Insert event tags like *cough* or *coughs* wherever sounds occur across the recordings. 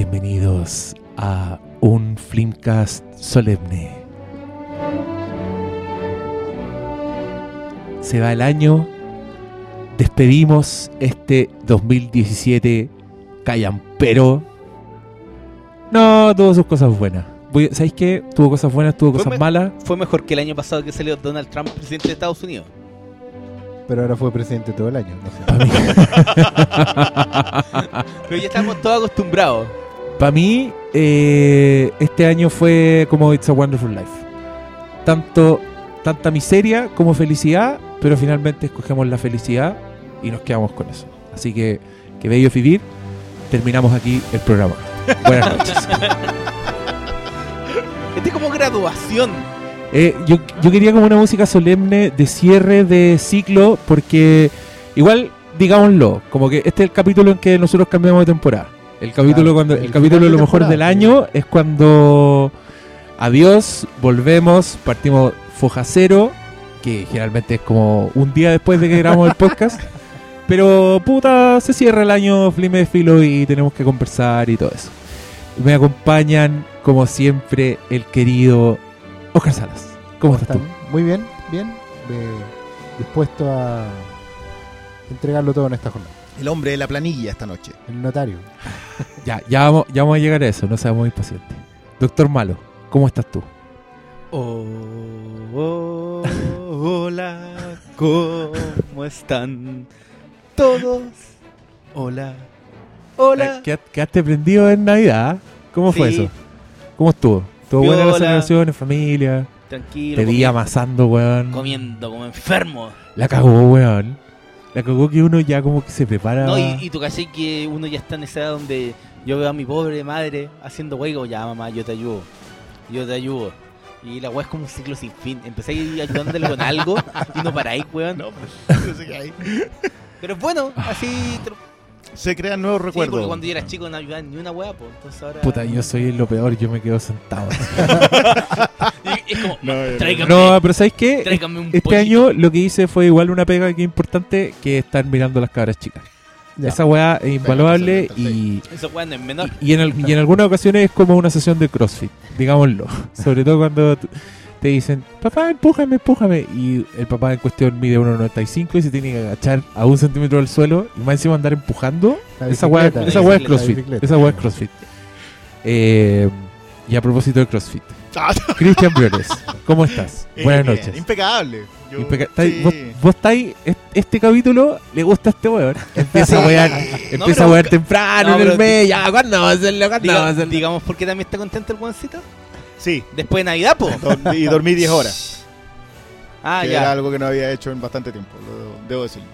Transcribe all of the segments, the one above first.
Bienvenidos a un Flimcast solemne. Se va el año, despedimos este 2017 callampero. No, tuvo sus cosas buenas. Voy- ¿Sabéis qué? Tuvo cosas buenas, tuvo cosas me- malas. Fue mejor que el año pasado que salió Donald Trump presidente de Estados Unidos. Pero ahora fue presidente todo el año. no sé. *laughs* Pero ya estamos todos acostumbrados. Pa' mí, eh, este año fue como It's a Wonderful Life. Tanto, tanta miseria como felicidad, pero finalmente escogemos la felicidad y nos quedamos con eso. Así que, que bello vivir. Terminamos aquí el programa. Buenas noches. *laughs* Este es como graduación. Eh, yo, yo quería como una música solemne de cierre de ciclo, porque igual, digámoslo, como que este es el capítulo en que nosotros cambiamos de temporada. El capítulo Claro, cuando el el capítulo lo mejor del año es cuando adiós, volvemos, partimos foja cero, que generalmente es como un día después de que grabamos el *laughs* podcast. Pero puta, se cierra el año Flime de Filo y tenemos que conversar y todo eso. Me acompañan, como siempre, el querido Oscar Salas. ¿Cómo, estás tú? Muy bien, bien. eh, dispuesto a entregarlo todo en esta jornada. El hombre de la planilla esta noche. El notario. Ya, ya vamos, ya vamos a llegar a eso, no seamos impacientes. Doctor Malo, ¿cómo estás tú? Oh, oh, hola, ¿cómo están todos? Hola, hola. Eh, ¿qued- ¿Quedaste prendido en Navidad? ¿Cómo fue Sí. eso? ¿Cómo estuvo? ¿Estuvo buena la celebración en familia? Tranquilo. Te vi comiendo, amasando, weón. comiendo como enfermo. La cagó, weón. La cagó que uno ya como que se prepara. No, y, y tú caché que uno ya está en esa edad donde yo veo a mi pobre madre haciendo hueco, ya mamá, yo te ayudo, yo te ayudo. Y la weá es como un ciclo sin fin. Ir ayudándole con algo y no paráis, weón. No, pues, no sé qué hay. Pero es bueno, así. Se crean nuevos Sí, recuerdos. porque cuando yo era chico no ayudaba ni una weá, pues. Entonces ahora. Puta, yo soy lo peor, yo me quedo sentado. *laughs* Es como, No, tráigame, no, pero ¿sabes qué? tráigame un Este pollito. año lo que hice fue igual una pega que importante que estar mirando a las cabras chicas. Ya. Esa weá es invaluable y, Esa no es menor. y, en el- y en algunas ocasiones es como una sesión de CrossFit, digámoslo. *laughs* Sobre todo cuando te dicen, papá, empújame, empújame. Y el papá en cuestión mide 1,95 y se tiene que agachar a un centímetro del suelo y más encima andar empujando. La Esa bicicleta, esa es CrossFit. Esa weá es CrossFit. Eh, y a propósito de CrossFit, *laughs* Cristian Briones, ¿cómo estás? eh, Buenas bien, noches. Impecable. Yo- Impeca- estáis- sí. vos, vos estáis, est- este capítulo le gusta a este weón. Empieza a wear, empieza a wear temprano no, en el mes. Ya, ¿cuándo va a hacerlo? ¿Cuándo Diga- va a hacerlo? digamos, ¿por qué también está contento el guancito? Sí. Después de Navidad, po. Dor- y dormí 10 horas. Ah, que ya. era algo que no había hecho en bastante tiempo. lo- debo decirlo.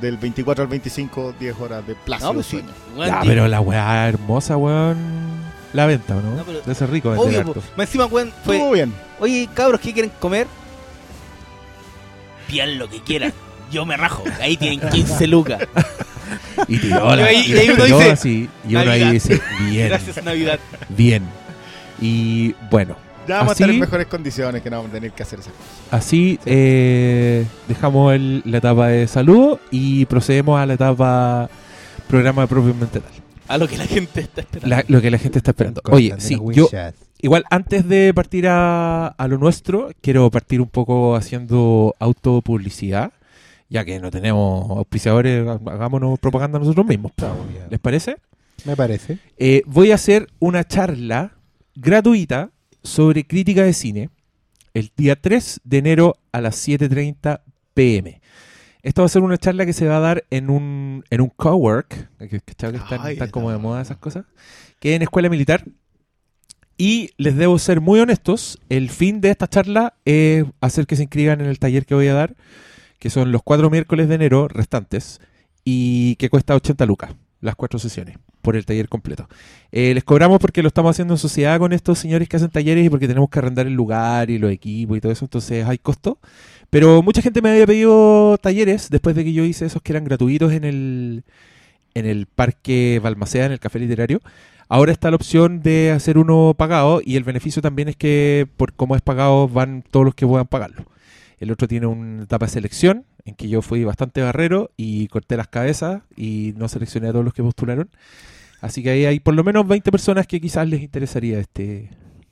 Del 24 al 25, 10 horas de plazo. No, pues sí. weón, pero la weá hermosa, weón. La venta, ¿o ¿no? No, pero- De ser rico, vender Obvio, po. harto. Más encima, weón, fue. Estuvo bien. Oye, cabros, ¿qué quieren comer? Pidan lo que quieran. Yo me rajo. Ahí tienen 15 lucas. *laughs* Y tiró la. Y ahí- y ahí uno tiró dice, así, y uno ahí Navidad. dice, bien, Gracias, Navidad. bien. Y bueno, Ya vamos a estar Así- en mejores condiciones que no vamos a tener que hacer esas cosas. así eh, dejamos el- la etapa de saludo y procedemos a la etapa programa propiamente tal. A lo que la gente está esperando. La- lo que la gente está esperando. Con Oye, sí, yo igual antes de partir a, a lo nuestro, quiero partir un poco haciendo autopublicidad, ya que no tenemos auspiciadores, ha- hagámonos propaganda nosotros mismos. ¿Les parece? Me parece. Eh, voy a hacer una charla gratuita sobre crítica de cine el día 3 de enero a las 7.30 pm. Esta va a ser una charla que se va a dar en un, en un cowork, que, que están, como de moda esas cosas, que es en escuela militar. Y les debo ser muy honestos, el fin de esta charla es hacer que se inscriban en el taller que voy a dar, que son los cuatro miércoles de enero restantes, y que cuesta 80 lucas, las cuatro sesiones, por el taller completo. Eh, les cobramos porque lo estamos haciendo en sociedad con estos señores que hacen talleres y porque tenemos que arrendar el lugar y los equipos y todo eso, entonces hay costo. Pero mucha gente me había pedido talleres después de que yo hice esos que eran gratuitos en el, en el Parque Balmaceda, en el Café Literario. Ahora está la opción de hacer uno pagado y el beneficio también es que por cómo es pagado van todos los que puedan pagarlo. El otro tiene una etapa de selección en que yo fui bastante barrero y corté las cabezas y no seleccioné a todos los que postularon. Así que ahí hay por lo menos 20 personas que quizás les interesaría este...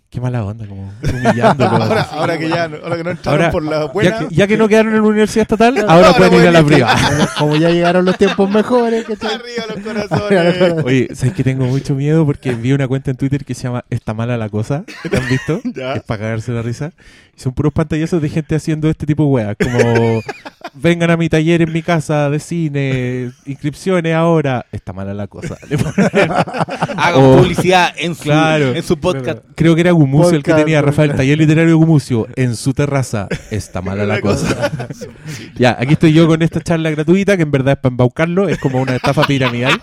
Qué mala onda, como humillándolo. *laughs* Ahora, ahora que ya ahora que no entraron Ahora, por la ya, buena, que, ya que no quedaron en la universidad estatal, ahora, Ahora pueden ir a la privada. *laughs* Como ya llegaron los tiempos mejores, ¿cachai? arriba los corazones. Oye, ¿sabes que tengo mucho miedo? Porque vi una cuenta en Twitter que se llama Está mala la cosa. ¿Te han visto? *laughs* Ya. Es para cagarse la risa. Y son puros pantallazos de gente haciendo este tipo de weas. Como, vengan a mi taller en mi casa de cine, inscripciones ahora. Está mala la cosa. *laughs* Le ponen- *laughs* Haga Oh. publicidad en su, Claro. en su podcast. Creo que era Gumucio el que tenía, Rafael, taller literario Gumucio, en su terraza. Está mala la cosa. *laughs* Ya, aquí estoy yo con esta charla gratuita, que en verdad es para embaucarlo, es como una estafa piramidal.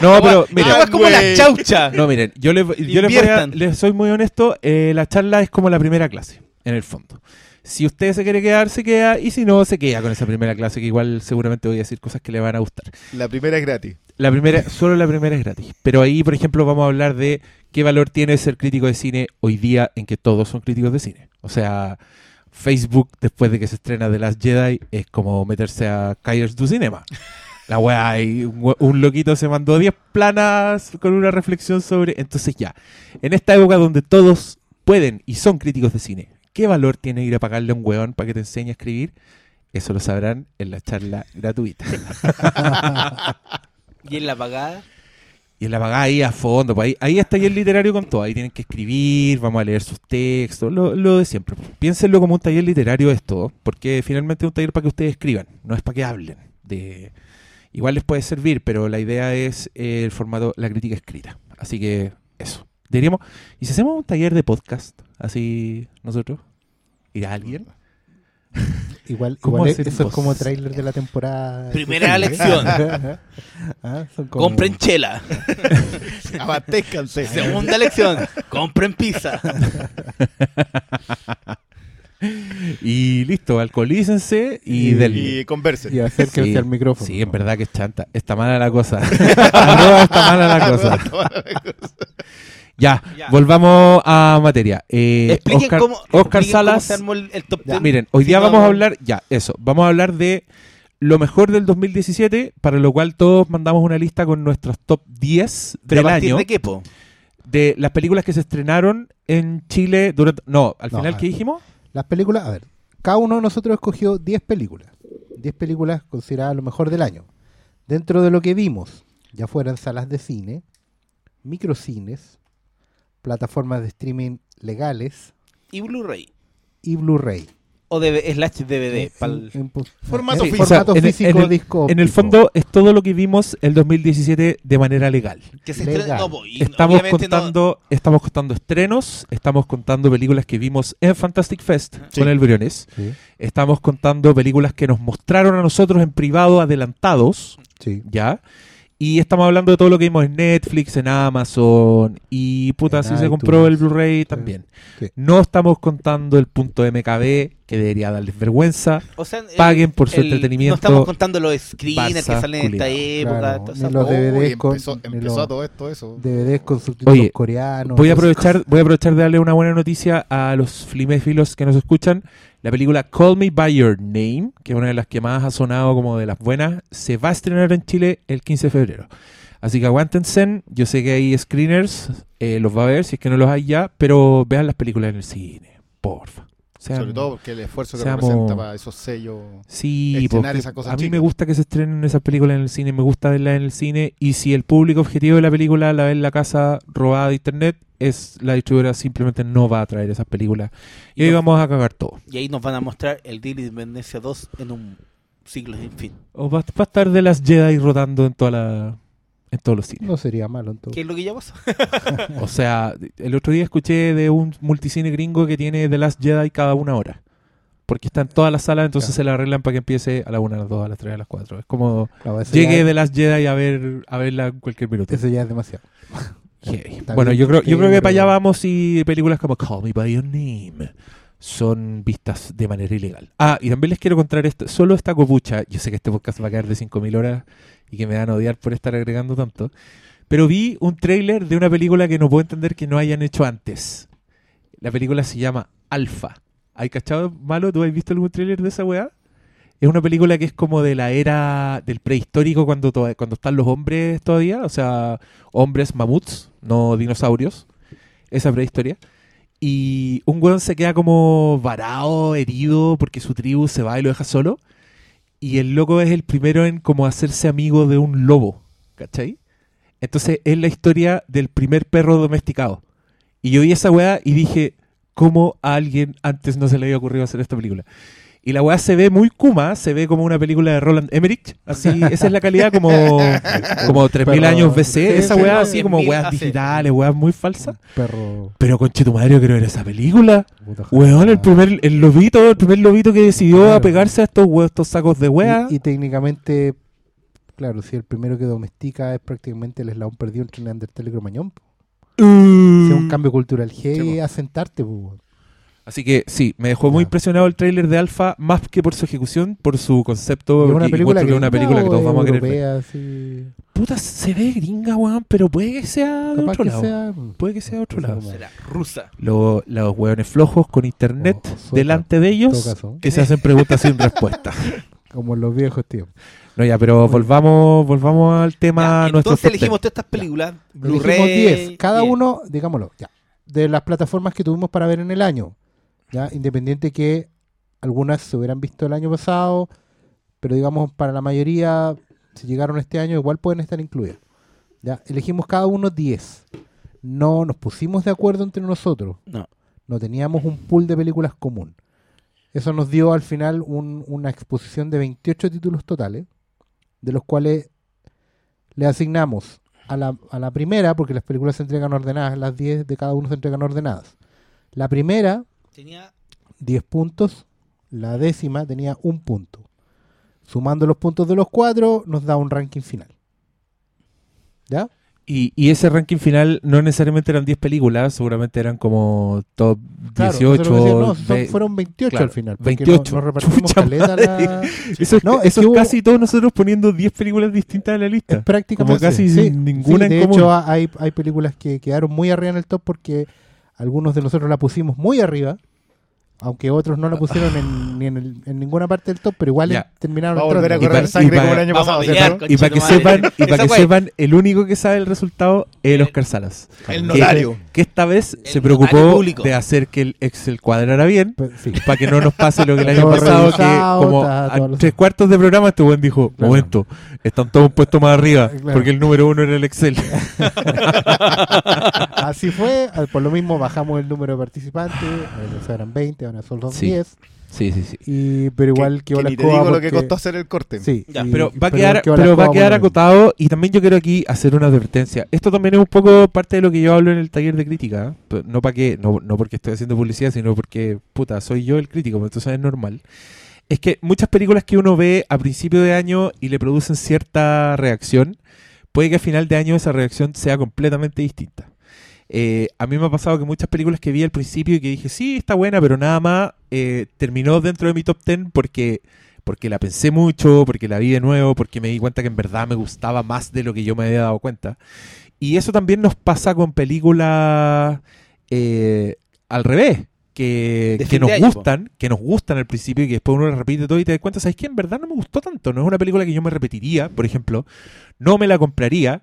No, pero mira, Ah, es como la chaucha. no, miren, yo les, yo les, voy a- les soy muy honesto, eh, la charla es como la primera clase, en el fondo. Si usted se quiere quedar, se queda, y si no, se queda con esa primera clase, que igual seguramente voy a decir cosas que le van a gustar. La primera es gratis. La primera, solo la primera es gratis. Pero ahí, por ejemplo, vamos a hablar de qué valor tiene ser crítico de cine hoy día en que todos son críticos de cine. O sea, Facebook, después de que se estrena The Last Jedi, es como meterse a Kaiers du Cinema. La weá, un, un loquito se mandó 10 planas con una reflexión sobre. Entonces, ya, en esta época donde todos pueden y son críticos de cine, ¿qué valor tiene ir a pagarle a un weón para que te enseñe a escribir? Eso lo sabrán en la charla gratuita. *laughs* Y en la pagada. Y la pagada ahí a fondo, pues ahí, ahí está ahí el literario con todo. Ahí tienen que escribir, vamos a leer sus textos, lo, lo de siempre. Piénsenlo como un taller literario esto, porque finalmente es un taller para que ustedes escriban, no es para que hablen. De... Igual les puede servir, pero la idea es el formato, la crítica escrita. Así que eso. Diríamos, ¿y si hacemos un taller de podcast? Así nosotros. ¿Irá alguien? *laughs* Igual, ¿Cómo igual hacer eso es como tráiler de la temporada. Primera Sí. lección. *laughs* Ah, son como- Compren chela. *laughs* Abastezcanse. Segunda lección. Compren pizza. Y listo, alcoholícense y, Y- del... Y conversen. Y acérquense Sí, al micrófono. Sí, en verdad que es chanta. Está mala la cosa. Está mala la cosa. Ya, Ya. volvamos a materia. Eh, Expliquen Oscar, cómo, Oscar expliquen cómo Salas. se armó el, el top Ya, 10. Miren, hoy día vamos a hablar, ya, eso, vamos a hablar de lo mejor del 2017, para lo cual todos mandamos una lista con nuestros top 10 ¿Pero del a año, de qué, po? de las películas que se estrenaron en Chile durante... No, al No, final, ¿qué dijimos? Las películas, a ver, cada uno de nosotros escogió 10 películas. 10 películas consideradas lo mejor del año. Dentro de lo que vimos, ya fueran salas de cine, microcines, plataformas de streaming legales Y Blu-ray. y Blu-ray. O de slash DVD. En- pa'l- en- en- Formato en físico. formato O sea, en el- físico, en el- disco En el fondo es todo lo que vimos el 2017 de manera legal. que se legal. estrena. No, y Estamos no- contando, estamos contando estrenos, estamos contando películas que vimos en Fantastic Fest Sí. con el Briones, Sí, estamos contando películas que nos mostraron a nosotros en privado adelantados, sí. ¿ya? Y estamos hablando de todo lo que vimos en Netflix, en Amazon y puta, si se compró el. Blu-ray también. Sí. No estamos contando el punto MKB, que debería darles vergüenza. O sea, el- Paguen por su el- entretenimiento. No estamos contando los screeners que salen en esta época. Claro, los. DVDs con- empezó, empezó los- todo esto, eso. DVDs con subtítulos Oye, coreanos. Voy a aprovechar, voy a aprovechar de darle una buena noticia a los fliméfilos que nos escuchan. La película Call Me By Your Name, que es una de las que más ha sonado como de las buenas, se va a estrenar en Chile el 15 de febrero. Así que aguántense, yo sé que hay screeners, eh, los va a ver si es que no los hay ya, pero vean las películas en el cine, porfa. Sobre todo porque el esfuerzo que seamos- representa para esos sellos. Sí, esas cosas a mí chicas. me gusta que se estrenen esas películas en el cine, me gusta verlas en el cine y si el público objetivo de la película la ve en la casa robada de internet, es la distribuidora simplemente no va a traer esas películas y Y ahí no- vamos a cagar todo. Y ahí nos van a mostrar el Deal de Independencia 2 en un siglo sin fin. O va, va a estar de las Jedi rotando en toda la en todos los cines. No sería malo en todo. ¿Qué es lo que ya pasó? *laughs* *laughs* O sea, el otro día escuché de un multicine gringo que tiene The Last Jedi cada una hora. Porque está en todas las salas, entonces Claro. se la arreglan para que empiece a la una, a las dos, a las tres, a las cuatro. Es como eso llegue ya- The Last Jedi a ver a verla en cualquier minuto. Eso ya es demasiado. *laughs* Está Bueno, yo creo, que yo creo que para allá vamos si películas como Call Me By Your Name son vistas de manera ilegal. Ah, y también les quiero contar esto, solo esta copucha, yo sé que este podcast va a caer de 5.000 horas y que me van a odiar por estar agregando tanto, pero vi un tráiler de una película que no puedo entender que no hayan hecho antes. La película se llama Alpha. ¿Hay cachado malo? ¿Tú has visto algún tráiler de esa weá? Es una película que es como de la era del prehistórico cuando, cuando están los hombres todavía, o sea, hombres mamuts, no dinosaurios, esa prehistoria. Y un weón se queda como varado, herido, porque su tribu se va y lo deja solo. Y el loco es el primero en como hacerse amigo de un lobo, ¿cachai? Entonces es la historia del primer perro domesticado. Y yo vi esa weá y dije, ¿cómo a alguien antes no se le había ocurrido hacer esta película? Y la weá se ve muy kuma, se ve como una película de Roland Emmerich, así, esa es la calidad como, *laughs* como 3000 Pero- años BC, esa weá así como 10.000 weas digitales, weas muy falsas. Perro. Pero conche tu madre, yo creo que era esa película. puta Weón, el primer, el lobito, el primer lobito que decidió Claro. apegarse a estos, we- estos sacos de wea. Y, y técnicamente, claro, si el primero que domestica es prácticamente el eslabón perdido entre Neandertal y Cromañón. Mm. Si es un cambio cultural heavy asentarte, pues, weón. Así que sí, me dejó muy impresionado el tráiler de Alpha, más que por su ejecución, por su concepto. Una película que es una película que todos vamos a querer así. Puta, se ve gringa, weón, pero puede que sea de otro lado. sea. Puede que sea de otro lado. Será rusa. Lo- los hueones flojos con internet delante de en ellos que se hacen preguntas sin *laughs* respuesta. como los viejos tíos. No, ya, pero volvamos, volvamos al tema Ya, nuestro. entonces elegimos todas estas películas. Blu-ray. 10, cada 10. uno, digámoslo, ya, de las plataformas que tuvimos para ver en el año. Ya, independiente que algunas se hubieran visto el año pasado, pero digamos para la mayoría, si llegaron este año, igual pueden estar incluidas. Ya, elegimos cada uno 10. No nos pusimos de acuerdo entre nosotros. No. No teníamos un pool de películas común. Eso nos dio al final un- una exposición de 28 títulos totales, de los cuales le asignamos a la, a la primera, porque las películas se entregan ordenadas, las 10 de cada uno se entregan ordenadas. La primera, Tenía 10 puntos, la décima tenía un punto. Sumando los puntos de los cuatro, nos da un ranking final. ¿Ya? Y, y ese ranking final no necesariamente eran 10 películas, seguramente eran como top Claro, 18. eso es lo que decía, no, son- ve- fueron 28 claro, al final. porque 28. Nos, nos repartimos Chucha caleta madre. la- Eso es, No, es eso es hubo- casi todos nosotros poniendo 10 películas distintas en la Es lista. prácticamente Como casi sí, sin ninguna sí, en de común. hecho hay, hay películas que quedaron muy arriba en el top porque algunos de nosotros la pusimos muy arriba aunque otros no la pusieron en, *laughs* ni en, el- en ninguna parte del top pero igual Ya. terminaron Va a volver a correr sangre como el año pasado. Y para que sepan, y para Esa que wea- sepan, el único que sabe el resultado es el Oscar Salas. El Que- notario. Que esta vez El se preocupó público. de hacer que el Excel cuadrara bien sí. para que no nos pase lo que el *laughs* año pasado, que como está a tres cuartos de programa este buen dijo, Claro. momento, están todos un puesto más arriba, Claro. porque el número uno era el Excel. *laughs* así fue por lo mismo bajamos el número de participantes eran 20 solo son Sí. 10 Sí, sí, sí. y, pero igual que, quedó la ni te escoba digo lo que costó hacer el corte. sí, Ya, y- Pero va a quedar, pero va a quedar acotado y también yo quiero aquí hacer una advertencia. Esto también es un poco parte de lo que yo hablo en el taller de crítica. ¿eh? No para que, no, no porque estoy haciendo publicidad, sino porque, puta, soy yo el crítico, pues entonces es normal. Es que muchas películas que uno ve a principio de año y le producen cierta reacción, puede que a final de año esa reacción sea completamente distinta. Eh, a mí me ha pasado que muchas películas que vi al principio y que dije, sí, está buena, pero nada más, eh, terminó dentro de mi top 10 porque, porque la pensé mucho, porque la vi de nuevo, porque me di cuenta que en verdad me gustaba más de lo que yo me había dado cuenta. Y eso también nos pasa con películas eh, al revés. Que, que nos po. gustan, que nos gustan al principio y que después uno las repite todo y te das cuenta, ¿sabes qué? En verdad no me gustó tanto, no es una película que yo me repetiría, por ejemplo, no me la compraría,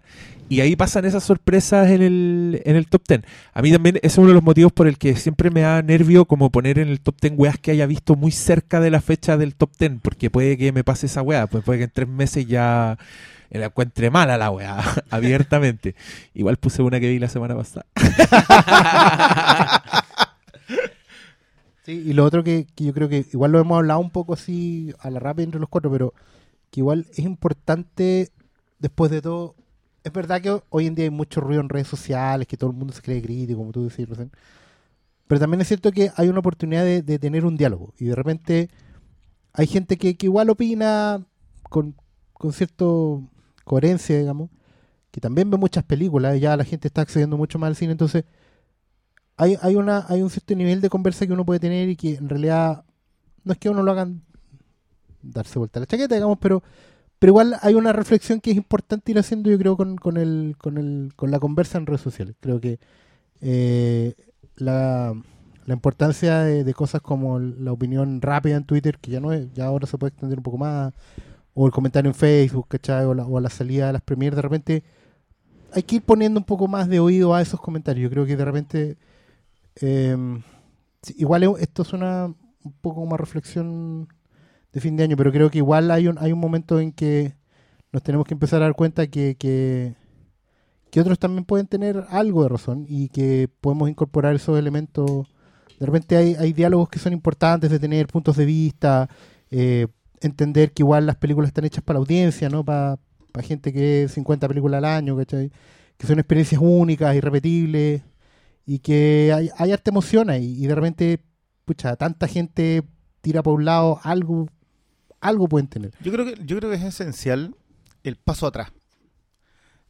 y ahí pasan esas sorpresas en el, en el top 10. A mí también ese es uno de los motivos por el que siempre me da nervio como poner en el top 10 weas que haya visto muy cerca de la fecha del top 10, porque puede que me pase esa wea, pues puede que en tres meses ya la encuentre mala la wea, *laughs* abiertamente. Igual puse una que vi la semana pasada. *laughs* Sí, y lo otro que, que yo creo que igual lo hemos hablado un poco así a la rápida entre los cuatro, pero que igual es importante, después de todo, es verdad que hoy en día hay mucho ruido en redes sociales, que todo el mundo se cree crítico, como tú decías recién, pero también es cierto que hay una oportunidad de, de tener un diálogo, y de repente hay gente que, que igual opina con, con cierta coherencia, digamos, que también ve muchas películas, ya la gente está accediendo mucho más al cine, entonces hay, hay, una, hay un cierto nivel de conversa que uno puede tener y que en realidad no es que uno lo hagan darse vuelta la chaqueta, digamos, pero, pero igual hay una reflexión que es importante ir haciendo, yo creo, con, con, el, con, el, con la conversa en redes sociales. Creo que eh, la, la importancia de, cosas como la opinión rápida en Twitter, que ya no es, ya ahora se puede extender un poco más, o el comentario en Facebook, ¿cachai? O la, o la salida de las premiers, de repente hay que ir poniendo un poco más de oído a esos comentarios. Yo creo que de repente, eh, igual es- esto es una un poco como reflexión de fin de año, pero creo que igual hay un, hay un momento en que nos tenemos que empezar a dar cuenta que, que, que otros también pueden tener algo de razón y que podemos incorporar esos elementos. De repente hay, hay diálogos que son importantes de tener puntos de vista, eh, entender que igual las películas están hechas para la audiencia, ¿no? Para gente que ve 50 películas al año, ¿cachai? Que son experiencias únicas, irrepetibles y que hay, hay arte emoción ahí y de repente, pucha, tanta gente tira por un lado, algo, algo pueden tener. Yo creo que, yo creo que es esencial el paso atrás.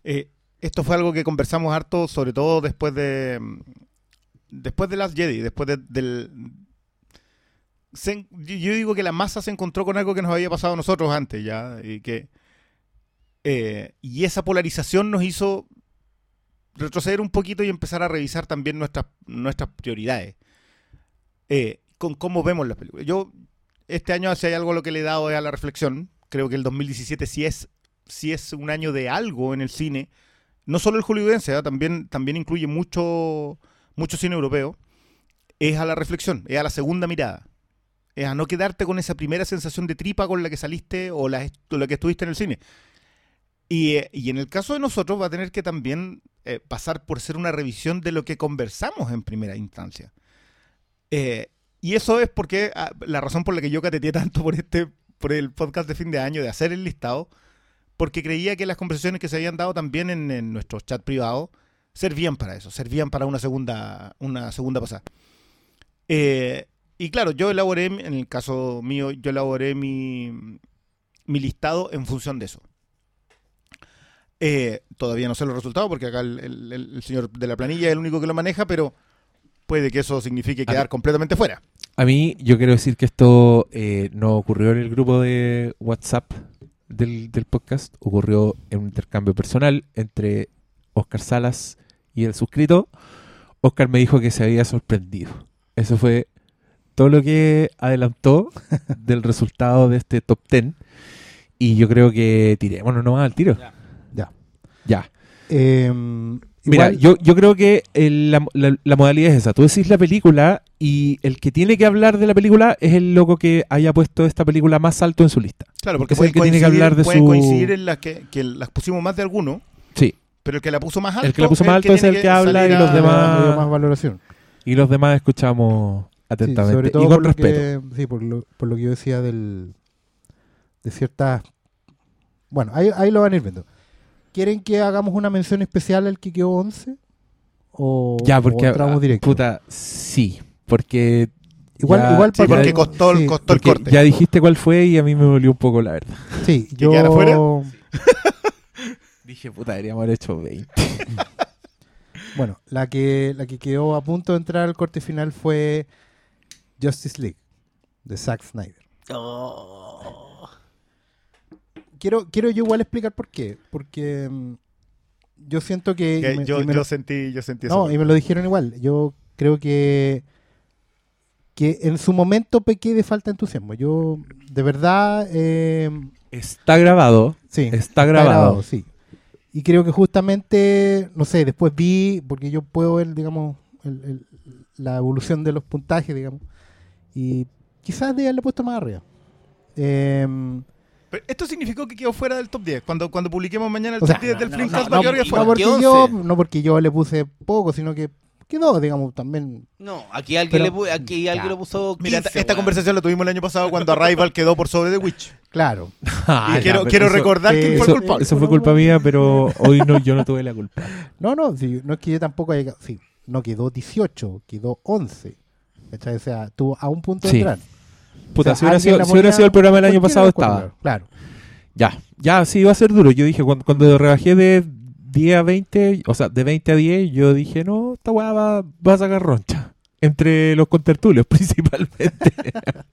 Eh, esto fue algo que conversamos harto, sobre todo después de mm, después de Last Jedi, después de- del yo digo que la masa se encontró con algo que nos había pasado a nosotros antes ya y que eh, y esa polarización nos hizo retroceder un poquito y empezar a revisar también nuestras nuestras prioridades eh, con cómo vemos las películas. Yo este año si hay algo lo que le he dado es a la reflexión. Creo que el 2017 sí es sí es un año de algo en el cine, no solo el hollywoodense, ¿eh? también también incluye mucho mucho cine europeo. Es a la reflexión, es a la segunda mirada. Es a no quedarte con esa primera sensación de tripa con la que saliste o la, o la que estuviste en el cine. Y, eh, y en el caso de nosotros va a tener que también eh, pasar por ser una revisión de lo que conversamos en primera instancia. Eh, y eso es porque ah, la razón por la que yo cateteé tanto por este por el podcast de fin de año, de hacer el listado, porque creía que las conversaciones que se habían dado también en, nuestros chat privados servían para eso, servían para una segunda, una segunda pasada. Eh, y claro, yo elaboré, en el caso mío, yo elaboré mi, listado en función de eso. Eh, todavía no sé los resultados porque acá el señor de la planilla es el único que lo maneja, pero puede que eso signifique quedar completamente fuera. A mí, yo quiero decir que esto eh, no ocurrió en el grupo de WhatsApp del, del podcast, ocurrió en un intercambio personal entre Oscar Salas y el suscrito. Oscar me dijo que se había sorprendido. Eso fue todo lo que adelantó *laughs* del resultado de este top 10. Y yo creo que tirémonos nomás al tiro. Ya. Ya. Ya. Eh, Mira, yo, yo creo que el- la, la- la modalidad es esa. Tú decís la película y el que tiene que hablar de la película es el loco que haya puesto esta película más alto en su lista. Claro, porque Es el que tiene que coincidir- hablar de pueden su- coincidir en las que, que las pusimos más de alguno, Sí. pero el que la puso más alto El que la puso más alto es el que habla y los demás- dio más valoración. Y los demás escuchamos Sí, atentamente. sobre todo y con respeto. que- sí, por lo, por lo que yo decía del, de ciertas... Bueno, ahí, ahí lo van a ir viendo. ¿Quieren que hagamos una mención especial al que quedó 11? ¿O, Ya, porque. o entramos ah, directo? Puta, sí. Porque. igual, ya- igual Sí, porque costó, sí, costó el corte. ya dijiste cuál fue y a mí me dolió un poco la verdad. Sí, *laughs* ¿Que yo... fuera? *laughs* Dije, puta, deberíamos haber hecho 20. *laughs* Bueno, la que, la que quedó a punto de entrar al corte final fue Justice League, de Zack Snyder. Oh. Quiero, quiero yo igual explicar por qué. Porque mm, yo siento que... Que me- yo, me yo lo- sentí, yo sentí eso. No, y me lo dijeron igual. Yo creo que que en su momento pequé de falta de entusiasmo. Yo, de verdad, eh, Está grabado. sí, Está grabado. sí. Y creo que justamente, no sé, después vi, porque yo puedo ver, digamos, el- el- la evolución de los puntajes, digamos, y quizás de haberle puesto más arriba. Em, Pero esto significó que quedó fuera del top 10. Cuando, cuando publiquemos mañana el O sea, top 10 no, del no, Flimcast no, va a quedar no, que porque ¿Qué yo, no porque yo le puse poco, sino que quedó, digamos, también. No, aquí alguien, Pero- le pu- aquí alguien Ya. lo puso 15, Mira, esta, conversación la tuvimos el año pasado cuando Arrival quedó por sobre The Witch. Claro. *laughs* Ah, y ya, quiero, quiero eso- recordar eh, quién fue eso- el culpable. Eso fue culpa mía, pero *laughs* hoy no, yo no tuve la culpa. No, no, sí, no es que yo tampoco haya. Sí, no quedó 18, quedó 11. ¿cachai? O sea, tuvo a un punto Sí. de entrar. Puta, O sea, si, hubiera sido, la si hubiera ponía- sido el programa del año pasado, estaba. Claro. Ya, ya, sí, iba a ser duro. Yo dije, cuando, cuando rebajé de 10 a 20, o sea, de 20 a 10, yo dije, no, esta weá va, va a sacar roncha. Entre los contertulios, *laughs* principalmente. *laughs*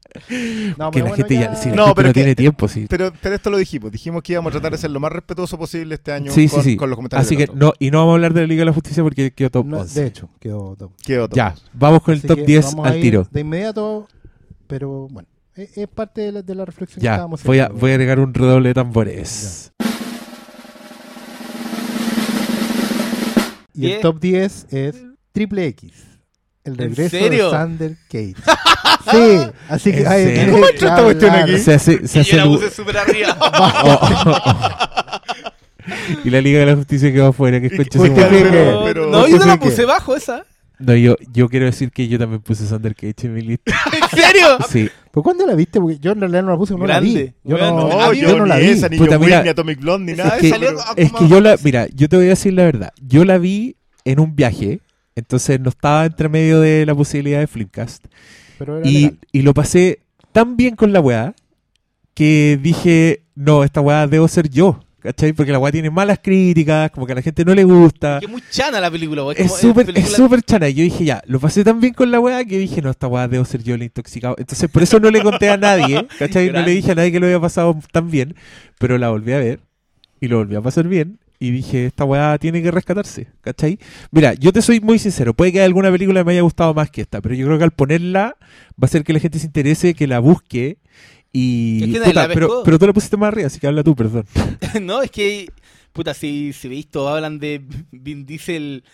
No, que pero la bueno, gente ya, la No, gente pero no que- tiene tiempo, sí. Pero, pero esto lo dijimos. Dijimos que íbamos a tratar de ser lo más respetuoso posible este año Sí, con, sí, sí. con los comentarios. Así que otro. no, y no vamos a hablar de la Liga de la Justicia porque quedó top No, 11. de hecho, quedó top. ¿Qué otro? Ya, vamos con el Así top que 10 vamos a al ir tiro. De inmediato, pero bueno, es, es parte de la, de la reflexión que Ya, estábamos voy a, haciendo. voy a agregar un redoble de tambores. Y el ¿Diez? top 10 es Triple X. El ¿En regreso de Sander Cage. *laughs* sí, así que ¿En ahí serio? tenés ¿Cómo que entró esta cuestión aquí? Se hace, se Y hace yo la puse súper arriba. *laughs* *laughs* y la Liga de la Justicia quedó afuera, que es Y- concha Uy, su qué madre. rico. no, pero- no, yo no la puse bajo esa. No, yo, yo quiero decir que yo también puse Sander Cage en mi lista. *laughs* ¿En serio? Sí. ¿Pero cuándo la viste? Porque yo en realidad no la puse, no la Grande. vi. Yo no, No, a mí- yo, yo no la ni vi. esa, ni Puta, mira, ni Atomic Blonde, ni es nada. que- de eso, salió pero- a- Es que yo la, mira, yo te voy a decir la verdad. Yo la vi en un viaje, entonces no estaba entre medio de la posibilidad de Flipcast. Pero era Y, y lo pasé tan bien con la weá que dije, no, esta weá debo ser yo. ¿Cachai? Porque la weá tiene malas críticas, como que a la gente no le gusta. Que es muy chana la película, güey. Es súper es película- chana. Y Yo dije, ya, lo pasé tan bien con la weá que dije, no, esta weá debo ser yo el intoxicado. Entonces, por eso no le conté a nadie, *laughs* ¿cachai? No le dije a nadie que lo había pasado tan bien. Pero la volví a ver y lo volví a pasar bien. Y dije, esta weá tiene que rescatarse, ¿cachai? Mira, yo te soy muy sincero. Puede que alguna película me haya gustado más que esta, pero yo creo que al ponerla va a hacer que la gente se interese, que la busque. Y. Es que la pero, pero tú la pusiste más arriba, así que habla tú, perdón. *laughs* no, es que, puta, si, si visto, hablan de *laughs* Vin Diesel,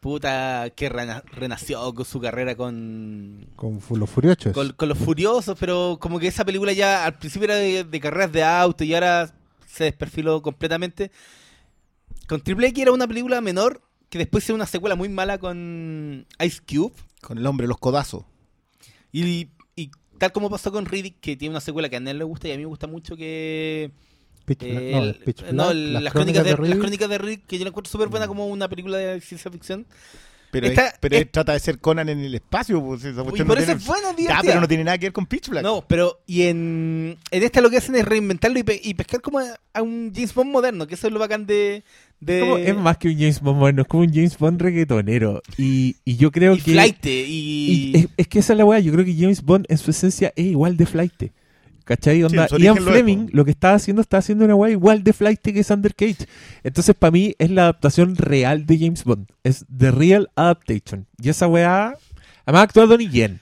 puta, que rena- renació con su carrera con, Con los furiosos. con, con los Furiosos, pero como que esa película ya al principio era de, de carreras de auto y ahora se desperfiló completamente. Con Triple X era una película menor que después hizo una secuela muy mala con Ice Cube. Con el hombre, los codazos. Y, y tal como pasó con Riddick, que tiene una secuela que a él le gusta y a mí me gusta mucho, que... Pitch eh, no, el- Pitch no, Black, el- las, crónicas de, las Riddick. crónicas de Riddick, que yo la encuentro súper buena como una película de ciencia ficción. Pero, Esta- es- pero es- trata de ser Conan en el espacio. Pues, esa Y por no eso tiene- es buena, Ya, divertida. pero no tiene nada que ver con Pitch Black. No, pero y en, en esta lo que hacen es reinventarlo y, pe- y pescar como a, a un James Bond moderno, que eso es lo bacán de... de Como- es más que un James Bond bueno, es como un James Bond reggaetonero. Y, y yo creo y que. flight, y y... es, es que esa es la weá. Yo creo que James Bond en su esencia es igual de flight. ¿Cachai? Onda, su Ian Fleming lo que está haciendo, está haciendo una weá igual de flight que Sander Cage. Entonces, para mí, es la adaptación real de James Bond. Es The Real Adaptation. Y esa weá. Además, actúa Donnie Yen.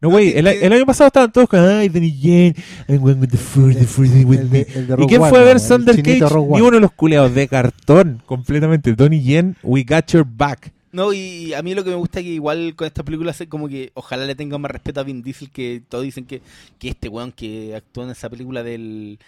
No, güey, el, año pasado estaban todos con, ay, Donnie Yen, I'm going with the force, the is with El me. ¿Y quién fue a ver Sander Cage? Ni uno de los culeados de cartón, completamente. Donnie Yen, we got your back. No, y a mí lo que me gusta es que igual con esta película como que ojalá le tengan más respeto a Vin Diesel, que todos dicen que, que este weón que actuó en esa película del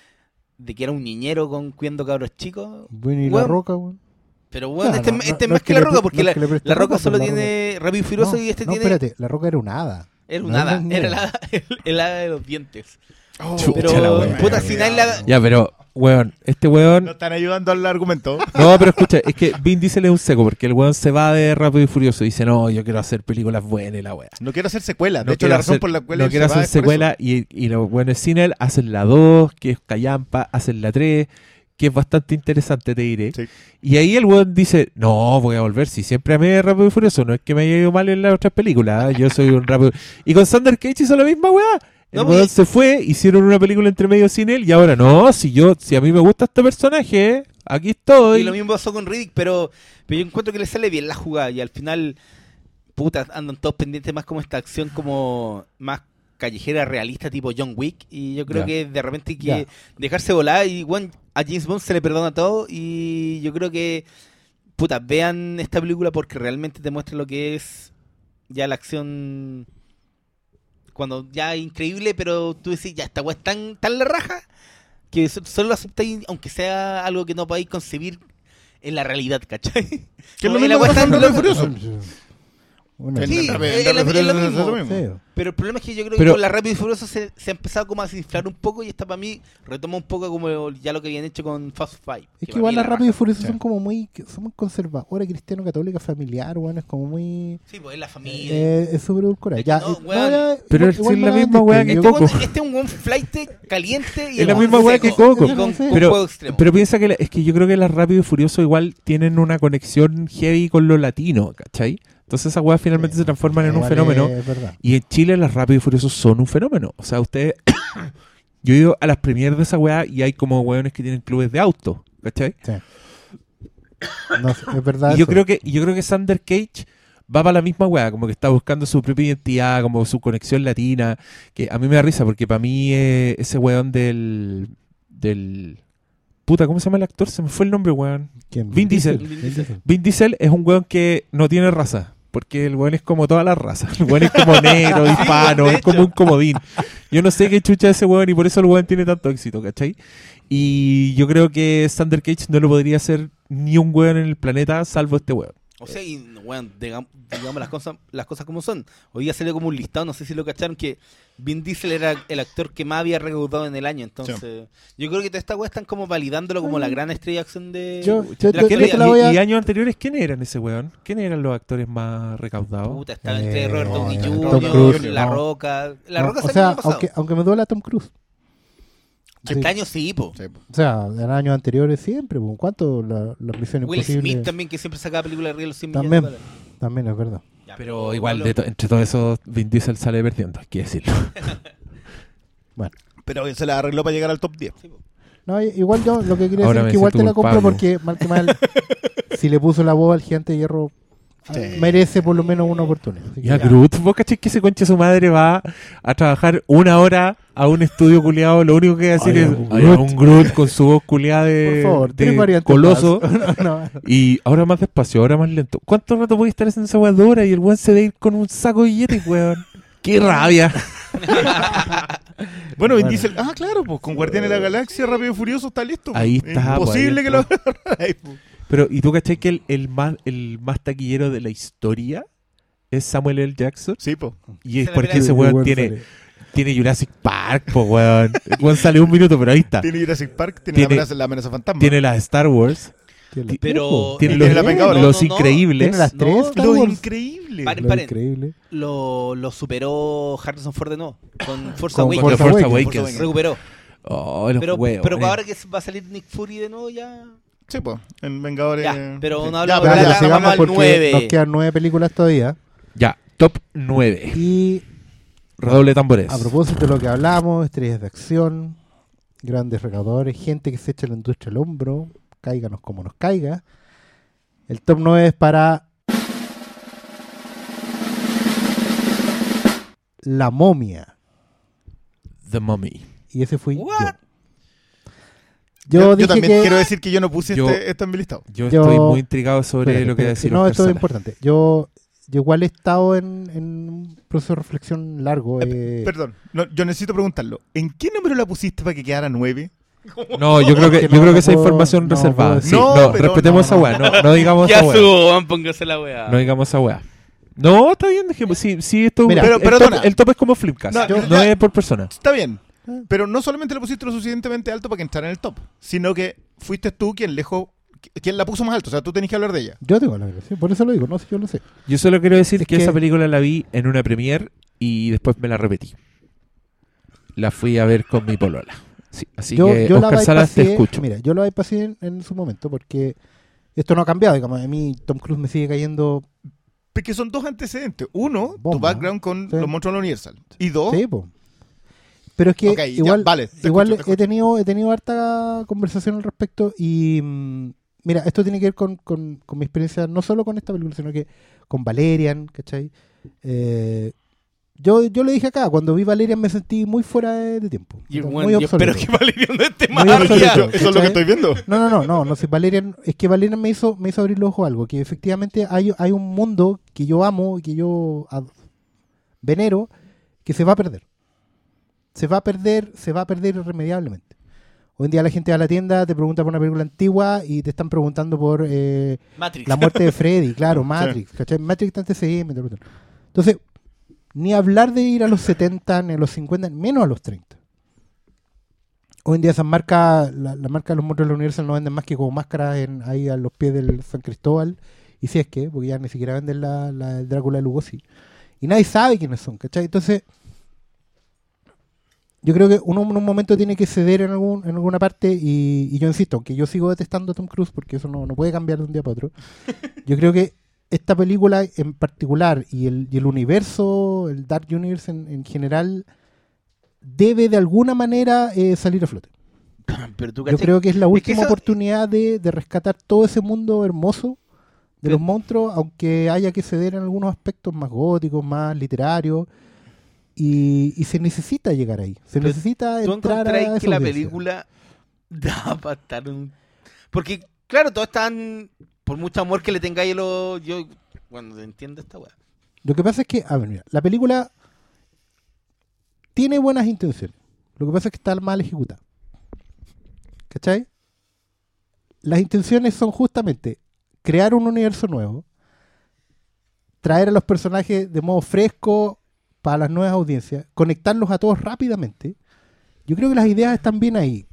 de que era un niñero con cuidando cabros chicos. Bueno, y la roca, weón. Pero bueno, No, este, no, este no, más que, la roca, porque la, la roca solo la tiene Rápido y Furioso y este no, tiene... espérate, la roca era un hada. Era un hada, era hada, *laughs* el, el hada de los dientes. Oh, Chucha Pero, la wea. puta, si nadie la... Ya, pero, weón, este weón. No están ayudando al argumento. *laughs* No, pero escucha, es que Vin Diesel es un seco porque el weón se va de Rápido y Furioso y dice, no, yo quiero hacer películas buenas y la weá. No quiero hacer secuela. De No hecho, la razón hacer- por la cual no quiero hacer es por secuela y, y los buenos sin él hacen la 2, que es Callampa, hacen la 3, que es bastante interesante, te diré. Sí. Y ahí el weón dice, no, voy a volver, si siempre amé Rápido y Furioso, no es que me haya ido mal en las otras películas, ¿eh? yo soy un Rápido... Y con Sander Cage hizo la misma weá. El No, se fue, hicieron una película entre medio sin él y ahora no, si yo, si a mí me gusta este personaje, aquí estoy. Y lo mismo pasó con Riddick, pero, pero yo encuentro que le sale bien la jugada y al final, puta, andan todos pendientes más como esta acción como más callejera realista tipo John Wick y yo creo que de repente hay que dejarse volar y bueno, a James Bond se le perdona todo y yo creo que puta, vean esta película porque realmente te muestra lo que es ya la acción cuando ya es increíble, pero tú decís, ya esta weá es tan, tan la raja que so- solo lo aceptáis aunque sea algo que no podáis concebir en la realidad, ¿cachai? Que es lo mismo que pasa en. Furioso. Sí, es lo- mismo. Pero el problema es que yo creo Pero- que con la Rápido y Furioso se, se ha empezado como a desinflar un poco y esta para mí retoma un poco como ya lo que habían hecho con Fast Five. Es que igual la Rápido y. Furioso son como muy, son muy conservadoras, cristiano, católica, familiar, weón, es como muy... Sí, pues es la familia. Eh, es súper Ya, no, eh, ya, Pero igual- es igual la misma weá vendiste, que este, Coco. este es un buen flight caliente y Es la el misma weá que Coco. Pero- juego extremo. Pero piensa que la- es que yo creo que las Rápido y Furioso igual tienen una conexión heavy con lo latino, ¿cachai? Entonces esas weas finalmente se transforman en un fenómeno. Y en Chile las Rápidos y Furiosos son un fenómeno. O sea, ustedes... *coughs* yo he ido a las premieres de esa wea y hay como weones que tienen clubes de auto. ¿Cachai? No, es verdad. Y yo eso. creo que, yo creo que Sander Cage va para la misma weá, como que está buscando su propia identidad, como su conexión latina, que a mí me da risa, porque para mí eh, ese weón del, del... Puta, ¿cómo se llama el actor? Se me fue el nombre, weón. ¿Quién? Vin Diesel. Vin Diesel. Vin Diesel es un weón que no tiene raza, porque el weón es como todas las razas. El weón es como *laughs* negro, hispano, es como un comodín. Yo no sé qué chucha es ese weón y por eso el weón tiene tanto éxito, ¿cachai? Y yo creo que Sander Cage no lo podría hacer ni un weón en el planeta salvo este weón. O sea, y, digam- digamos las cosas, las cosas como son. Hoy día salió como un listado, no sé si lo cacharon, que Vin Diesel era el actor que más había recaudado en el año. Entonces, yo creo que toda esta weá están como validándolo como la gran estrella de acción de, Yo- de yo- la yo- ¿Quién yo es- te actualidad. la voy a- y, y años anteriores, ¿quién eran ese weón? ¿Quién eran los actores más recaudados? Puta, estaba entre Eh, Robert Downey Tom Jr., Cruise, La no. Roca. La No, Roca o sea, aunque, aunque me duela Tom Cruise. Sí. Este año sí, po. Sí, po. O sea, en años anteriores siempre. pues, ¿Cuánto la, la misión Will imposible? Smith también, que siempre sacaba películas de los 100 También. millones de dólares. También es verdad. Pero igual, de to- entre todos esos, Vin Diesel sale perdiendo, hay que decirlo. *laughs* Pero se la arregló para llegar al top 10. Sí, po. No, igual yo lo que quería Ahora decir es que igual te la compro porque mal que mal, si le puso la voz al gigante de hierro, Sí. merece por lo menos una oportunidad. Que- Ya, Groot, vos cachai que ese concha su madre va a trabajar una hora a un estudio culiado, lo único que va a decir Ay, es un "Ay, Groot". un Groot con su voz culiada de, por favor, de coloso. más. *laughs* No, no. Y ahora más despacio, ahora más lento. ¿Cuánto rato voy a estar haciendo esa hora? Y el weón se ve ir con un saco de billetes, weón. *laughs* ¡Qué rabia! *laughs* Bueno, Vin Bueno. Diesel, ah, claro, pues con Guardianes de la Galaxia, Rápido y Furioso está listo. pues. Ahí está, Imposible pues, que lo Pero, ¿y tú cachai que el, el más, el más taquillero de la historia es Samuel L. Jackson? Sí, pues. Y es porque ese weón tiene, sale. tiene Jurassic Park, po weón. El weón sale un minuto, pero ahí está. Tiene Jurassic Park, tiene, Tiene- la, amenaza, la amenaza fantasma. Tiene las Star Wars, Tiene Pero- tiene, los, tiene la los No, no, no. increíbles. Tiene las tres Star Lo Wars. increíble. Paren, Lo paren. increíble. Lo, lo superó Harrison Ford de nuevo. Con Force Con Awakens. Con Force Force Awakens. Awakens. Recuperó. Oh, los Pero, huevos, pero eh. ahora que va a salir Nick Fury de nuevo ya... Sí, pues. En Vengadores. Ya, pero no hablamos Ya, de ya, la- sigamos vamos al porque nueve. nos quedan nueve películas todavía. Ya, top 9. Y Redoble de tambores. a propósito de lo que hablamos, estrellas de acción, grandes recaudadores, gente que se echa la industria al hombro, cáiganos como nos caiga. El top 9 es para La momia. The Mummy. Y ese fui What? yo. Yo, Yo, yo dije también que... quiero decir que yo no puse Yo- este, este en mi listado. Yo, Yo- estoy muy intrigado sobre Espérate, lo que decir No, esto es importante. Yo, yo igual he estado en, en un proceso de reflexión largo. eh, Perdón, no, yo necesito preguntarlo. ¿En qué número la pusiste para que quedara 9? *laughs* No, yo creo que, que yo no, creo no que esa información no reservada. Sí, no, respetemos no, esa no. weá. No, no digamos Ya esa weá. póngase la weá. No digamos esa weá. No, está bien, dejemos. Sí, sí, esto. Mira, el, pero- el perdona. top, el top es como Flipcast. No, No, es por persona. Está bien. Ah. Pero no solamente la pusiste lo suficientemente alto para que entrara en el top, sino que fuiste tú quien lejos, quien la puso más alto. O sea, tú tenés que hablar de ella. Yo tengo la gracia, por eso lo digo, no sé, yo lo sé. Yo solo quiero decir Es que, que- esa película la vi en una premiere y después me la repetí. La fui a ver con mi polola. Sí, así yo, que, yo la Oscar Salas, te escucho. Mira, yo lo bypassé en, en su momento porque esto no ha cambiado. Digamos, a mí Tom Cruise me sigue cayendo. Porque son dos antecedentes. Uno, tu Bomba. background con Sí. los monstruos de la Universal. Y dos, Sí. Pero es que ya, igual, vale, te igual escucho, te he tenido he tenido harta conversación al respecto y mm, mira, esto tiene que ver con, con- con mi experiencia no solo con esta película, sino que con Valerian, ¿cachai? Eh, yo, yo le dije acá, cuando vi Valerian me sentí muy fuera de, de tiempo. Y, muy bueno, yo espero que Valerio no esté mal. eso, eso es lo que estoy viendo. No, no, no, no, no sé, Valerian, es que Valerian me hizo, me hizo abrir los ojos a algo, que efectivamente hay, hay un mundo que yo amo, que yo ad- venero, que se va a perder. Se va a perder, se va a perder irremediablemente. Hoy en día la gente va a la tienda, te pregunta por una película antigua y te están preguntando por eh, Matrix. la muerte de Freddy, claro, *laughs* Matrix, ¿cachai? Matrix está en. Entonces, ni hablar de ir a los 70, ni a los 50, menos a los 30. Hoy en día esas marcas, la, la marca de los monstruos de la Universal no venden más que como máscaras en, ahí a los pies del San Cristóbal. Y si es que, porque ya ni siquiera venden la, la del Drácula de Lugosi. Y nadie sabe quiénes son, ¿cachai? Entonces, yo creo que uno en un momento tiene que ceder en, algún, en alguna parte. Y, y yo insisto, aunque yo sigo detestando a Tom Cruise, porque eso no, no puede cambiar de un día para otro. *laughs* Yo creo que esta película en particular y el, y el universo, el Dark Universe en, en general, debe de alguna manera eh, salir a flote. *coughs* Pero tú Yo creo que es la que última eso- oportunidad de, de rescatar todo ese mundo hermoso de Pero- los monstruos, aunque haya que ceder en algunos aspectos más góticos, más literarios. Y, y se necesita llegar ahí. Se Pero necesita ¿Tú entrar a esa que la audiencia. película da *laughs* para estar un... Porque, claro, todos están... Por mucho amor que le tengáis a los... Yo, bueno, entiendo esta weá. Lo que pasa es que, a ver, mira, la película tiene buenas intenciones. Lo que pasa es que está mal ejecutada. ¿Cachai? Las intenciones son justamente crear un universo nuevo, traer a los personajes de modo fresco para las nuevas audiencias, conectarlos a todos rápidamente. Yo creo que las ideas están bien ahí.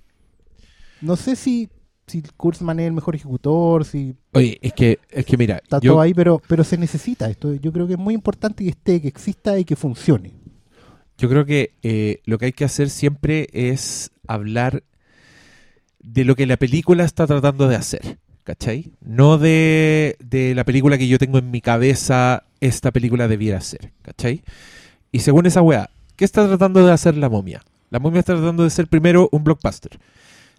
No sé si, si Kurtzman es el mejor ejecutor, si Oye, es que, es que mira, está yo, todo ahí, pero, pero se necesita esto. Yo creo que es muy importante que esté, que exista y que funcione. yo creo que eh, lo que hay que hacer siempre es hablar de lo que la película está tratando de hacer, ¿cachai? No de, de la película que yo tengo en mi cabeza, esta película debiera ser, ¿cachai? Y según esa weá, ¿qué está tratando de hacer la momia? La momia está tratando de ser primero un blockbuster.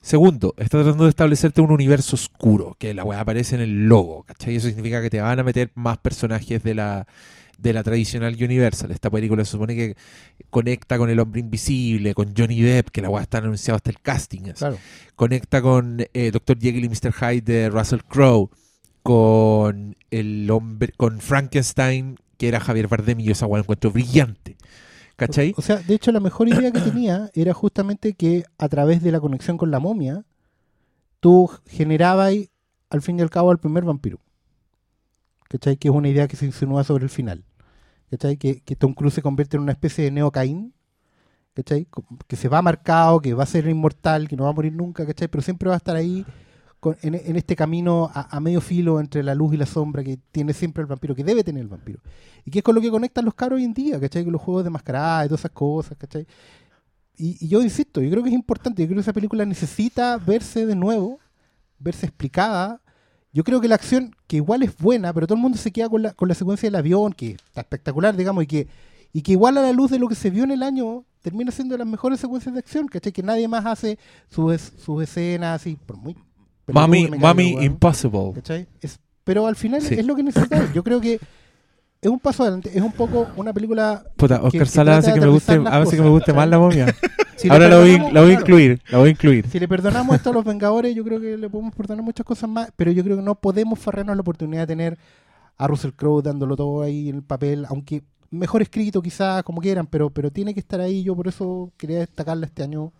Segundo, está tratando de establecerte un universo oscuro, que la weá aparece en el logo, ¿cachai? Eso significa que te van a meter más personajes de la, de la tradicional Universal. Esta película se supone que conecta con el hombre invisible, con Johnny Depp, que la weá está anunciado hasta el casting. Claro. Conecta con eh, Dr. Jekyll y Mr. Hyde de Russell Crowe, con el hombre, con Frankenstein, que era Javier Bardem, y yo esa weá encuentro brillante. ¿Cachai? O sea, de hecho, la mejor idea que tenía era justamente que a través de la conexión con la momia, tú generabas al fin y al cabo al primer vampiro. ¿Cachai? Que es una idea que se insinúa sobre el final. ¿Cachai? Que, que Tom Cruise se convierte en una especie de Neo Caín. ¿Cachai? Que se va marcado, que va a ser inmortal, que no va a morir nunca, ¿cachai? Pero siempre va a estar ahí con- en, en este camino a, a medio filo entre la luz y la sombra que tiene siempre el vampiro, que debe tener el vampiro. Y que es con lo que conectan los caros hoy en día, ¿cachai? Con los juegos de mascarada y todas esas cosas, ¿cachai? Y, y yo insisto, yo creo que es importante, yo creo que esa película necesita verse de nuevo, verse explicada. Yo creo que la acción, que igual es buena, pero todo el mundo se queda con la, con la secuencia del avión, que está espectacular, digamos, y que, y que igual a la luz de lo que se vio en el año, termina siendo de las mejores secuencias de acción, ¿cachai? Que nadie más hace sus, sus escenas así, por muy... Mami, Mami. Impossible. ¿Cachai? Es- pero al final Sí. es lo que necesitamos. Yo creo que es un paso adelante. Es un poco una película. Puta, Oscar que Sala hace que me guste, hace que me guste más la momia. *laughs* Si Ahora la voy, la voy a claro, incluir, la voy a incluir. Si le perdonamos esto a los Vengadores, yo creo que le podemos perdonar muchas cosas más. Pero yo creo que no podemos farrarnos la oportunidad de tener a Russell Crowe dándolo todo ahí en el papel, aunque mejor escrito quizás, como quieran, pero, pero tiene que estar ahí. Yo por eso quería destacarla este año.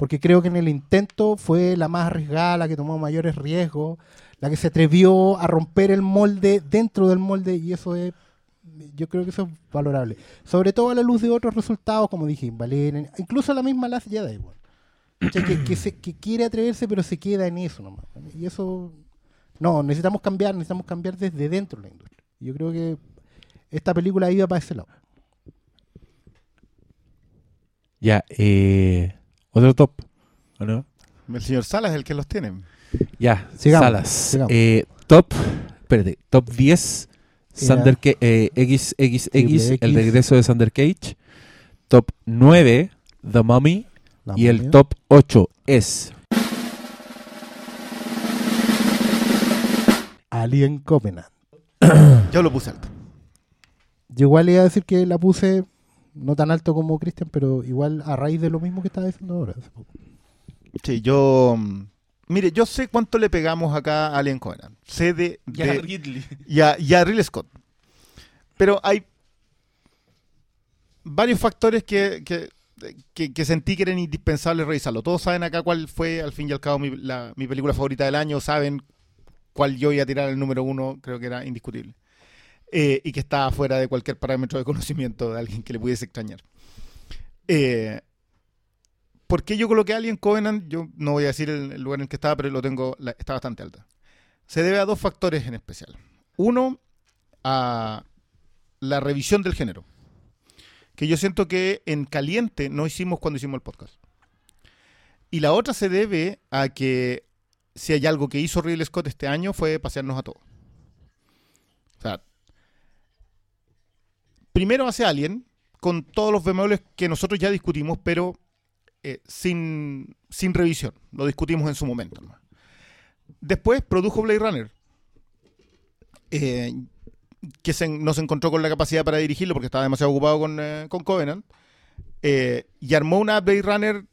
Porque creo que en el intento fue la más arriesgada, la que tomó mayores riesgos, la que se atrevió a romper el molde dentro del molde y eso es, yo creo que eso es valorable. Sobre todo a la luz de otros resultados, como dije, Valerian, incluso la misma Last Jedi, weón. ¿Cachai? que, que, se- que quiere atreverse pero se queda en eso nomás. Y eso, no, necesitamos cambiar, necesitamos cambiar desde dentro de la industria. Yo creo que esta película iba para ese lado. Ya, eh, otro top, ¿o no? El señor Salas es el que los tiene. Ya, Sigamos, Salas. sigamos. Eh, top, espérate, top 10, Era- Thunder Ca- eh, XXX, Triple el X. regreso de Thunder Cage. Top 9, The Mummy. La y el top 8 es Alien Covenant. Yo lo puse alto. Yo igual iba a decir que la puse no tan alto como Christian, pero igual a raíz de lo mismo que estaba diciendo ahora. hace poco. Sí, yo. mm, Mire, yo sé cuánto le pegamos acá a Alien Covenant. Sé de. Ya de- Ridley. y, a, y a Ridley Scott. Pero hay varios factores que, que, que- que sentí que eran indispensables revisarlo. Todos saben acá cuál fue, al fin y al cabo, mi, la- mi película favorita del año. Saben cuál yo iba a tirar el número uno. Creo que era indiscutible. Eh, y que estaba fuera de cualquier parámetro de conocimiento de alguien que le pudiese extrañar. Eh, ¿Por qué yo coloqué Alien Covenant? Yo no voy a decir el, el lugar en el que estaba, pero lo tengo, la- está bastante alta. Se debe a dos factores en especial. Uno, a la revisión del género. Que yo siento que en caliente no hicimos cuando hicimos el podcast. Y la otra se debe a que si hay algo que hizo Ridley Scott este año fue pasearnos a todos. O sea, primero hace Alien, con todos los bemoles que nosotros ya discutimos, pero eh, sin, sin revisión. Lo discutimos en su momento. Después produjo Blade Runner. eh, que se, no se encontró con la capacidad para dirigirlo porque estaba demasiado ocupado con, eh, con Covenant. y armó una Blade Runner,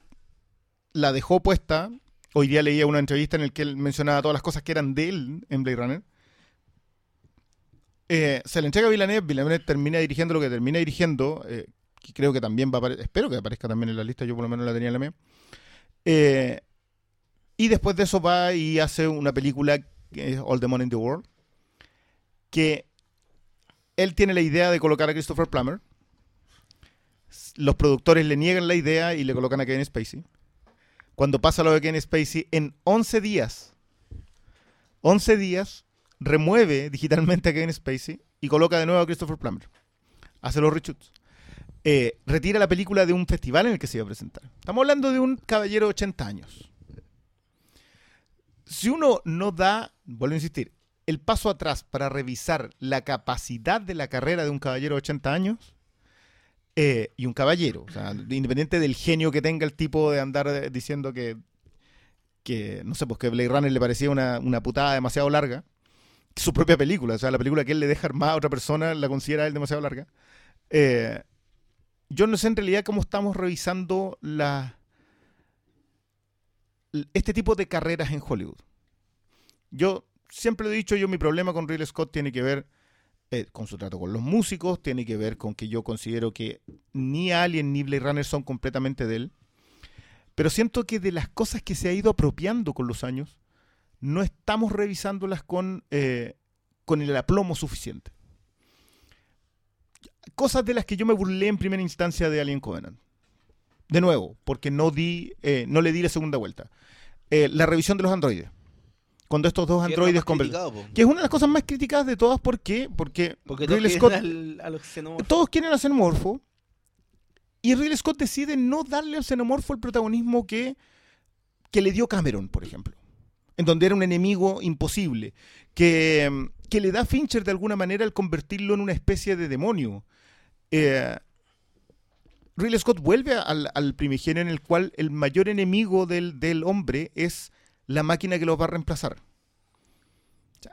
la dejó puesta. Hoy día leía una entrevista en la que él mencionaba todas las cosas que eran de él en Blade Runner. Eh, se le entrega a Villeneuve, Villeneuve termina dirigiendo lo que termina dirigiendo, eh, creo que también va a espero que aparezca también en la lista, yo por lo menos la tenía en la mía. Eh, y después de eso va y hace una película All the Money in the World, que él tiene la idea de colocar a Christopher Plummer. Los productores le niegan la idea y le colocan a Kevin Spacey. Cuando pasa lo de Kevin Spacey, en 11 días, 11 días, remueve digitalmente a Kevin Spacey y coloca de nuevo a Christopher Plummer. Hace los reshoots. Eh, retira la película de un festival en el que se iba a presentar. Estamos hablando de un caballero de 80 años. Si uno no da, vuelvo a insistir, el paso atrás para revisar la capacidad de la carrera de un caballero de 80 años eh, y un caballero, o sea, independiente del genio que tenga el tipo de andar eh, diciendo que, que no sé, pues que Blade Runner le parecía una, una putada demasiado larga, su propia película, o sea, la película que él le deja armada a otra persona la considera él demasiado larga. Eh, yo no sé en realidad cómo estamos revisando la, este tipo de carreras en Hollywood. Yo siempre lo he dicho, yo mi problema con Ridley Scott tiene que ver eh, con su trato con los músicos, tiene que ver con que yo considero que ni Alien ni Blade Runner son completamente de él. Pero siento que de las cosas que se ha ido apropiando con los años, no estamos revisándolas con, eh, con el aplomo suficiente. Cosas de las que yo me burlé en primera instancia de Alien Covenant. De nuevo, porque no, di, eh, no le di la segunda vuelta. Eh, la revisión de los androides. Cuando estos dos androides más conver- criticado, po. Que es una de las cosas más criticadas de todas. ¿Por qué? Porque, Porque todos Ridley quieren Scott al- a los xenomorfos. todos quieren al xenomorfo y Ridley Scott decide no darle al xenomorfo el protagonismo que, que le dio Cameron, por ejemplo, en donde era un enemigo imposible, que, que le da Fincher de alguna manera al convertirlo en una especie de demonio. Eh, Ridley Scott vuelve al, primigenio en el cual el mayor enemigo del, del hombre es la máquina que lo va a reemplazar.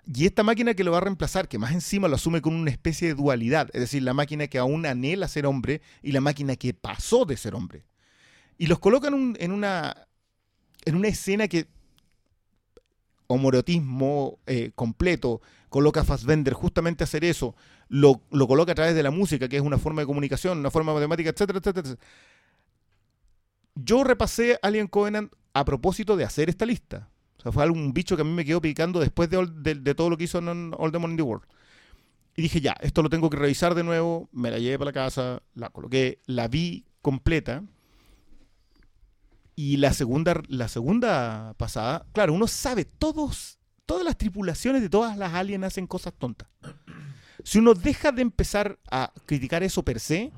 Y esta máquina que lo va a reemplazar, que más encima lo asume con una especie de dualidad, es decir, la máquina que aún anhela ser hombre y la máquina que pasó de ser hombre. Y los colocan en, una, en una escena que homorotismo eh, completo, coloca a Fassbender justamente a hacer eso, lo, lo coloca a través de la música, que es una forma de comunicación, una forma matemática, etcétera, etcétera. Yo repasé Alien Covenant a propósito de hacer esta lista. O sea, fue algún bicho que a mí me quedó picando después de- de todo lo que hizo en All the Money in the World. Y dije, ya, esto lo tengo que revisar de nuevo. Me la llevé para la casa, la coloqué, la vi completa. Y la segunda, la segunda pasada, claro, uno sabe, todos, todas las tripulaciones de todas las aliens hacen cosas tontas. Si uno deja de empezar a criticar eso per se,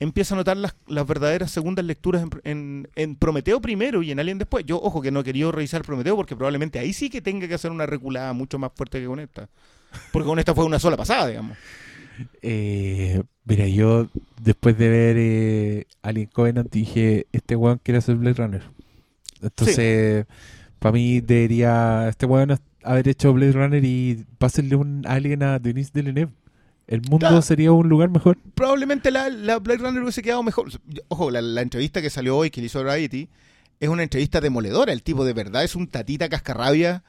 empieza a notar las, las verdaderas segundas lecturas en, en- en Prometeo primero y en Alien después. Yo, ojo, que no he querido revisar Prometeo porque probablemente ahí sí que tenga que hacer una reculada mucho más fuerte que con esta. Porque con esta fue una sola pasada, digamos. Eh, mira, yo después de ver eh, Alien Covenant dije, este weón quiere hacer Blade Runner. Entonces, para mí debería este weón haber hecho Blade Runner y pásenle un Alien a Denis Villeneuve. El mundo Claro. sería un lugar mejor. Probablemente la, la Blade Runner hubiese quedado mejor. Ojo, la, la entrevista que salió hoy, que le hizo Variety, es una entrevista demoledora. El tipo de verdad es un tatita cascarrabia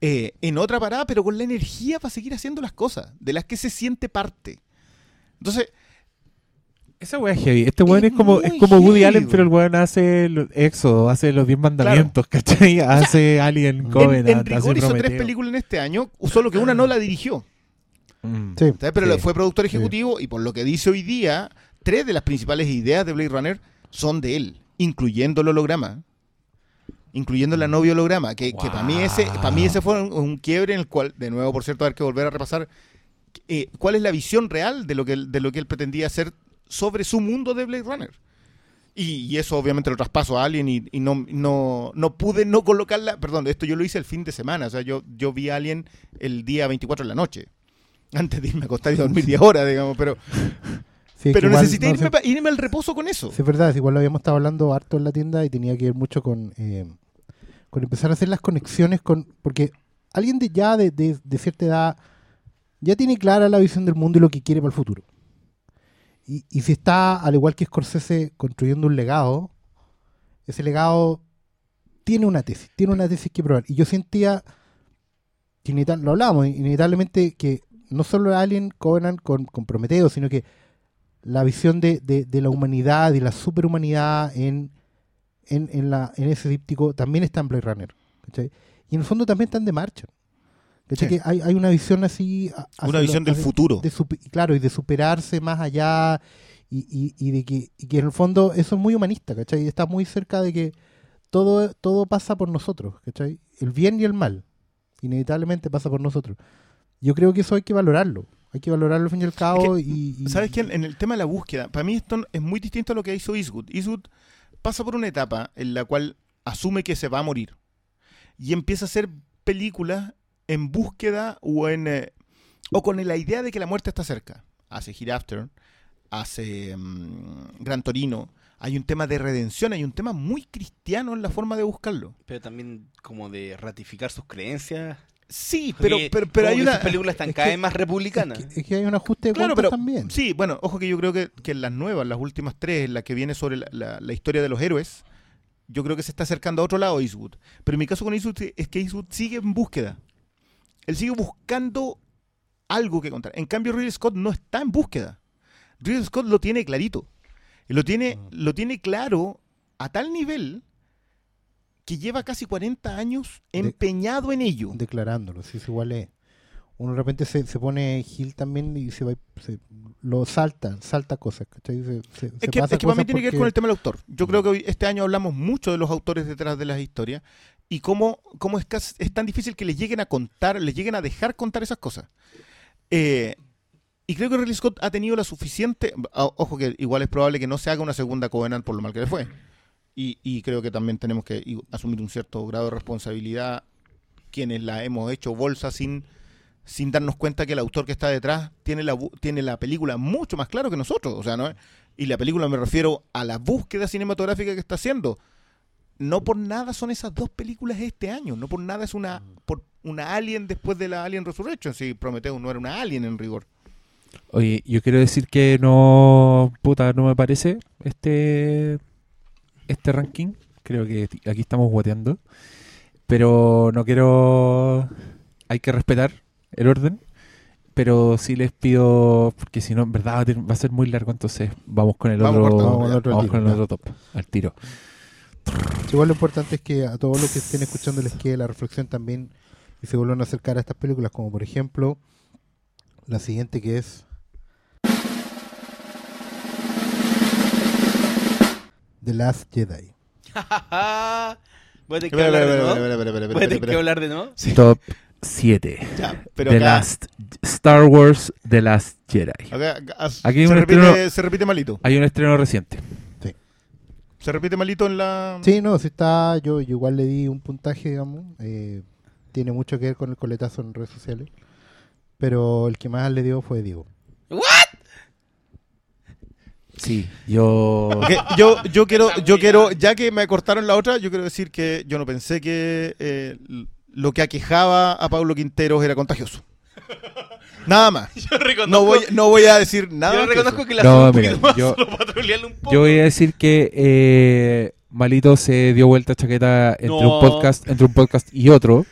eh, en otra parada, pero con la energía para seguir haciendo las cosas, de las que se siente parte. Entonces, Esa weá es heavy. Este weón Es es, como, es como Woody heavy, Allen, pero el weón hace los Éxodo, hace los Diez Mandamientos, *laughs* ¿cachai? Hace Alien en, Covenant, en rigor hizo tres películas en este año, solo que una no la dirigió. Mm. Pero Sí. fue productor ejecutivo y por lo que dice hoy día, tres de las principales ideas de Blade Runner son de él, incluyendo el holograma. Incluyendo la novia holograma, que, que para mí ese, para mí ese fue un, un quiebre en el cual, de nuevo, por cierto, hay que volver a repasar eh, cuál es la visión real de lo que él, de lo que él pretendía hacer sobre su mundo de Blade Runner. Y, y eso obviamente lo traspaso a Alien y, y no, no, no pude no colocarla, perdón, esto yo lo hice el fin de semana, o sea, yo, yo vi a Alien el día 24 de la noche. Antes de irme a acostar y dormir 10 horas, digamos, pero, Sí, pero igual, necesité no irme, irme al reposo con eso. Sí, es verdad, es igual lo habíamos estado hablando harto en la tienda y tenía que ver mucho con, eh, con empezar a hacer las conexiones con... Porque alguien de ya de, de- de cierta edad ya tiene clara la visión del mundo y lo que quiere para el futuro. Y, y si está, al igual que Scorsese, construyendo un legado, ese legado tiene una tesis, tiene una tesis que probar. Y yo sentía, que lo hablábamos, inevitablemente que no solo Alien Covenant con, con Prometeo, sino que la visión de, de- de la humanidad y la superhumanidad en, en, en, la, en ese díptico también está en Blade Runner. ¿cachai? Y en el fondo también están de marcha. Que hay, hay una visión así... Una visión del futuro. de claro, y de superarse más allá y, y- y de que, y que en el fondo eso es muy humanista, ¿cachai? Está muy cerca de que todo, todo pasa por nosotros, ¿cachai? El bien y el mal, inevitablemente pasa por nosotros. Yo creo que eso hay que valorarlo, hay que valorarlo al fin y al cabo y, y- ¿Sabes qué? En el tema de la búsqueda, para mí esto es muy distinto a lo que hizo Eastwood. Eastwood pasa por una etapa en la cual asume que se va a morir y empieza a hacer películas en búsqueda o en eh, o con la idea de que la muerte está cerca. Hace Hereafter, hace mm, Gran Torino. Hay un tema de redención, hay un tema muy cristiano en la forma de buscarlo. Pero también como de ratificar sus creencias. Sí, pero, pero, pero hay una... películas están es cada vez más republicanas. es que, es que hay un ajuste de Claro, pero también. sí, bueno, ojo que yo creo que, que en las nuevas, las últimas tres, en la que viene sobre la, la- la historia de los héroes, yo creo que se está acercando a otro lado Eastwood. Pero en mi caso con Eastwood es que Eastwood sigue en búsqueda. Él sigue buscando algo que contar. En cambio, Ridley Scott no está en búsqueda. Ridley Scott lo tiene clarito. Lo tiene, lo tiene claro a tal nivel que lleva casi 40 años De- empeñado en ello. declarándolo, si es igual es. Uno de repente se, se pone Gil también y se va se, lo salta, salta cosas, ¿cachai? Se, se- se Es que, pasa es que para mí tiene que ver con el tema del autor. Yo creo que hoy, este año hablamos mucho de los autores detrás de las historias y cómo, cómo es, cas- es tan difícil que les lleguen a contar, les lleguen a dejar contar esas cosas. Eh, y creo que Ridley Scott ha tenido la suficiente... Ojo que igual es probable que no se haga una segunda Covenant por lo mal que le fue. Y, y creo que también tenemos que i- asumir un cierto grado de responsabilidad quienes la hemos hecho bolsa sin, sin darnos cuenta que el autor que está detrás tiene la, bu- tiene la película mucho más claro que nosotros. O sea, ¿no? Y la película me refiero a la búsqueda cinematográfica que está haciendo. No por nada son esas dos películas este año. No por nada es una, por una Alien después de la Alien Resurrection. Si Prometheus no era una Alien en rigor. Oye, yo quiero decir que no, puta, no me parece este este ranking. Creo que aquí estamos guateando. Pero no quiero... Hay que respetar el orden. Pero sí les pido, porque si no, en verdad va a ser muy largo, entonces vamos con el Vamos otro, cortando, vamos al otro vamos tiro, con el ya. otro top, al tiro. Igual lo importante es que a todos los que estén escuchando les quede la reflexión también y se vuelvan a acercar a estas películas, como por ejemplo la siguiente que es The Last Jedi. Voy a tener que hablar de nuevo. Voy a tener espera, que hablar de nuevo. Sí. Top 7. Ya, pero The acá- Last Star Wars The Last Jedi. acá- acá- as- Aquí hay se, un repite, estreno- se repite malito. Hay un estreno reciente. Se repite malito en la... Sí, no, si está, yo, yo igual le di un puntaje, digamos, eh, tiene mucho que ver con el coletazo en redes sociales, pero el que más le dio fue Diego. Sí, yo... Que yo, yo quiero, yo quiero, ya que me cortaron la otra, yo quiero decir que yo no pensé que eh, lo que aquejaba a Pablo Quinteros era contagioso. Nada más. *laughs* Yo reconozco, No voy, no voy a decir nada. yo que reconozco eso. que la No, mira, más yo- solo un poco. Yo voy a decir que eh, Malito se dio vuelta chaqueta entre No. un podcast, entre un podcast y otro.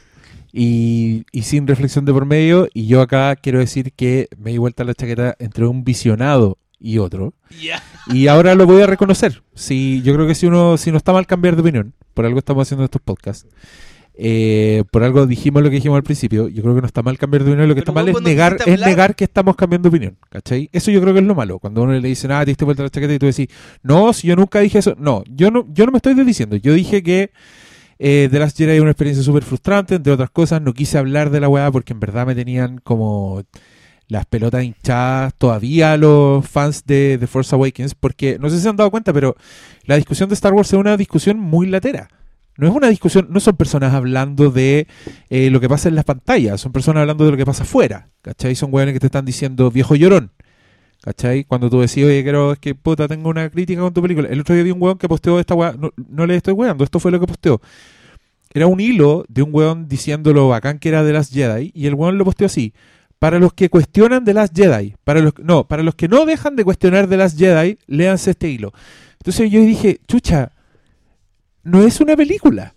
Y, y sin reflexión de por medio. Y yo acá quiero decir que me di vuelta la chaqueta entre un visionado y otro. Y ahora lo voy a reconocer. Si, yo creo que si uno, si no está mal cambiar de opinión, por algo estamos haciendo estos podcasts. eh, por algo dijimos lo que dijimos al principio. Yo creo que no está mal cambiar de opinión. Lo que Pero está mal es negar, es hablar- negar que estamos cambiando de opinión. ¿Cachai? Eso yo creo que es lo malo. Cuando uno le dicen, ah, te diste vuelta la chaqueta y tú decís, no, si yo nunca dije eso. No, yo no, yo no me estoy diciendo. Yo dije que eh, The Last Jedi es una experiencia súper frustrante, entre otras cosas. No quise hablar de la weá porque en verdad me tenían como las pelotas hinchadas todavía los fans de The Force Awakens, porque no sé si se han dado cuenta, pero la discusión de Star Wars es una discusión muy latera. No es una discusión, no son personas hablando de eh, lo que pasa en las pantallas, son personas hablando de lo que pasa afuera, ¿cachai? Son weones que te están diciendo viejo llorón, ¿cachai? Cuando tú decís, oye, quiero, que puta, tengo una crítica con tu película. El otro día vi un weón que posteó esta weá, no, le estoy weando, esto fue lo que posteó. Era un hilo de un weón diciendo lo bacán que era de las Jedi, y el weón lo posteó así. Para los que cuestionan de las Jedi, para los no, para los que no dejan de cuestionar de las Jedi, léanse este hilo. Entonces yo dije, chucha, no es una película.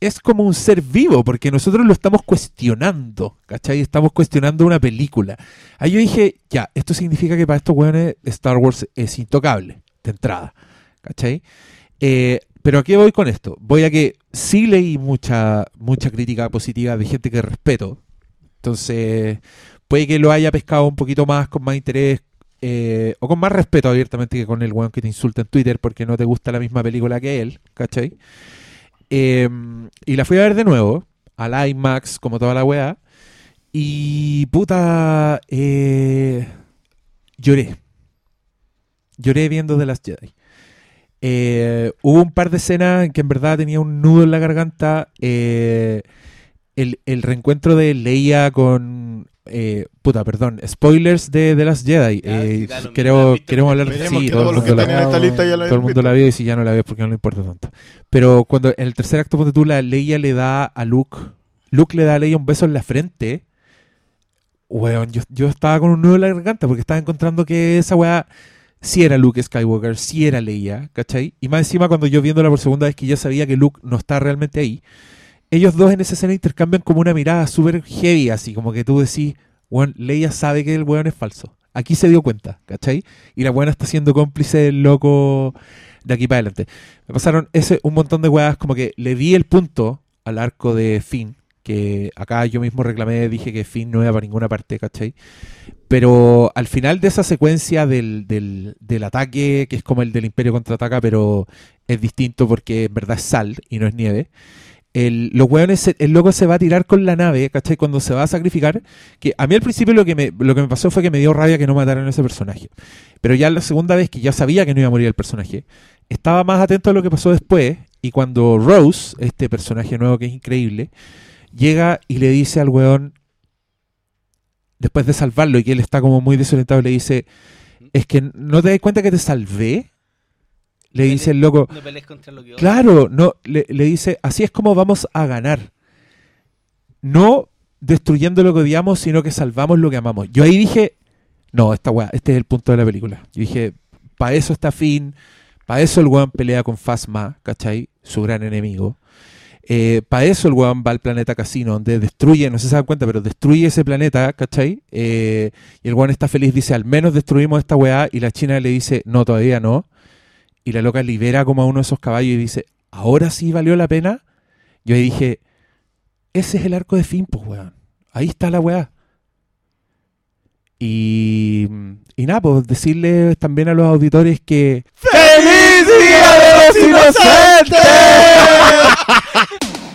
Es como un ser vivo, porque nosotros lo estamos cuestionando, ¿cachai? Estamos cuestionando una película. Ahí yo dije, ya, esto significa que para estos weones Star Wars es intocable, de entrada, ¿cachai? Eh, pero ¿a qué voy con esto? Voy a que sí leí mucha, mucha crítica positiva de gente que respeto. Entonces, puede que lo haya pescado un poquito más, con más interés, eh, o con más respeto abiertamente que con el weón que te insulta en Twitter porque no te gusta la misma película que él, ¿cachai? Eh, y la fui a ver de nuevo, al IMAX, como toda la weá, y puta, eh, lloré. Lloré viendo The Last Jedi. Eh, hubo un par de escenas en que en verdad tenía un nudo en la garganta. eh, el, el reencuentro de Leia con. eh, puta, perdón. Spoilers de The Last Jedi. Ya, Eh, queremos, visto, hablar Veremos sí, todo el mundo la- tienen esta lista ya la todo el mundo la vio y si ya no la vio porque no le importa tanto. Pero cuando en el tercer acto, ponte tú, la Leia le da a Luke, Luke le da a Leia un beso en la frente. Weón, yo, yo estaba con un nudo en la garganta porque estaba encontrando que esa weá sí era Luke Skywalker, sí era Leia, ¿cachai? Y más encima cuando yo viéndola por segunda vez que ya sabía que Luke no está realmente ahí, ellos dos en esa escena intercambian como una mirada súper heavy, así como que tú decís, weón, Leia sabe que el weón es falso. Aquí se dio cuenta, ¿cachai? Y la buena está siendo cómplice del loco de aquí para adelante. Me pasaron ese un montón de weas, como que le di el punto al arco de Finn, que acá yo mismo reclamé, dije que Finn no iba para ninguna parte, ¿cachai? Pero al final de esa secuencia del, del, del ataque, que es como el del Imperio contraataca, pero es distinto porque en verdad es sal y no es nieve. El, los hueones, el loco se va a tirar con la nave, ¿cachai? Cuando se va a sacrificar. Que a mí al principio lo que, me, lo que me pasó fue que me dio rabia que no mataran a ese personaje. Pero ya la segunda vez que ya sabía que no iba a morir el personaje, estaba más atento a lo que pasó después. Y cuando Rose, este personaje nuevo que es increíble, llega y le dice al weón, después de salvarlo y que él está como muy desorientado, le dice, es que no te das cuenta que te salvé. Le dice el loco, No pelees contra lo que. Claro, no, le, le dice, así es como vamos a ganar. No destruyendo lo que odiamos, sino que salvamos lo que amamos. Yo ahí dije, no, esta weá, este es el punto de la película. Yo dije, para eso está Finn, para eso el weón pelea con Phasma, ¿cachai? Su gran enemigo. para eso el weón va al planeta casino, donde destruye, no sé si se dan cuenta, pero destruye ese planeta, ¿cachai? Eh, y el weón está feliz, dice, al menos destruimos esta weá, y la china le dice, no, todavía no. Y la loca libera como a uno de esos caballos y dice, ahora sí valió la pena. Yo ahí dije, ese es el arco de fin, pues, weón. Ahí está la weá. Y, y nada, pues decirle también a los auditores que... ¡Feliz Día de los Inocentes! *laughs*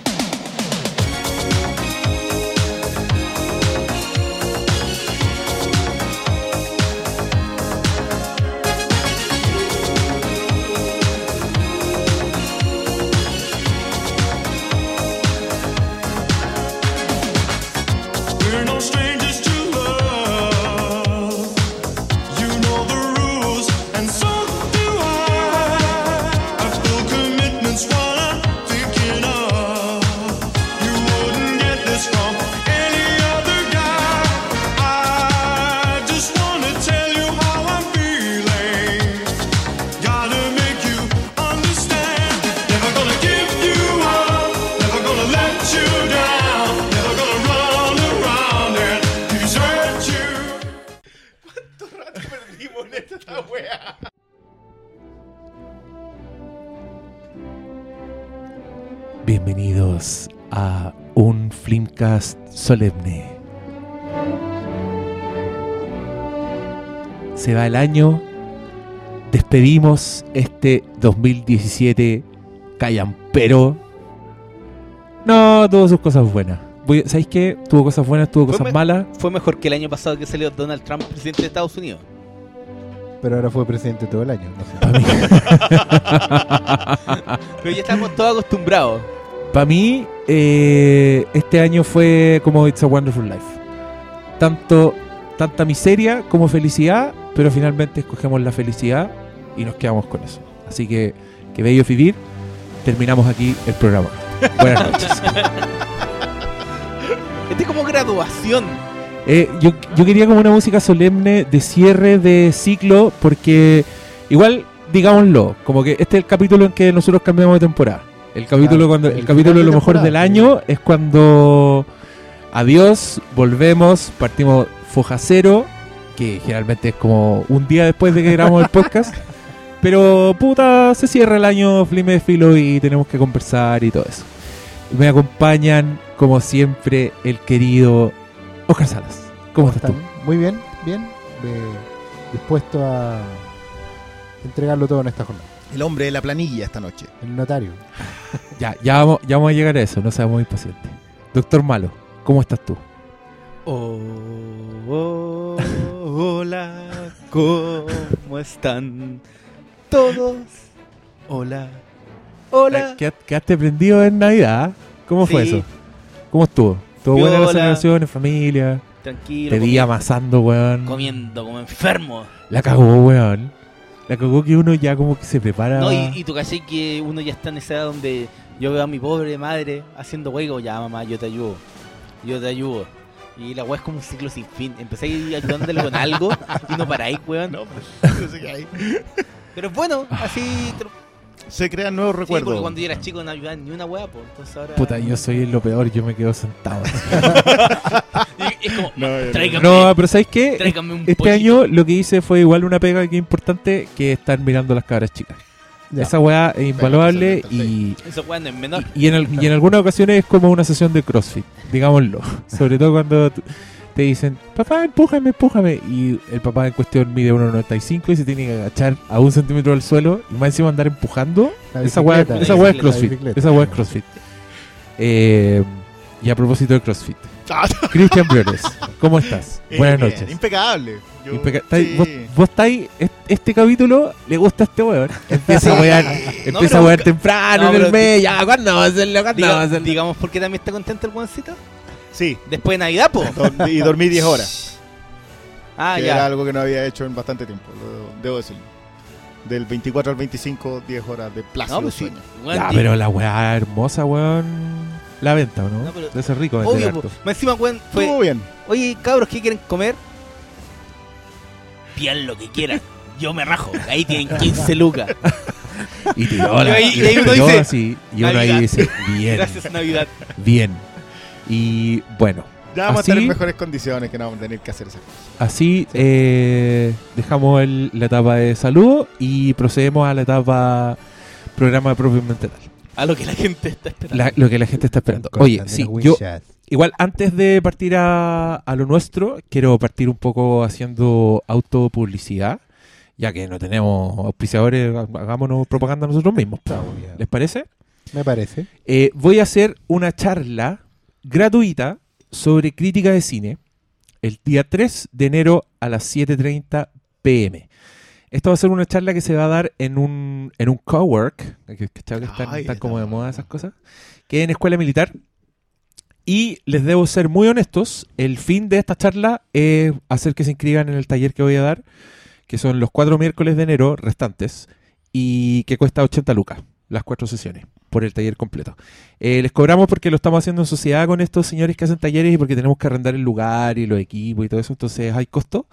Bienvenidos a un Flimcast solemne. Se va el año, despedimos este 2017 callampero. No, tuvo sus cosas buenas. Voy- ¿Sabéis qué? Tuvo cosas buenas, tuvo Fue cosas me- malas. Fue mejor que el año pasado que salió Donald Trump, presidente de Estados Unidos. Pero ahora fue presidente todo el año. No sé. *laughs* Pero ya estamos todos acostumbrados. Para mí, eh, este año fue como It's a Wonderful Life. Tanto, tanta miseria como felicidad, pero finalmente escogemos la felicidad y nos quedamos con eso. Así que, que bello vivir. Terminamos aquí el programa. *laughs* Buenas noches. Este es como graduación. Eh, yo, yo quería como una música solemne de cierre de ciclo, porque igual, digámoslo, como que este es el capítulo en que nosotros cambiamos de temporada. El capítulo Claro, cuando el el capítulo de lo mejor del año es cuando adiós, volvemos, partimos foja cero, que generalmente es como un día después de que grabamos el podcast. *laughs* Pero puta, se cierra el año Flime de Filo y tenemos que conversar y todo eso. Me acompañan, como siempre, el querido Oscar Salas. ¿Cómo estás tú? están? Muy bien, bien. eh, dispuesto a entregarlo todo en esta jornada. El hombre de la planilla esta noche. El notario. *laughs* Ya, ya vamos, ya vamos a llegar a eso, no seamos impacientes. Doctor Malo, ¿cómo estás tú? Oh, oh, hola, ¿cómo están todos? Hola, hola. ¿Qued- ¿Quedaste prendido en Navidad? ¿Cómo fue eso? ¿Cómo estuvo? ¿Estuvo buena la celebración en familia? Tranquilo. Te vi amasando, weón. comiendo como enfermo. La cagó, weón. La cagó que uno ya como que se prepara. No, y, y tú caché que uno ya está en esa edad donde yo veo a mi pobre madre haciendo juego, ya mamá, yo te ayudo, yo te ayudo. Y la weá es como un ciclo sin fin. Empecé ayudándole con algo y no paráis, weón. No, pues, *laughs* yo sé que hay. Pero es bueno, así. Se crean nuevos Sí, recuerdos. porque cuando yo era chico no ayudaban ni una weá, pues. Entonces ahora. Puta, yo soy lo peor, yo me quedo sentado. *laughs* Y es como, No, tráigame, no, pero ¿sabes qué? tráigame un Este pollito. año lo que hice fue igual una pega que importante que estar mirando las cabras chicas. Ya. Esa weá es invaluable y, no es menor. y, en al- y en algunas ocasiones es como una sesión de CrossFit, digámoslo. *laughs* Sobre todo cuando te dicen, papá, empújame, empújame. Y el papá en cuestión mide 1,95 y se tiene que agachar a un centímetro del suelo y más encima andar empujando. Esa weá, es bicicleta, CrossFit. Esa weá es CrossFit. Eh, y a propósito de CrossFit, *laughs* Ah, Cristian Briones, ¿cómo estás? eh, Buenas bien, noches. Impecable. Yo- Impeca- estáis- sí. vos, vos estáis, est- este capítulo le gusta a este weón. *laughs* Empieza a wear, empieza pero- a wear temprano no, en el mes. Ya, ¿cuándo vamos a hacerlo? ¿Cuándo Diga- vamos a hacerlo? digamos, ¿por qué también está contento el weoncito? Sí, Después de Navidad, po. y dormí 10 horas. *laughs* Ah, que ya. era algo que no había hecho en bastante tiempo, lo- debo decirlo. Del 24 al 25, 10 horas de plácido No, pues sí. sueño. Ya, di- pero la weá hermosa, weón. La venta, ¿o no? No, pero- Debe ser rico vender Obvio, encima, weón, fue. Estuvo bien. Oye, cabros, ¿qué quieren comer? Pidan lo que quieran. Yo me rajo. Ahí tienen 15 lucas. *laughs* Y tiró la- Y ahí- y y ahí uno dice, así, y uno ahí dice, bien, *laughs* Gracias, Navidad. bien. Y bueno, Ya vamos a estar Así- en mejores condiciones que no vamos a tener que hacer esas cosas. así eh, dejamos el- la etapa de saludo y procedemos a la etapa programa propiamente tal. A lo que la gente está esperando. La- lo que la gente está esperando. Oye, sí, yo igual antes de partir a, a lo nuestro, quiero partir un poco haciendo autopublicidad, ya que no tenemos auspiciadores, ha- hagámonos propaganda nosotros mismos. ¿Les parece? Me parece. Eh, voy a hacer una charla gratuita sobre crítica de cine el día 3 de enero a las 7.30 pm. Esta va a ser una charla que se va a dar en un, en un cowork, que, que, que están, Ay, como de moda esas cosas, que es en Escuela Militar. Y les debo ser muy honestos, el fin de esta charla es hacer que se inscriban en el taller que voy a dar, que son los cuatro miércoles de enero restantes, y que cuesta 80 lucas, las cuatro sesiones, por el taller completo. Eh, les cobramos porque lo estamos haciendo en sociedad con estos señores que hacen talleres y porque tenemos que arrendar el lugar y los equipos y todo eso, entonces hay costo.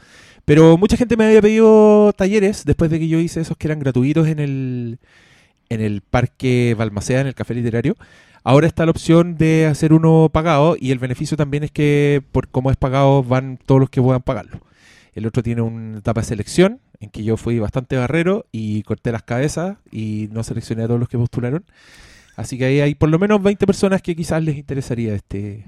Pero mucha gente me había pedido talleres después de que yo hice esos que eran gratuitos en el, en el Parque Balmaceda, en el Café Literario. Ahora está la opción de hacer uno pagado y el beneficio también es que por cómo es pagado van todos los que puedan pagarlo. El otro tiene una etapa de selección en que yo fui bastante barrero y corté las cabezas y no seleccioné a todos los que postularon. Así que ahí hay por lo menos 20 personas que quizás les interesaría este,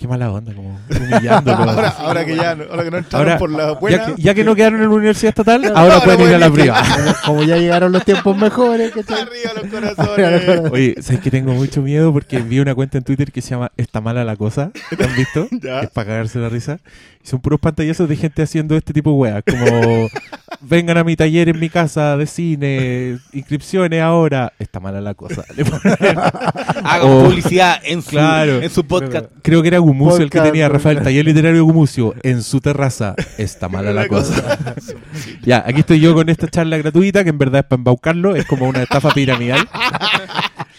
Qué mala onda, como humillándolo. *laughs* Ahora, ahora que ya no- ahora que no entraron Ahora, por la ya, buena, que, ya que no quedaron en la universidad estatal, ahora ahora pueden ir a la privada. *laughs* Como ya llegaron los tiempos mejores, *laughs* ¿cachai? arriba los corazones. Oye, ¿sabes que tengo mucho miedo? Porque vi una cuenta en Twitter que se llama Está mala la cosa. ¿Te han visto? Ya. Es para cagarse la risa. Y son puros pantallazos de gente haciendo este tipo de weas. Como, vengan a mi taller en mi casa de cine, inscripciones ahora. Está mala la cosa. Hagan publicidad en su, Claro. en su podcast. Creo que era Gumucio el que tenía, Rafael, taller literario Gumucio, en su terraza. Está mala la *laughs* cosa. Ya, aquí estoy yo con esta charla gratuita, que en verdad es para embaucarlo, es como una estafa piramidal.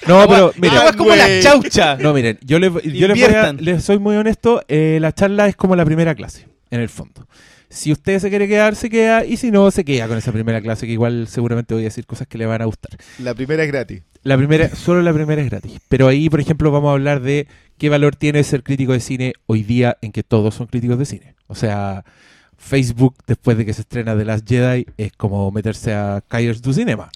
No, pero wea es como la chaucha. no, miren, yo les, yo les, voy a- les soy muy honesto, eh, la charla es como la primera clase, en el fondo. Si usted se quiere quedar, se queda, y si no, se queda con esa primera clase, que igual seguramente voy a decir cosas que le van a gustar. La primera es gratis. La primera, solo la primera es gratis. Pero ahí, por ejemplo, vamos a hablar de qué valor tiene ser crítico de cine hoy día en que todos son críticos de cine. O sea, Facebook, después de que se estrena The Last Jedi, es como meterse a Kaiers du Cinema.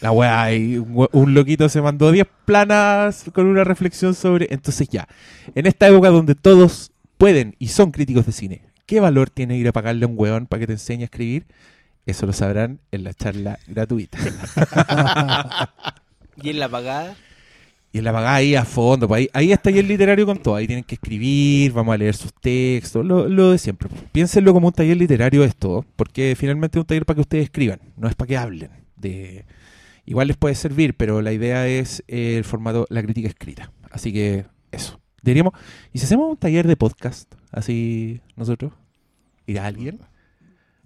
La weá, un, un loquito se mandó 10 planas con una reflexión sobre. Entonces, ya, en esta época donde todos pueden y son críticos de cine, ¿qué valor tiene ir a pagarle a un weón para que te enseñe a escribir? Eso lo sabrán en la charla gratuita. *laughs* Y en la pagada. Y en la pagada ahí a fondo, pues ahí, ahí está el literario con todo. Ahí tienen que escribir, vamos a leer sus textos, lo, lo de siempre. Piénsenlo como un taller literario esto, porque finalmente es un taller para que ustedes escriban, no es para que hablen. De... Igual les puede servir, pero la idea es el formato, la crítica escrita. Así que eso. Diríamos, ¿y si hacemos un taller de podcast? Así nosotros. ¿Irá alguien?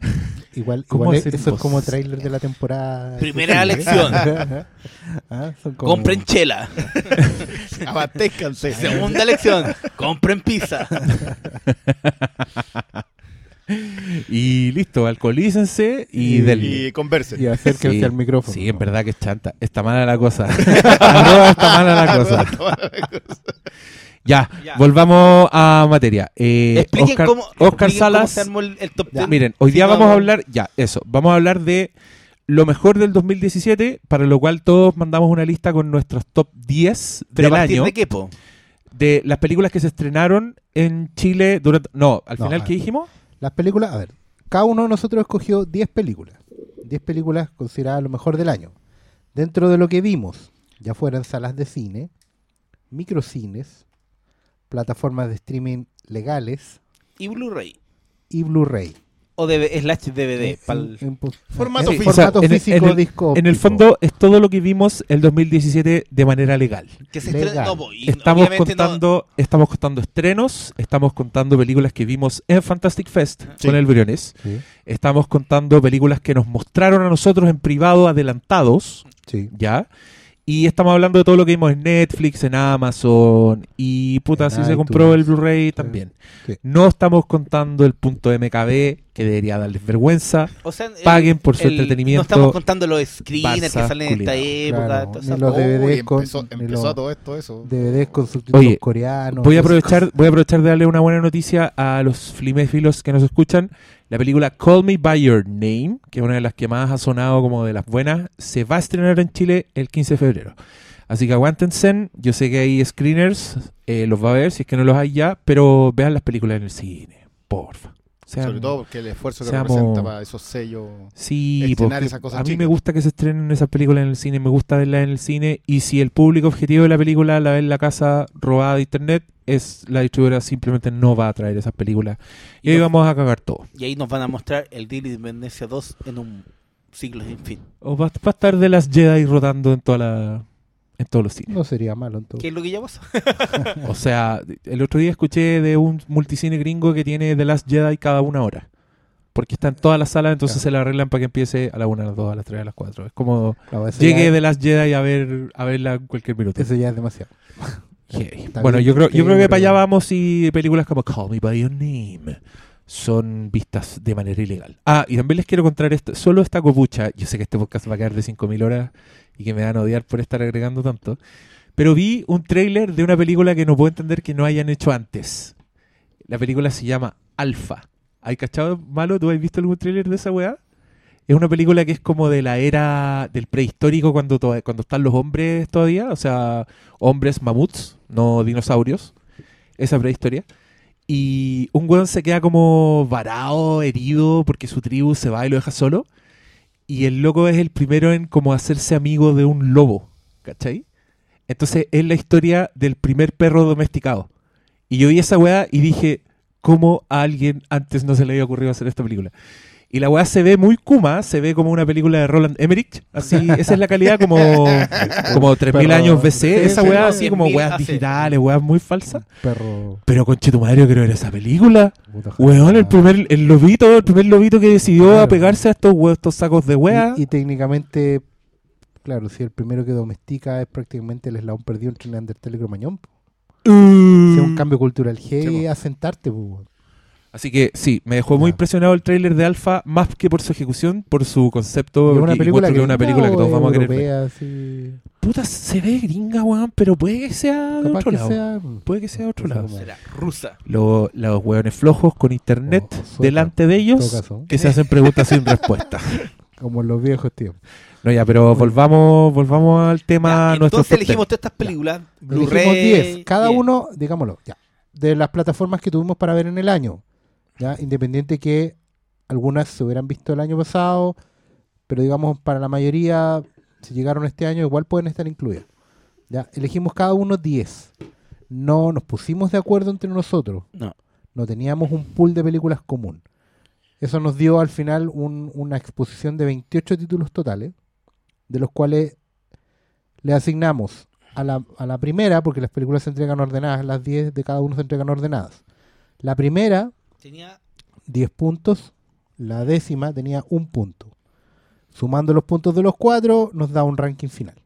*laughs* Igual, ¿Cómo igual eso es como voz? tráiler de la temporada. Primera lección. *laughs* Ah, son como- Compren chela. *laughs* Abastézcanse. Segunda lección. Compren pizza. Y listo, alcoholícense y, Y- del Y conversen. Y acérquense Sí, al micrófono. Sí, en verdad que es chanta. Está mala la cosa. Está mala la cosa. Ya, Ya. volvamos a materia. Eh, Expliquen Oscar, cómo, Oscar expliquen cómo Salas. se armó el, el top Ya, 10. Miren, hoy Sí, día no, vamos a hablar, ya, eso, vamos a hablar de lo mejor del 2017, para lo cual todos mandamos una lista con nuestros top 10 ¿Pero del a año, de qué, po? de las películas que se estrenaron en Chile durante... No, al No, final. ¿qué dijimos? Las películas, a ver, cada uno de nosotros escogió 10 películas. 10 películas consideradas lo mejor del año. Dentro de lo que vimos, ya fueran salas de cine, microcines, plataformas de streaming legales Y Blu-ray. y Blu-ray. O DV slash DVD. En- pa'l- en- en- Formato en físico. Formato en el- físico en el- disco En el fondo es todo lo que vimos el 2017 de manera legal. que se Legal. No, Estamos no- contando, estamos contando estrenos, estamos contando películas que vimos en Fantastic Fest Sí. con el Briones, Sí, estamos contando películas que nos mostraron a nosotros en privado adelantados, sí. ¿ya? Y estamos hablando de todo lo que vimos en Netflix, en Amazon y puta, si se compró el. Blu-ray también. Sí. No estamos contando el punto MKB, que debería darles vergüenza. O sea, el- Paguen por su el- entretenimiento. No estamos contando los screeners que salen en esta época. Claro, ni los cosas. DVD Uy, con- empezó, ni empezó lo- todo esto, eso. DVDs con subtítulos Oye, coreanos. Voy a aprovechar, voy a aprovechar de darle una buena noticia a los fliméfilos que nos escuchan. La película Call Me By Your Name, que es una de las que más ha sonado como de las buenas, se va a estrenar en Chile el 15 de febrero. Así que aguántense, yo sé que hay screeners, eh, los va a ver si es que no los hay ya, pero vean las películas en el cine, porfa. Sean- Sobre todo porque el esfuerzo que seamos- representa para esos sellos. Sí, esas cosas a mí chicas. me gusta que se estrenen esas películas en el cine, me gusta verlas en el cine y si el público objetivo de la película la ve en la casa robada de internet, es la distribuidora simplemente no va a traer esas películas y ahí no- vamos a cagar todo. Y ahí nos van a mostrar el Deal de Independencia 2 en un siglo sin fin. O va, va a estar de las Jedi rotando en toda la en todos los cines. No sería malo en todo. ¿Qué es lo que ya pasó? *laughs* O sea, el otro día escuché de un multicine gringo que tiene The Last Jedi cada una hora. Porque está en todas las salas, entonces Claro. se la arreglan para que empiece a la una, a las dos, a las tres, a las cuatro. Es como eso llegue The Last Jedi a ver a verla en cualquier minuto. Eso ya es demasiado. *laughs* Bueno, yo creo, yo creo que para allá vamos si películas como Call Me By Your Name son vistas de manera ilegal. Ah, y también les quiero contar esto. Solo esta copucha, yo sé que este podcast va a quedar de 5.000 horas y que me van a odiar por estar agregando tanto, pero vi un tráiler de una película que no puedo entender que no hayan hecho antes. La película se llama Alpha. ¿Hay cachado malo? ¿Tú has visto algún tráiler de esa weá? Es una película que es como de la era del prehistórico cuando, cuando están los hombres todavía, o sea, hombres mamuts, no dinosaurios. esa prehistoria. Y un weón se queda como varado, herido, porque su tribu se va y lo deja solo. Y el loco es el primero en como hacerse amigo de un lobo, ¿cachai? Entonces es la historia del primer perro domesticado. Y yo vi esa weá y dije, ¿cómo a alguien antes no se le había ocurrido hacer esta película? Y la weá se ve muy Kuma, se ve como una película de Roland Emmerich, así, *laughs* esa es la calidad como, como 3000 Pero- años BC, esa weá así como 100.000 weas digitales, weas muy falsas. Perro. Pero con tu madre yo quiero ver esa película. Weón, el primer, el lobito, el primer lobito que decidió Claro. a estos, we- estos sacos de wea. Y, y técnicamente, claro, si el primero que domestica es prácticamente el eslabón perdido entre Neandertal y Cromañón. Mm. Si es un cambio cultural po. asentarte, weón. Así que sí, me dejó muy impresionado el tráiler de Alpha, más que por su ejecución, por su concepto. Una que película que es una película que todos vamos a querer así. Puta, se ve gringa, weón, pero puede que sea de Capaz otro que lado. sea. Puede que sea de otro lado. ser Será rusa. Lo- los hueones flojos con internet O- o sueca, delante de ellos que se hacen preguntas sin respuesta. *laughs* Como en los viejos tiempos. No, ya, pero volvamos, volvamos al tema Ya, nuestro. entonces elegimos todas estas películas. Elegimos Blu-ray. 10, cada 10. uno, digámoslo, ya. De las plataformas que tuvimos para ver en el año. Ya, independiente que algunas se hubieran visto el año pasado, pero digamos para la mayoría, si llegaron este año, igual pueden estar incluidas. Ya, elegimos cada uno 10. No nos pusimos de acuerdo entre nosotros. No. No teníamos un pool de películas común. Eso nos dio al final un- una exposición de 28 títulos totales, de los cuales le asignamos a la, a la primera, porque las películas se entregan ordenadas, las 10 de cada uno se entregan ordenadas. La primera, Tenía 10 puntos. La décima tenía un punto. Sumando los puntos de los cuatro, nos da un ranking final.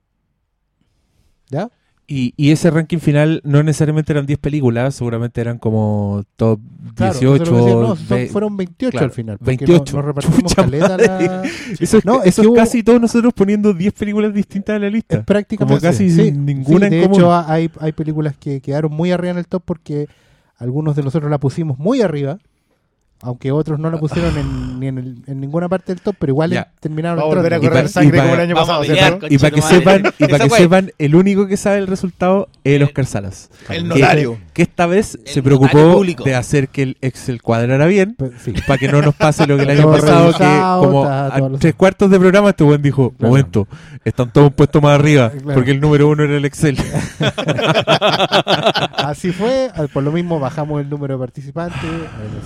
¿Ya? Y, y ese ranking final no necesariamente eran 10 películas, seguramente eran como top Claro, 18. eso es lo que decía, no, son- ve- fueron 28 claro, al final. porque 28. no- *laughs* repartimos caleta la- Eso es, No, es eso es hubo- casi todos nosotros poniendo 10 películas distintas en la lista. Es prácticamente Como casi sí, sin ninguna sí, en de común. hecho hay, hay películas que quedaron muy arriba en el top porque algunos de nosotros la pusimos muy arriba aunque otros no la pusieron en, ni en, el- en ninguna parte del top pero igual Ya. terminaron Va a volver a entrando. Correr pa- sangre y pa- como el año Vamos a pasado, pelear, ¿cierto? con- Y para que Conchetumare. sepan, y para *laughs* Esa que fue. sepan, el único que sabe el resultado es el Oscar Salas. El Que- notario. Que esta vez El se notario preocupó público. de hacer que el Excel cuadrara bien sí. para que no nos pase lo que el *laughs* año Todo pasado, que revisado, como está a lo- tres cuartos de programa este buen dijo, Claro. momento, están todos un puesto más arriba, *laughs* Claro. porque el número uno era el Excel. así fue por lo mismo bajamos el número de participantes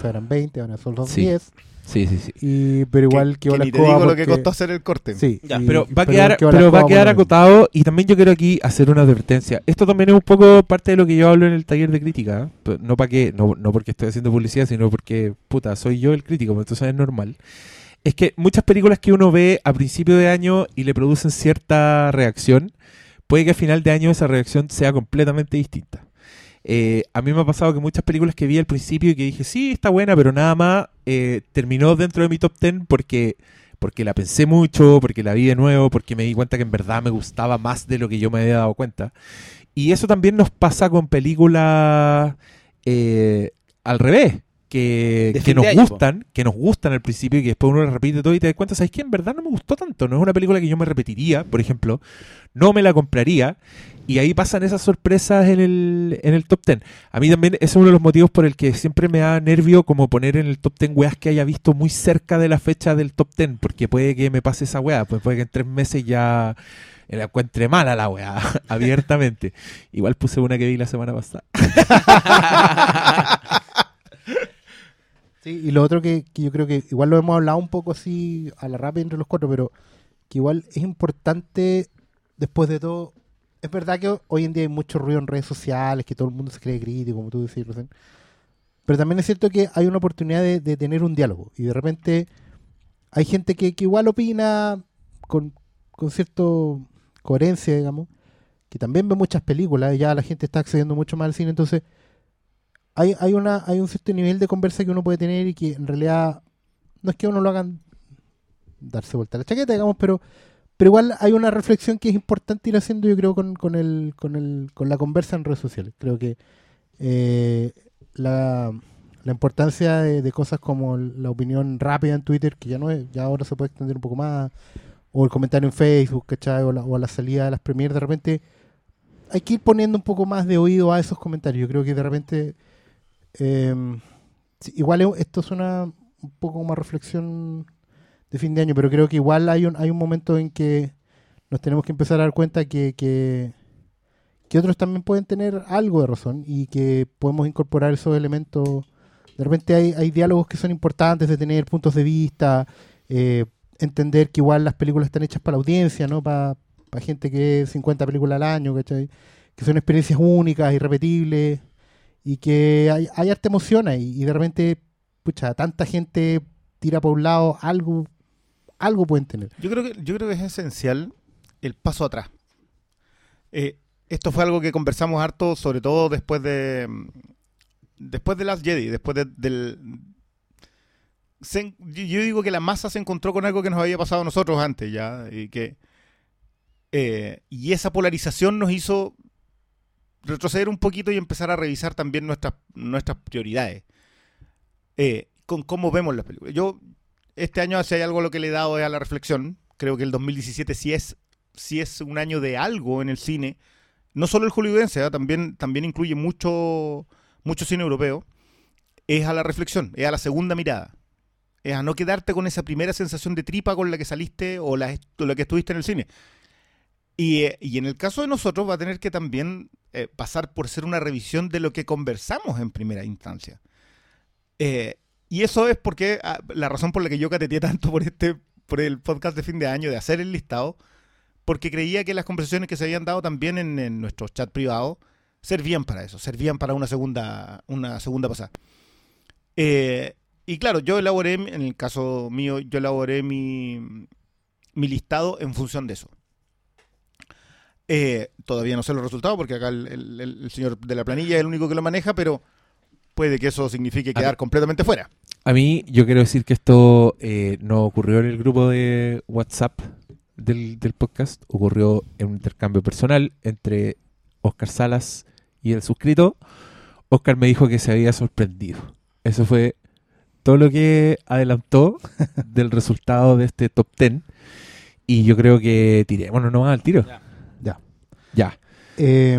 a eran 20 ahora son Sí. 10 Sí, sí, sí. y, pero igual que, que, que la ni te digo lo que costó hacer el corte. sí, Ya, y- Pero va a quedar, pero va a quedar acotado y también yo quiero aquí hacer una advertencia. Esto también es un poco parte de lo que yo hablo en el taller de crítica. ¿eh? No para que, no, no porque estoy haciendo publicidad, sino porque, puta, soy yo el crítico, pues entonces es normal. Es que muchas películas que uno ve a principio de año y le producen cierta reacción, puede que a final de año esa reacción sea completamente distinta. Eh, a mí me ha pasado que muchas películas que vi al principio y que dije, sí, está buena, pero nada más, eh, terminó dentro de mi top 10 porque, porque la pensé mucho, porque la vi de nuevo, porque me di cuenta que en verdad me gustaba más de lo que yo me había dado cuenta. Y eso también nos pasa con películas eh, al revés. Que, que nos po. gustan, que nos gustan al principio y que después uno las repite todo y te das cuenta, ¿sabes qué? En verdad no me gustó tanto, no es una película que yo me repetiría, por ejemplo, no me la compraría y ahí pasan esas sorpresas en el, en el top 10. A mí también ese es uno de los motivos por el que siempre me da nervio como poner en el top 10 weas que haya visto muy cerca de la fecha del top 10, porque puede que me pase esa wea, pues puede que en tres meses ya la encuentre mala la wea, *laughs* abiertamente. Igual puse una que vi la semana pasada. *laughs* Sí, y lo otro que, yo creo que igual lo hemos hablado un poco así a la rápida entre los cuatro, pero que igual es importante, después de todo, es verdad que hoy en día hay mucho ruido en redes sociales, que todo el mundo se cree crítico, como tú decías recién, pero también es cierto que hay una oportunidad de, de tener un diálogo, y de repente hay gente que, que igual opina con, con cierta coherencia, digamos, que también ve muchas películas, y ya la gente está accediendo mucho más al cine, entonces hay, hay, una, hay un cierto nivel de conversa que uno puede tener y que en realidad no es que uno lo hagan darse vuelta la chaqueta, digamos, pero, pero igual hay una reflexión que es importante ir haciendo, yo creo, con, el, con, el, con la conversa en redes sociales. Creo que eh, la, la importancia de, cosas como la opinión rápida en Twitter, que ya no es, ya ahora se puede extender un poco más, o el comentario en Facebook, ¿cachai? O la, o la salida de las premiers, de repente hay que ir poniendo un poco más de oído a esos comentarios. Yo creo que de repente, sí, igual es- esto suena un poco como a reflexión de fin de año, pero creo que igual hay un, hay un momento en que nos tenemos que empezar a dar cuenta que, que, que otros también pueden tener algo de razón y que podemos incorporar esos elementos. De repente hay, hay diálogos que son importantes de tener puntos de vista, eh, entender que igual las películas están hechas para la audiencia, ¿no? Para gente que ve 50 películas al año, ¿cachai? Que son experiencias únicas, irrepetibles y que hay, hay harta emoción ahí y de repente, pucha, tanta gente tira por un lado, algo, algo pueden tener. Yo creo que, yo creo que es esencial el paso atrás. Eh, esto fue algo que conversamos harto, sobre todo después de mm, después de las Jedi, después de- del yo digo que la masa se encontró con algo que nos había pasado a nosotros antes ya y que eh, y esa polarización nos hizo retroceder un poquito y empezar a revisar también nuestras nuestras prioridades eh, con cómo vemos las películas. Yo este año si hay algo lo que le he dado a la reflexión. Creo que el 2017 sí es sí es un año de algo en el cine. No solo el hollywoodense, ¿eh? también también incluye mucho mucho cine europeo. Es a la reflexión, es a la segunda mirada. Es a no quedarte con esa primera sensación de tripa con la que saliste o la, o la que estuviste en el cine. Y, eh, y en el caso de nosotros va a tener que también eh, pasar por ser una revisión de lo que conversamos en primera instancia. Eh, y eso es porque ah, la razón por la que yo cateteé tanto por este por el podcast de fin de año, de hacer el listado, porque creía que las conversaciones que se habían dado también en, nuestro chat privado servían para eso, servían para una segunda, una segunda pasada. Eh, y claro, yo elaboré, en el caso mío, yo elaboré mi, listado en función de eso. Eh, todavía no sé los resultados porque acá el señor de la planilla es el único que lo maneja, pero puede que eso signifique quedar completamente fuera. A mí, yo quiero decir que esto eh, no ocurrió en el grupo de WhatsApp del, del podcast, ocurrió en un intercambio personal entre Oscar Salas y el suscrito. Oscar me dijo que se había sorprendido. Eso fue todo lo que adelantó *laughs* del resultado de este top 10. Y yo creo que tirémonos nomás al tiro. Ya. Ya. Ya. Eh,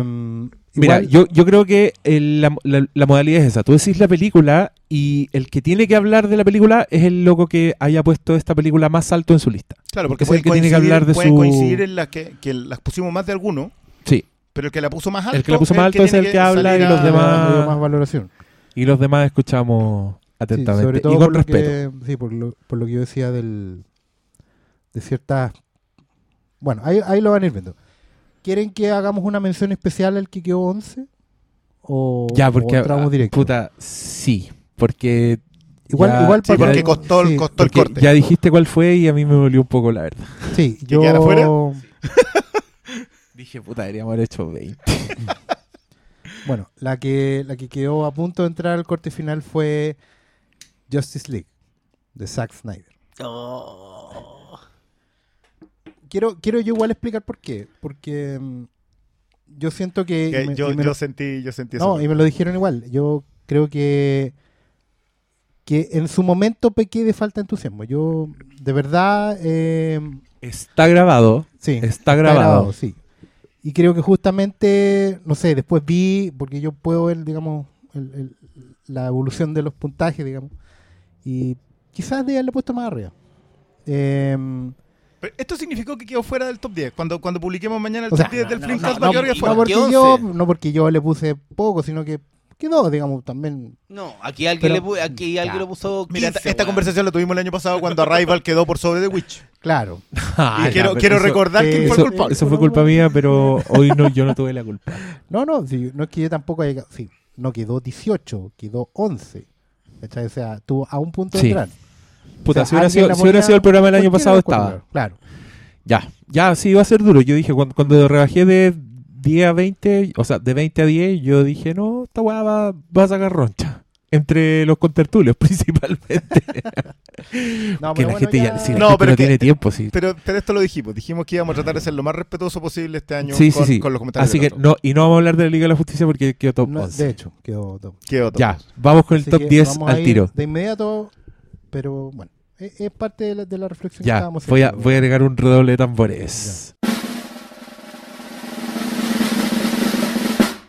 Mira, igual- yo, yo creo que el- la, la- la modalidad es esa. Tú decís la película y el que tiene que hablar de la película es el loco que haya puesto esta película más alto en su lista. Claro, porque Es el que tiene que coincidir, hablar de pueden su- coincidir en las que, que las pusimos más de alguno, Sí. pero el que la puso más alto. El que la puso más alto es el que habla y los a- demás- más valoración. Y los demás escuchamos Sí, atentamente. sobre todo y con por respeto. que, sí, por, lo, por lo que yo decía del, de ciertas... Bueno, ahí, ahí lo van a ir viendo. ¿Quieren que hagamos una mención especial al que quedó 11? ¿O, Ya, porque. o entramos ah, directo? Puta, sí. Porque. igual, ya- igual Sí, para- porque costó, sí, costó el corte. ya dijiste cuál fue y a mí me dolió un poco la verdad. Sí, ¿Que yo... fuera? *laughs* Dije, puta, deberíamos haber hecho 20. *laughs* Bueno, la que, la que quedó a punto de entrar al corte final fue Justice League, de Zack Snyder. Oh. Quiero, quiero yo igual explicar por qué. Porque mm, yo siento que... Que me- yo, y me yo lo- sentí, yo sentí eso. No, y me lo dijeron igual. Yo creo que que en su momento pequé de falta de entusiasmo. Yo, de verdad, eh, Está grabado. sí, Está grabado. sí. Y creo que justamente, no sé, después vi, porque yo puedo ver, digamos, el- el- la evolución de los puntajes, digamos, y quizás de haberle puesto más arriba. Em, Pero esto significó que quedó fuera del top 10. Cuando, cuando publiquemos mañana el O sea, top 10 del no, Flimcast no, va a no, quedar que y- fuera. no, porque ¿Qué yo, no porque yo le puse poco, sino que quedó, digamos, también. No, aquí alguien, Pero- le pu- aquí alguien Ya. lo puso 15, Mira, esta, conversación la tuvimos el año pasado cuando Arrival *laughs* quedó por sobre The Witch. Claro. Ah, *laughs* y ya, quiero, quiero eso- recordar quién fue eso- el culpable. Eso fue culpa mía, pero hoy no, yo no tuve la culpa. *laughs* No, no, sí, no es que yo tampoco haya. Sí, no quedó 18, quedó 11. ¿cachai? O sea, tuvo a un punto de Sí. entrar. Puta, O sea, si, hubiera sido, si hubiera sido el programa del año pasado, estaba. Claro. Ya, ya, sí, iba a ser duro. Yo dije, cuando, cuando rebajé de 10 a 20, o sea, de 20 a 10, yo dije, no, esta weá va, va a sacar roncha. Entre los contertulios, *laughs* principalmente. *laughs* No, que pero la bueno, gente ya, ya- si la No, gente pero no que- tiene tiempo, sí. Pero, pero esto lo dijimos. Dijimos que íbamos a tratar de ser lo más respetuoso posible este año Sí, sí, con, sí. con los comentarios. Así que no, y no vamos a hablar de la Liga de la Justicia porque quedó top No, 11. de hecho, quedó top. ¿Qué otro? Ya, vamos con el Así top que 10 vamos a al ir tiro. De inmediato, pero bueno, es, es parte de la, de la reflexión que Ya, estábamos voy a, voy a agregar un redoble de tambores.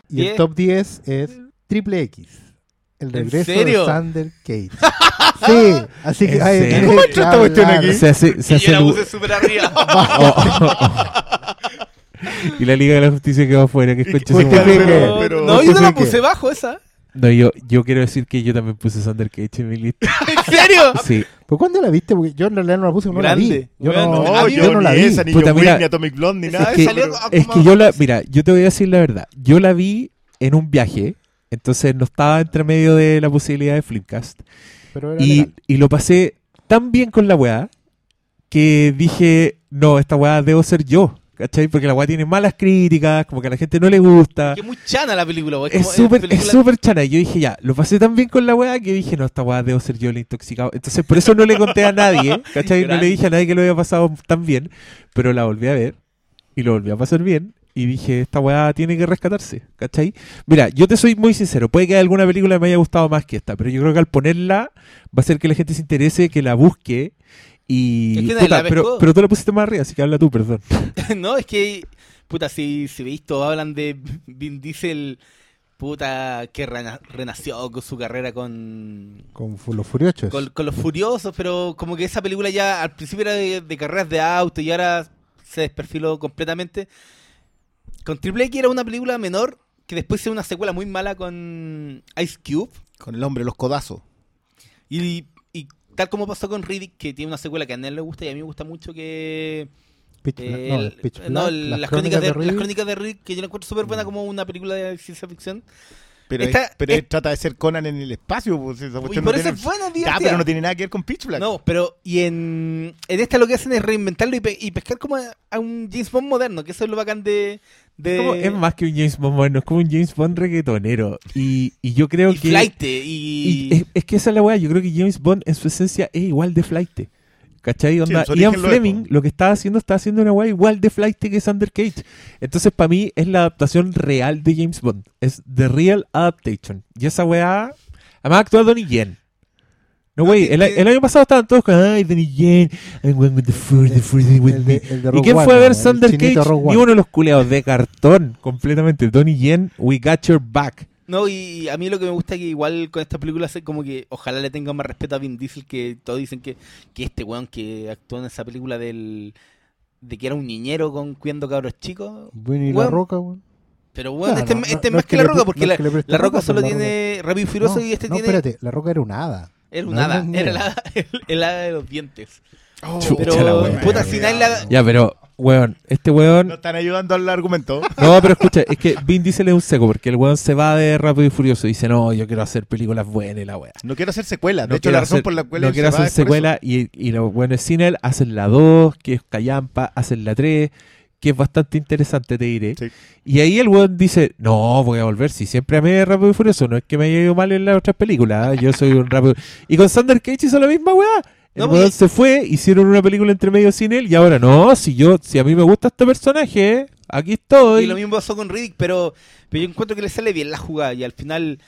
Y el top 10 es Triple X. El ¿En regreso de Sander Cage. *laughs* sí, así que que ¿Cómo entró esta cuestión aquí? Se hace, se Y hace yo la puse súper arriba. *laughs* y la Liga de la Justicia quedó afuera, que es rico. no, pero- no, yo no la puse bajo esa. No, yo, yo quiero decir que yo también puse Sander Cage en mi lista. *laughs* ¿En serio? Sí. ¿Pero cuándo la viste? Porque yo en realidad no la puse, no la vi. Yo no, No, a mí- yo, yo no la vi. esa, ni Puta, mira, Wick, ni Atomic Blonde, ni es nada. que de eso, salió a- Es que yo la, mira, yo te voy a decir la verdad. Yo la vi en un viaje, entonces no estaba entre medio de la posibilidad de Flipcast. Pero era Y, legal. y lo pasé tan bien con la weá que dije, no, esta weá debo ser yo. ¿Cachai? Porque la weá tiene malas críticas, como que a la gente no le gusta. Que es muy chana la película, weón. Es súper es súper chana. Y yo dije, ya, lo pasé tan bien con la weá que dije, no, esta weá debo ser yo el intoxicado. Entonces, por eso no le conté a nadie, *laughs* ¿cachai? No le dije a nadie que lo había pasado tan bien. Pero la volví a ver y lo volví a pasar bien. Y dije, esta weá tiene que rescatarse, ¿cachai? Mira, yo te soy muy sincero. Puede que alguna película me haya gustado más que esta, pero yo creo que al ponerla va a hacer que la gente se interese, que la busque. Y. Es que la pero, pero tú la pusiste más arriba, así que habla tú, perdón. *laughs* no, es que, puta, si, si veis todo, hablan de Vin Diesel, puta, que rena- renació con su carrera con, Con los furiosos. con, con los Furiosos, pero como que esa película ya al principio era de, de carreras de auto y ahora se desperfiló completamente. Con Triple X era una película menor que después hizo una secuela muy mala con Ice Cube. Con el hombre, los codazos. Y, y tal como pasó con Riddick, que tiene una secuela que a él le gusta y a mí me gusta mucho, que... Pitch eh, no, el- Pitch no, Black, el- las, las, crónicas de, las Riddick. crónicas de Riddick, que yo la encuentro súper buena como una película de ciencia ficción. Pero, Esta- es- pero es- él trata de ser Conan en el espacio. Pues, esa Y cuestión por no eso tiene- es buena, Ya, pero no tiene nada que ver con Pitch Black. No, pero y en, en esta lo que hacen es reinventarlo y, pe- y pescar como a, a un James Bond moderno, que eso es lo bacán de... de Como- es más que un James Bond moderno, es como un James Bond reggaetonero. Y, y yo creo y que. flighte, Y y... es, es que esa es la weá, yo creo que James Bond en su esencia es igual de flight. ¿Cachai? Onda, Ian es, Fleming lo que estaba haciendo, está haciendo una weá igual de flight que Sander Cage. Entonces, para mí, es la adaptación real de James Bond. Es The Real Adaptation. Y esa weá. Además, actúa Donnie Yen. No, güey, el, el año pasado estaban todos con, ay, Donnie Yen, I'm going with the force, the is with El me. de- el de ¿Y quién fue a ver Sander Cage? Ni uno de los culeados de cartón, completamente. Donnie Yen, we got your back. No, y a mí lo que me gusta es que igual con esta película es como que ojalá le tengan más respeto a Vin Diesel, que todos dicen que, que este weón que actuó en esa película del de que era un niñero con cuidando cabros chicos. Bueno, y la Weón. roca, weón. Pero bueno, No, este, no, este no, es no más que la roca, porque no la, la roca solo la tiene Rápido y Furioso no, y este no, tiene espérate, la roca era un hada. era un no, hada, no, no. era el hada, *laughs* el, el hada de los dientes. Oh, Chucha Pero, la wea. puta, si nadie la... Ya, pero, weón, este weón. No están ayudando al argumento. *laughs* No, pero escucha, es que Vin Diesel es un seco porque el weón se va de Rápido y Furioso y dice, no, yo quiero hacer películas buenas y la weá. No quiero hacer secuela. De No hecho, la razón hacer- por la cual no quiero hacer secuela y, y los buenos sin él hacen la 2, que es Callampa, hacen la 3, que es bastante interesante, te diré. Sí. Y ahí el weón dice, no, voy a volver, si siempre amé Rápido y Furioso, no es que me haya ido mal en las otras películas, ¿eh? yo soy un Rápido... Y con Sander Cage hizo la misma weá. No, se fue, hicieron una película entre medio sin él y ahora no, si yo, si a mí me gusta este personaje, aquí estoy. Y lo mismo pasó con Riddick, pero, pero yo encuentro que le sale bien la jugada y al final,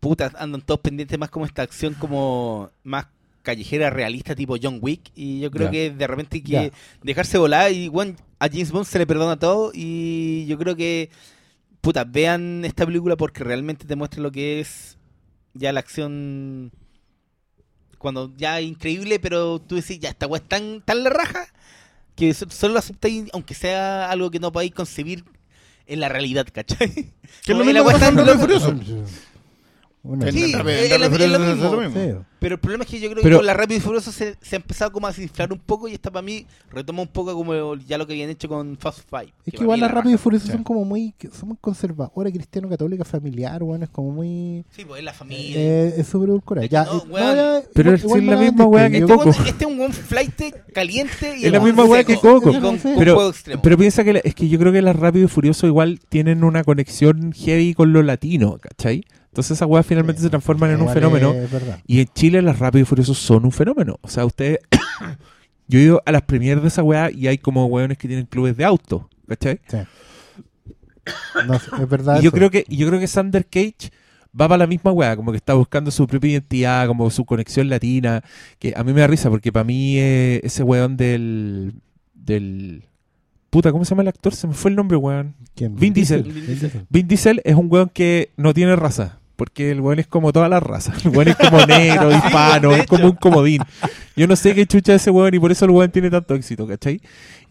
puta, andan todos pendientes más como esta acción como más callejera realista tipo John Wick y yo creo que de repente hay que dejarse volar y bueno, a James Bond se le perdona todo y yo creo que puta, vean esta película porque realmente te muestra lo que es ya la acción cuando ya es increíble, pero tú decís, ya esta weá es tan, tan la raja que so- solo la aceptáis aunque sea algo que no podáis concebir en la realidad, ¿cachai? Que es lo mismo que es tan pasa en loca. Rápido y Furioso. Una- Sí, es- es- es lo mismo. mismo. Pero el problema es que yo creo Pero- que con la Rápido y Furioso se, se ha empezado como a desinflar un poco y esta para mí retoma un poco como ya lo que habían hecho con Fast Five. Es que igual era Rápido y. Furioso Sí. son como muy, son muy conservadoras, cristiano, católica, familiar, weón, es como muy... Sí, pues es la familia. Eh, es súper. Es que Ya, no, eh, weón. ya, Pero igual- es igual la la misma weá que Coco. Este, este es un buen flight caliente y Es la misma weá que Coco. Con, Pero- piensa que la- es que yo creo que las Rápido y Furioso igual tienen una conexión heavy con lo latino, ¿cachai? Entonces esas weas finalmente se transforman en un fenómeno. Y en Chile las Rápido y Furioso son un fenómeno. O sea, ustedes... *coughs* yo he ido a las premieres de esa weá y hay como weones que tienen clubes de auto, ¿cachai? Sí. No, es verdad. Y yo eso. creo que yo creo que Sander Cage va para la misma weá, como que está buscando su propia identidad, como su conexión latina, que a mí me da risa porque para mí eh, ese weón del del puta, ¿cómo se llama el actor? Se me fue el nombre, weón. ¿Quién? Vin Diesel. Vin Diesel. Vin Diesel es un weón que no tiene raza. Porque el weón es como todas las razas. El weón es como *laughs* negro, hispano, es como un comodín. Yo no sé qué chucha es ese weón y por eso el weón tiene tanto éxito, ¿cachai?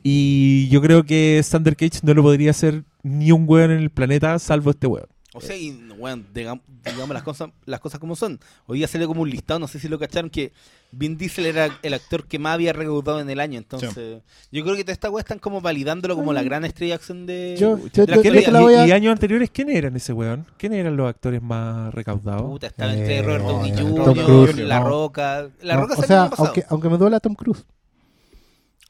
Y yo creo que Sander Cage no lo podría hacer ni un weón en el planeta salvo este weón. O sea, y, bueno, digamos, digamos las cosas las cosas como son. Hoy día salió como un listado, no sé si lo cacharon, que Vin Diesel era el actor que más había recaudado en el año. Entonces, yo creo que toda esta weá están como validándolo como la gran estrella de acción de, Yo- de yo- la yo- ¿Quién yo actualidad. te la voy a- y, y años anteriores, ¿quién eran ese weón? ¿Quién eran los actores más recaudados? Puta, estaba entre Eh, Robert Downey Jr., La no. Roca. La No, Roca o sea, aunque, aunque me duela Tom Cruise.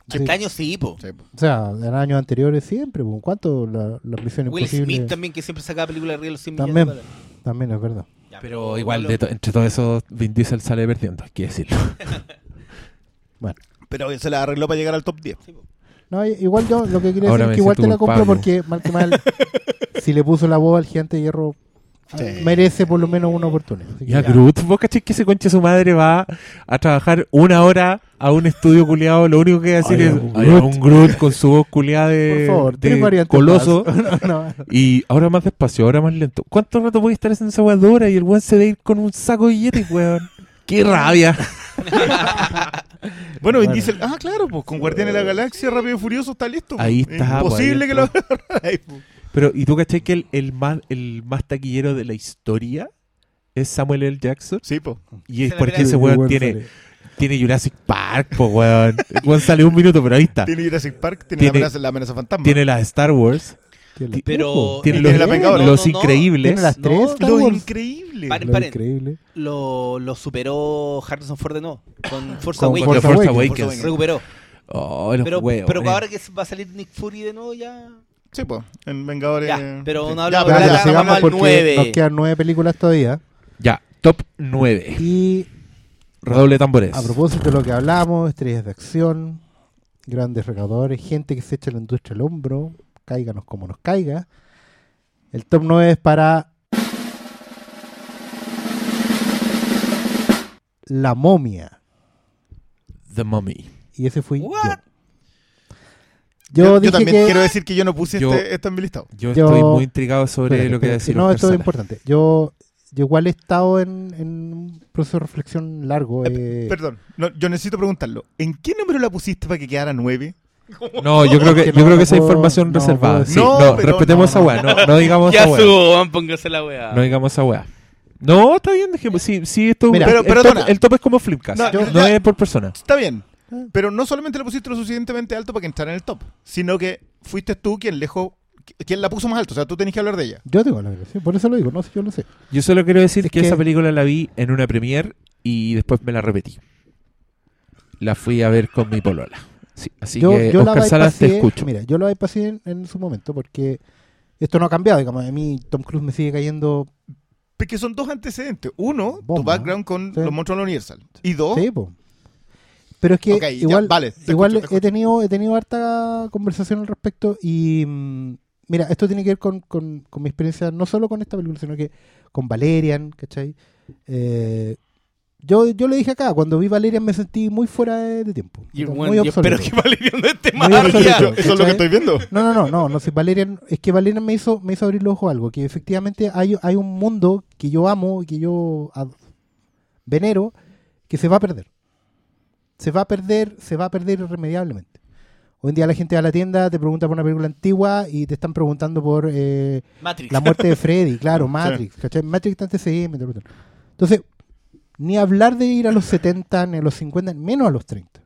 Este Sí. año sí, po. Sí, po. O sea, en años anteriores siempre. ¿Cuánto la, la misión Will imposible? Smith también, que siempre sacaba películas de Real los 100 También. millones de. También es verdad. Pero igual, bueno, de to- entre todos esos, Vin Diesel sale perdiendo, hay que decirlo. *laughs* Pero se la arregló para llegar al top 10. sí, po. No, igual yo lo que quería Ahora decir es que igual te la compro porque, mal que mal, si le puso la voz al gigante de hierro, Sí. merece por lo menos una oportunidad. Que- Ya, Groot, vos cachés que ese conche su madre va a trabajar una hora a un estudio culiado, lo único que va a decir Ay, es un "Ay, Groot". un Groot con su voz culiada de, por favor, de coloso. más. *laughs* No, no. Y ahora más despacio, ahora más lento. ¿Cuánto rato voy a estar haciendo esa de hora? Y el weón se debe ir con un saco de billetes, weón. *laughs* ¡Qué rabia! *laughs* Bueno, Vin Bueno. Diesel, ah, claro, pues con Guardianes de la Galaxia, Rápido y Furioso está listo. Ahí pues. está, Imposible pues, que lo ahí. Pero, ¿y tú cachai que el, el más, el más taquillero de la historia es Samuel L. Jackson? Sí, pues. Y es Se la porque ese weón bueno, tiene, sale. tiene Jurassic Park, po weón. El weón sale un minuto, pero ahí está. Tiene Jurassic Park, tiene, Tiene- la, amenaza, la amenaza fantasma. Tiene las Star Wars, Tiene la- Pero. Tiene los, tiene la los No, no, no. increíbles. Tiene las No, tres Star Lo Wars. increíble. Paren, Lo increíble. Lo, lo superó Harrison Ford de nuevo. Con Force Con Awakens. Force Awakens. Recuperó. Oh, los Pero, huevos, pero ahora que va a salir Nick Fury de nuevo ya. Sí, pues. En Vengadores. Ya, pero no hablamos Ya, de sigamos vamos al porque nueve. nos quedan nueve películas todavía. Ya, top 9. Y Redoble tambores. a propósito de lo que hablamos, estrellas de acción, grandes recaudadores, gente que se echa la industria al hombro, cáiganos como nos caiga. El top 9 es para La momia. The Mummy. Y ese fui What? yo. Yo, Yo, yo dije también que... quiero decir que yo no puse Yo- este, esto en mi listado. Yo, Yo- estoy muy intrigado sobre Espérate, lo que va a espérate. decir No, esto es importante. Yo, yo igual he estado en, en un proceso de reflexión largo. eh, Perdón, no, yo necesito preguntarlo. ¿En qué número la pusiste para que quedara 9? *laughs* No, yo creo que, que yo no, creo no que esa información no reservada. Sí, no, respetemos no, esa weá. No, no *laughs* digamos Ya esa weá. subo, póngase la weá. No digamos esa weá. No, está bien, dejemos. Sí, sí, esto. Mira, el, pero- el top, el top es como Flipcast. No, No, yo- es por persona. Está bien. Ah. Pero no solamente la pusiste lo suficientemente alto para que entrara en el top, sino que fuiste tú quien lejos, quien la puso más alto. O sea, tú tenés que hablar de ella. Yo tengo la gracia, por eso lo digo, no sé, yo lo sé. Yo solo quiero decir Es que, que- esa película la vi en una premiere y después me la repetí. La fui a ver con mi polola. Sí, así yo, que, yo la Oscar Salas, te escucho. Mira, yo lo bypassé en, en su momento porque esto no ha cambiado. Digamos, a mí Tom Cruise me sigue cayendo. Porque son dos antecedentes. Uno, tu background con Sí. los monstruos de la Universal. Y dos, Sí. Pero es que ya, igual, vale, te igual escucho, te he tenido he tenido harta conversación al respecto y mm, mira, esto tiene que ver con, con- con mi experiencia no solo con esta película, sino que con Valerian, ¿cachai? Eh, yo, yo le dije acá, cuando vi Valerian me sentí muy fuera de, de tiempo. Y muy bueno, yo espero obsoleto. que Valerian no esté más obsoleto. eso, eso es lo que estoy viendo. No, no, no, no, no sé, Valerian, es que Valerian me hizo, me hizo abrir los ojos a algo, que efectivamente hay, hay un mundo que yo amo y que yo ad- venero, que se va a perder. Se va a perder, se va a perder irremediablemente. Hoy en día la gente va a la tienda, te pregunta por una película antigua y te están preguntando por eh, Matrix. la muerte de Freddy, *laughs* claro, Matrix, ¿cachai? Matrix TCM. Entonces, ni hablar de ir a los 70, ni a los 50, menos a los 30.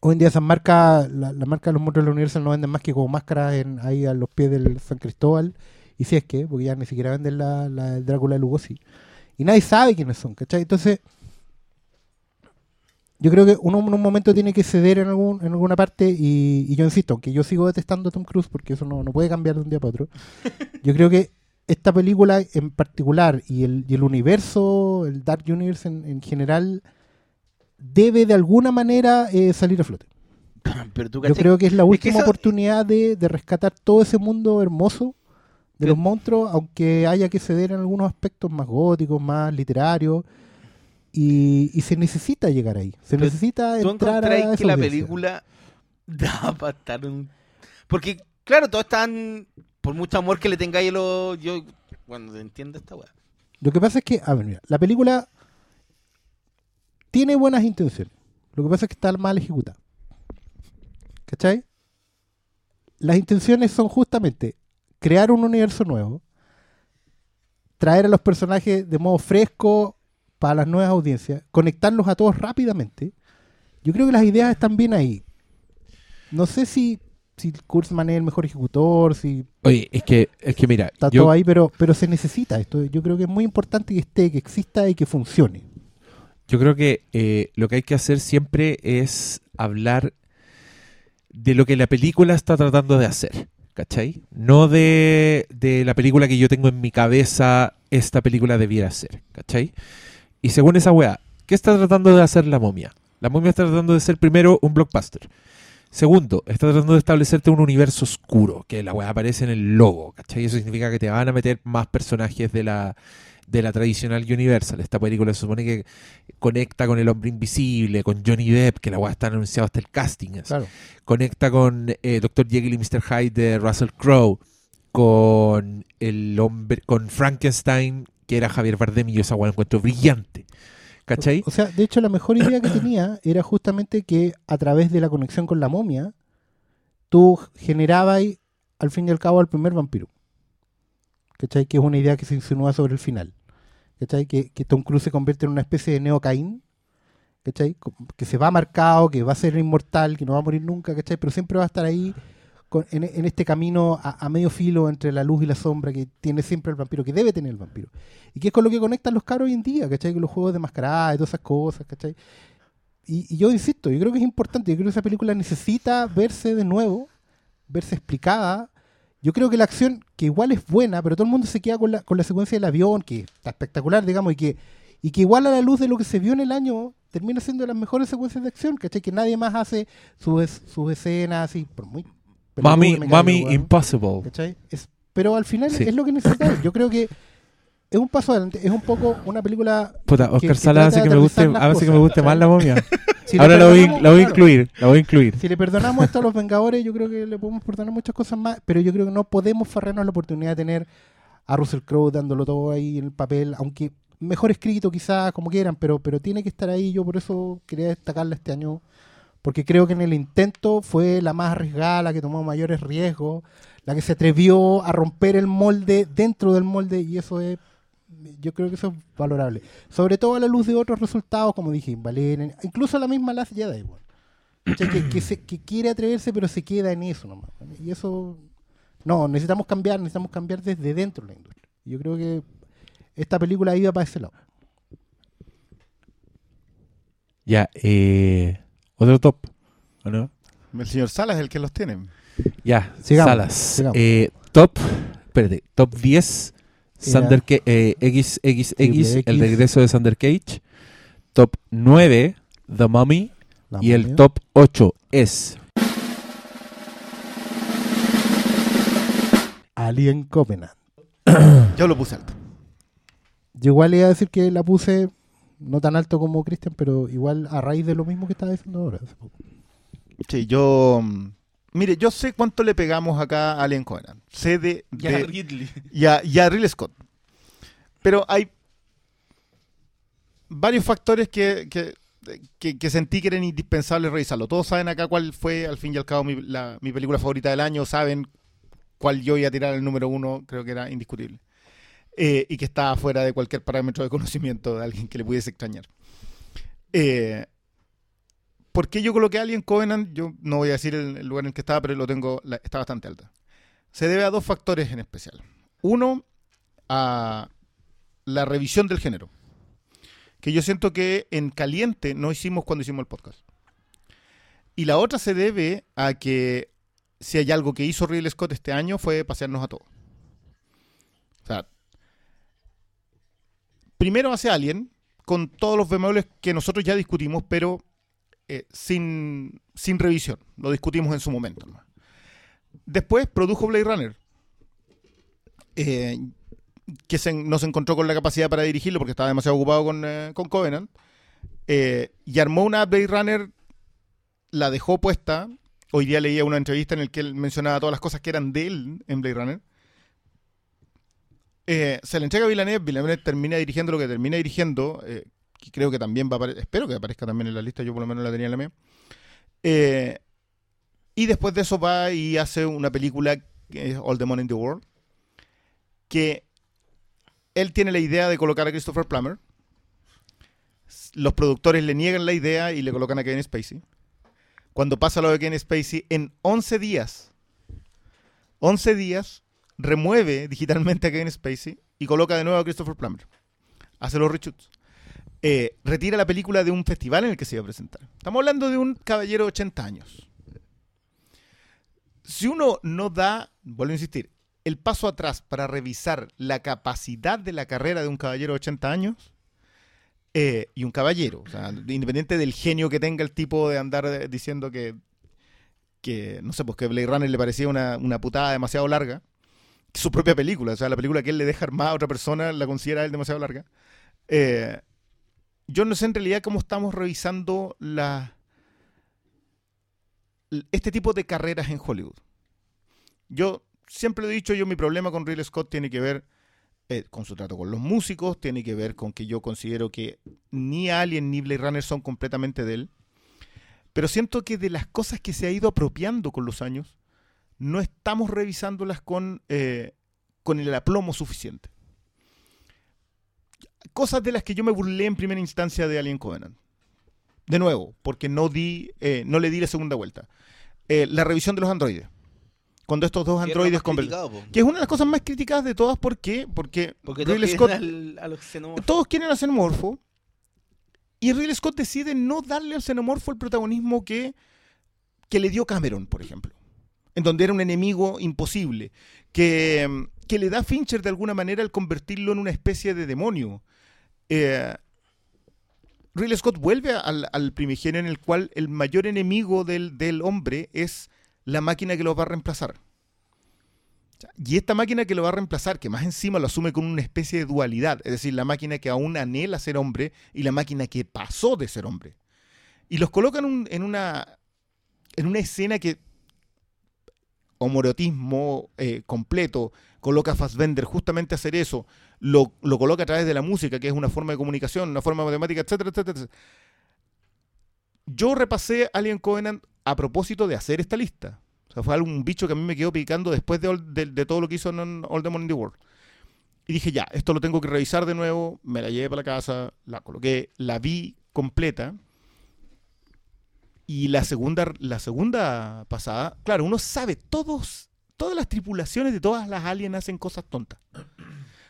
Hoy en día esas marcas, la, la marca de los monstruos de la Universal no venden más que como máscaras en, ahí a los pies del San Cristóbal. Y si es que, porque ya ni siquiera venden la, la del Drácula de Lugosi. Y nadie sabe quiénes son, ¿cachai? Entonces, yo creo que uno en un momento tiene que ceder en, algún, en alguna parte. Y, y yo insisto, aunque yo sigo detestando a Tom Cruise porque eso no, no puede cambiar de un día para otro. *laughs* yo creo que esta película en particular y el, y el universo, el Dark Universe en, en general, debe de alguna manera eh, salir a flote. *clears throat* Pero tú, Yo creo que es la que última eso- oportunidad de, de rescatar todo ese mundo hermoso de Pero- los monstruos, aunque haya que ceder en algunos aspectos más góticos, más literarios. Y, y se necesita llegar ahí. Se Pero necesita ¿Tú entrar a esa que la audiencia. película *laughs* Da para estar un... Porque, claro, todos están... Por mucho amor que le tengáis, lo... yo... Bueno, entiendo esta weá. Lo que pasa es que, a ver, mira, la película tiene buenas intenciones. Lo que pasa es que está mal ejecutada. ¿Cachai? Las intenciones son justamente crear un universo nuevo, traer a los personajes de modo fresco para las nuevas audiencias, conectarlos a todos rápidamente. Yo creo que las ideas están bien ahí. No sé si, si Kurtzman es el mejor ejecutor, si Oye, es que, es que mira, está yo, todo ahí, pero, pero se necesita esto. Yo creo que es muy importante que esté, que exista y que funcione. yo creo que eh, lo que hay que hacer siempre es hablar de lo que la película está tratando de hacer, ¿cachai? No de, de la película que yo tengo en mi cabeza, esta película debiera ser, ¿cachai? Y según esa weá, ¿qué está tratando de hacer la momia? La momia está tratando de ser primero un blockbuster. Segundo, está tratando de establecerte un universo oscuro, que la weá aparece en el logo, ¿cachai? Eso significa que te van a meter más personajes de la, de la tradicional Universal. Esta película se supone que conecta con el hombre invisible, con Johnny Depp, que la weá está anunciado hasta el casting. Claro. Conecta con eh, Dr. Jekyll y Mr. Hyde de Russell Crowe, con el hombre, con Frankenstein, que era Javier Bardem, y yo esa weá encuentro brillante. ¿Cachai? O sea, de hecho, la mejor idea que tenía era justamente que a través de la conexión con la momia, tú generabas al fin y al cabo al primer vampiro. ¿Cachai? Que es una idea que se insinúa sobre el final. ¿Cachai? Que, que Tom Cruise se convierte en una especie de neocaín. ¿Cachai? Co- Que se va marcado, que va a ser inmortal, que no va a morir nunca, ¿cachai? Pero siempre va a estar ahí con- en, en este camino a, a medio filo entre la luz y la sombra que tiene siempre el vampiro, que debe tener el vampiro. Y que es con lo que conectan los caros hoy en día, ¿cachai? Con los juegos de mascarada y todas esas cosas, ¿cachai? Y, y yo insisto, yo creo que es importante, yo creo que esa película necesita verse de nuevo, verse explicada. Yo creo que la acción, que igual es buena, pero todo el mundo se queda con la, con la secuencia del avión, que está espectacular, digamos, y que, y que igual a la luz de lo que se vio en el año, termina siendo de las mejores secuencias de acción, ¿cachai? Que nadie más hace sus, sus escenas así, por muy... Mami, me Mami weón. Impossible. ¿Cachai? Es- pero al final Sí. es lo que necesitamos. Yo creo que es un paso adelante. Es un poco una película. Puta, Oscar que Sala trata hace que me guste, hace que me guste más la momia. Si Ahora la voy, perdonamos- la voy a incluir, la voy a incluir. Si le perdonamos esto a los Vengadores, yo creo que le podemos perdonar muchas cosas más. Pero yo creo que no podemos farrarnos la oportunidad de tener a Russell Crowe dándolo todo ahí en el papel, aunque mejor escrito quizás, como quieran, pero, pero tiene que estar ahí. Yo por eso quería destacarla este año. Porque creo que en el intento fue la más arriesgada, la que tomó mayores riesgos, la que se atrevió a romper el molde dentro del molde y eso es, yo creo que eso es valorable. Sobre todo a la luz de otros resultados, como dije, Valerian, incluso la misma Last Jedi, weón. ¿Cachai? que, que, quiere atreverse pero se queda en eso nomás. Y eso, no, necesitamos cambiar, necesitamos cambiar desde dentro de la industria. Yo creo que esta película iba para ese lado. Ya, eh, otro top, ¿o no? El señor Salas es el que los tiene. Ya, Sigamos, Salas. sigamos. Eh, top, espérate, top 10, Era- Thunder Ca- eh, XXX, el X. regreso de Thunder Cage. Top 9, The Mummy. La y el top 8 es Alien Covenant. Yo lo puse alto. Yo igual iba a decir que la puse no tan alto como Christian, pero igual a raíz de lo mismo que estaba diciendo ahora. hace poco. Sí, yo. mm, Mire, yo sé cuánto le pegamos acá a Alien Covenant. Sé de. Ya, de- Ridley. y, a, y a Ridley Scott. Pero hay varios factores que, que, que- que sentí que eran indispensables revisarlo. Todos saben acá cuál fue, al fin y al cabo, mi, la- mi película favorita del año. Saben cuál yo iba a tirar el número uno. Creo que era indiscutible. Eh, y que estaba fuera de cualquier parámetro de conocimiento de alguien que le pudiese extrañar. Eh, ¿Por qué yo coloqué a Alien Covenant? Yo no voy a decir el, lugar en el que estaba, pero lo tengo, está bastante alta. Se debe a dos factores en especial. Uno, a la revisión del género. Que yo siento que en caliente no hicimos cuando hicimos el podcast. Y la otra se debe a que si hay algo que hizo Ridley Scott este año fue pasearnos a todos. O sea, primero hace Alien, con todos los bemoles que nosotros ya discutimos, pero eh, sin, sin revisión. Lo discutimos en su momento. Después produjo Blade Runner. eh, que se- no se encontró con la capacidad para dirigirlo porque estaba demasiado ocupado con, eh, con Covenant. y armó una Blade Runner, la dejó puesta hoy día leía una entrevista en la que él mencionaba todas las cosas que eran de él en Blade Runner. Eh, se le entrega a Villeneuve, Villeneuve termina dirigiendo lo que termina dirigiendo, eh, que creo que también va a aparecer, espero que aparezca también en la lista, yo por lo menos la tenía en la mía. Eh, y después de eso va y hace una película All the Money in the World, que él tiene la idea de colocar a Christopher Plummer. Los productores le niegan la idea y le colocan a Kevin Spacey. Cuando pasa lo de Kevin Spacey, en 11 días, 11 días, remueve digitalmente a Kevin Spacey y coloca de nuevo a Christopher Plummer. Hace los reshoots. Eh, retira la película de un festival en el que se iba a presentar. Estamos hablando de un caballero de 80 años. Si uno no da, vuelvo a insistir, el paso atrás para revisar la capacidad de la carrera de un caballero de 80 años eh, y un caballero, o sea, independiente del genio que tenga el tipo de andar eh, diciendo que, que no sé, pues que Blade Runner le parecía una, una putada demasiado larga, su propia película, o sea, la película que él le deja armada a otra persona la considera él demasiado larga. Eh, yo no sé en realidad cómo estamos revisando este tipo de carreras en Hollywood. Yo siempre lo he dicho, yo mi problema con Ridley Scott tiene que ver eh, con su trato con los músicos, tiene que ver con que yo considero que ni Alien ni Blade Runner son completamente de él. Pero siento que de las cosas que se ha ido apropiando con los años, no estamos revisándolas con, eh, con el aplomo suficiente. Cosas de las que yo me burlé en primera instancia de Alien Covenant. De nuevo, porque no, di, eh, no le di la segunda vuelta. Eh, la revisión de los androides. Cuando estos dos androides conversan. Que es una de las cosas más criticadas de todas. ¿Por qué? Porque, Porque todos Ridley Scott al- todos quieren al xenomorfo y Ridley Scott decide no darle al xenomorfo el protagonismo que, que le dio Cameron, por ejemplo, en donde era un enemigo imposible, que, que le da Fincher de alguna manera al convertirlo en una especie de demonio. Eh, Ridley Scott vuelve al, primigenio en el cual el mayor enemigo del, del hombre es la máquina que lo va a reemplazar. Y esta máquina que lo va a reemplazar, que más encima lo asume con una especie de dualidad, es decir, la máquina que aún anhela ser hombre y la máquina que pasó de ser hombre. Y los colocan en, una, en una escena que homoerotismo eh, completo, coloca a Fassbender justamente a hacer eso, lo, lo coloca a través de la música, que es una forma de comunicación, una forma matemática, etcétera, etcétera. Yo repasé Alien Covenant a propósito de hacer esta lista. O sea, fue algún bicho que a mí me quedó picando después de, de- de todo lo que hizo en All the Money in the World. Y dije, ya, esto lo tengo que revisar de nuevo. Me la llevé para la casa, la coloqué, la vi completa. Y la segunda, la segunda pasada, claro, uno sabe, todos, todas las tripulaciones de todas las aliens hacen cosas tontas.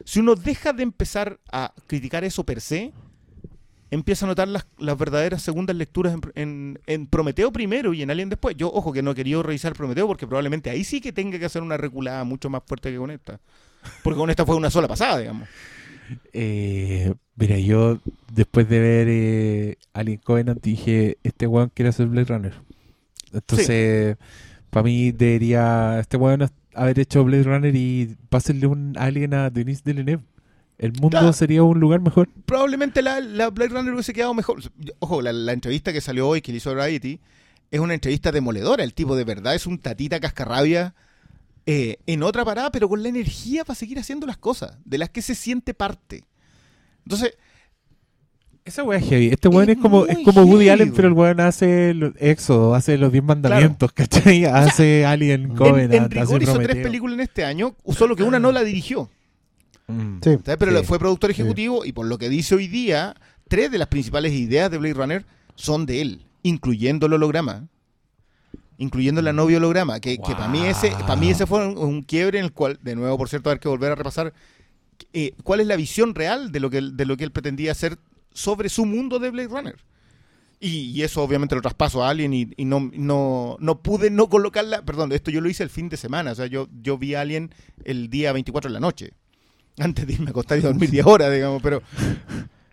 Si uno deja de empezar a criticar eso per se, empieza a notar las, las verdaderas segundas lecturas en, en- en Prometeo primero y en Alien después. Yo, ojo, que no he querido revisar Prometeo porque probablemente ahí sí que tenga que hacer una reculada mucho más fuerte que con esta. Porque con esta fue una sola pasada, digamos. Eh, mira, yo después de ver eh, Alien Covenant dije, este weón quiere hacer Blade Runner. Entonces, para mí debería este weón haber hecho Blade Runner y pásenle un Alien a Denis Villeneuve. El mundo Claro. sería un lugar mejor. Probablemente la, la Blade Runner hubiese quedado mejor. Ojo, la, la entrevista que salió hoy, que le hizo Variety, es una entrevista demoledora. El tipo de verdad es un tatita cascarrabia eh, en otra parada, pero con la energía para seguir haciendo las cosas, de las que se siente parte. Entonces, Esa weá es heavy. Este weón Es es, como, es como Woody Allen, pero el weón hace Éxodo, hace los 10 mandamientos, *laughs* ¿cachai? Hace Alien en, Covenant, en hace rigor hizo tres películas en este año, solo que una no la dirigió. Mm. Sí. Pero Sí. fue productor ejecutivo y por lo que dice hoy día, tres de las principales ideas de Blade Runner son de él, incluyendo el holograma. Incluyendo la novia holograma, que, que para mí ese, para mí ese fue un, un quiebre en el cual, de nuevo, por cierto, hay que volver a repasar eh, cuál es la visión real de lo que él, de lo que él pretendía hacer sobre su mundo de Blade Runner. Y, y eso obviamente lo traspaso a Alien y, y no, no, no pude no colocarla, perdón, esto yo lo hice el fin de semana, o sea, yo, yo vi a Alien el día 24 de la noche, *laughs* antes de irme a acostar y dormir 10 horas, digamos, pero, *laughs*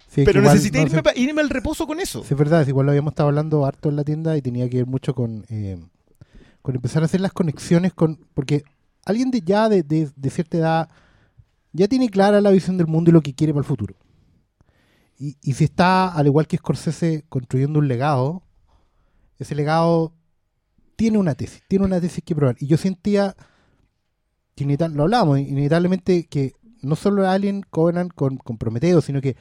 Sí, pero igual, necesité no irme, pa- irme al reposo con eso. Sí, es verdad, es igual lo habíamos estado hablando harto en la tienda y tenía que ver mucho con, eh, con empezar a hacer las conexiones con. Porque alguien de ya de, de- de cierta edad ya tiene clara la visión del mundo y lo que quiere para el futuro. Y, y si está, al igual que Scorsese, construyendo un legado, ese legado tiene una tesis, tiene una tesis que probar. Y yo sentía, que lo hablábamos, inevitablemente que no solo Alien Covenant con, con Prometeo, sino que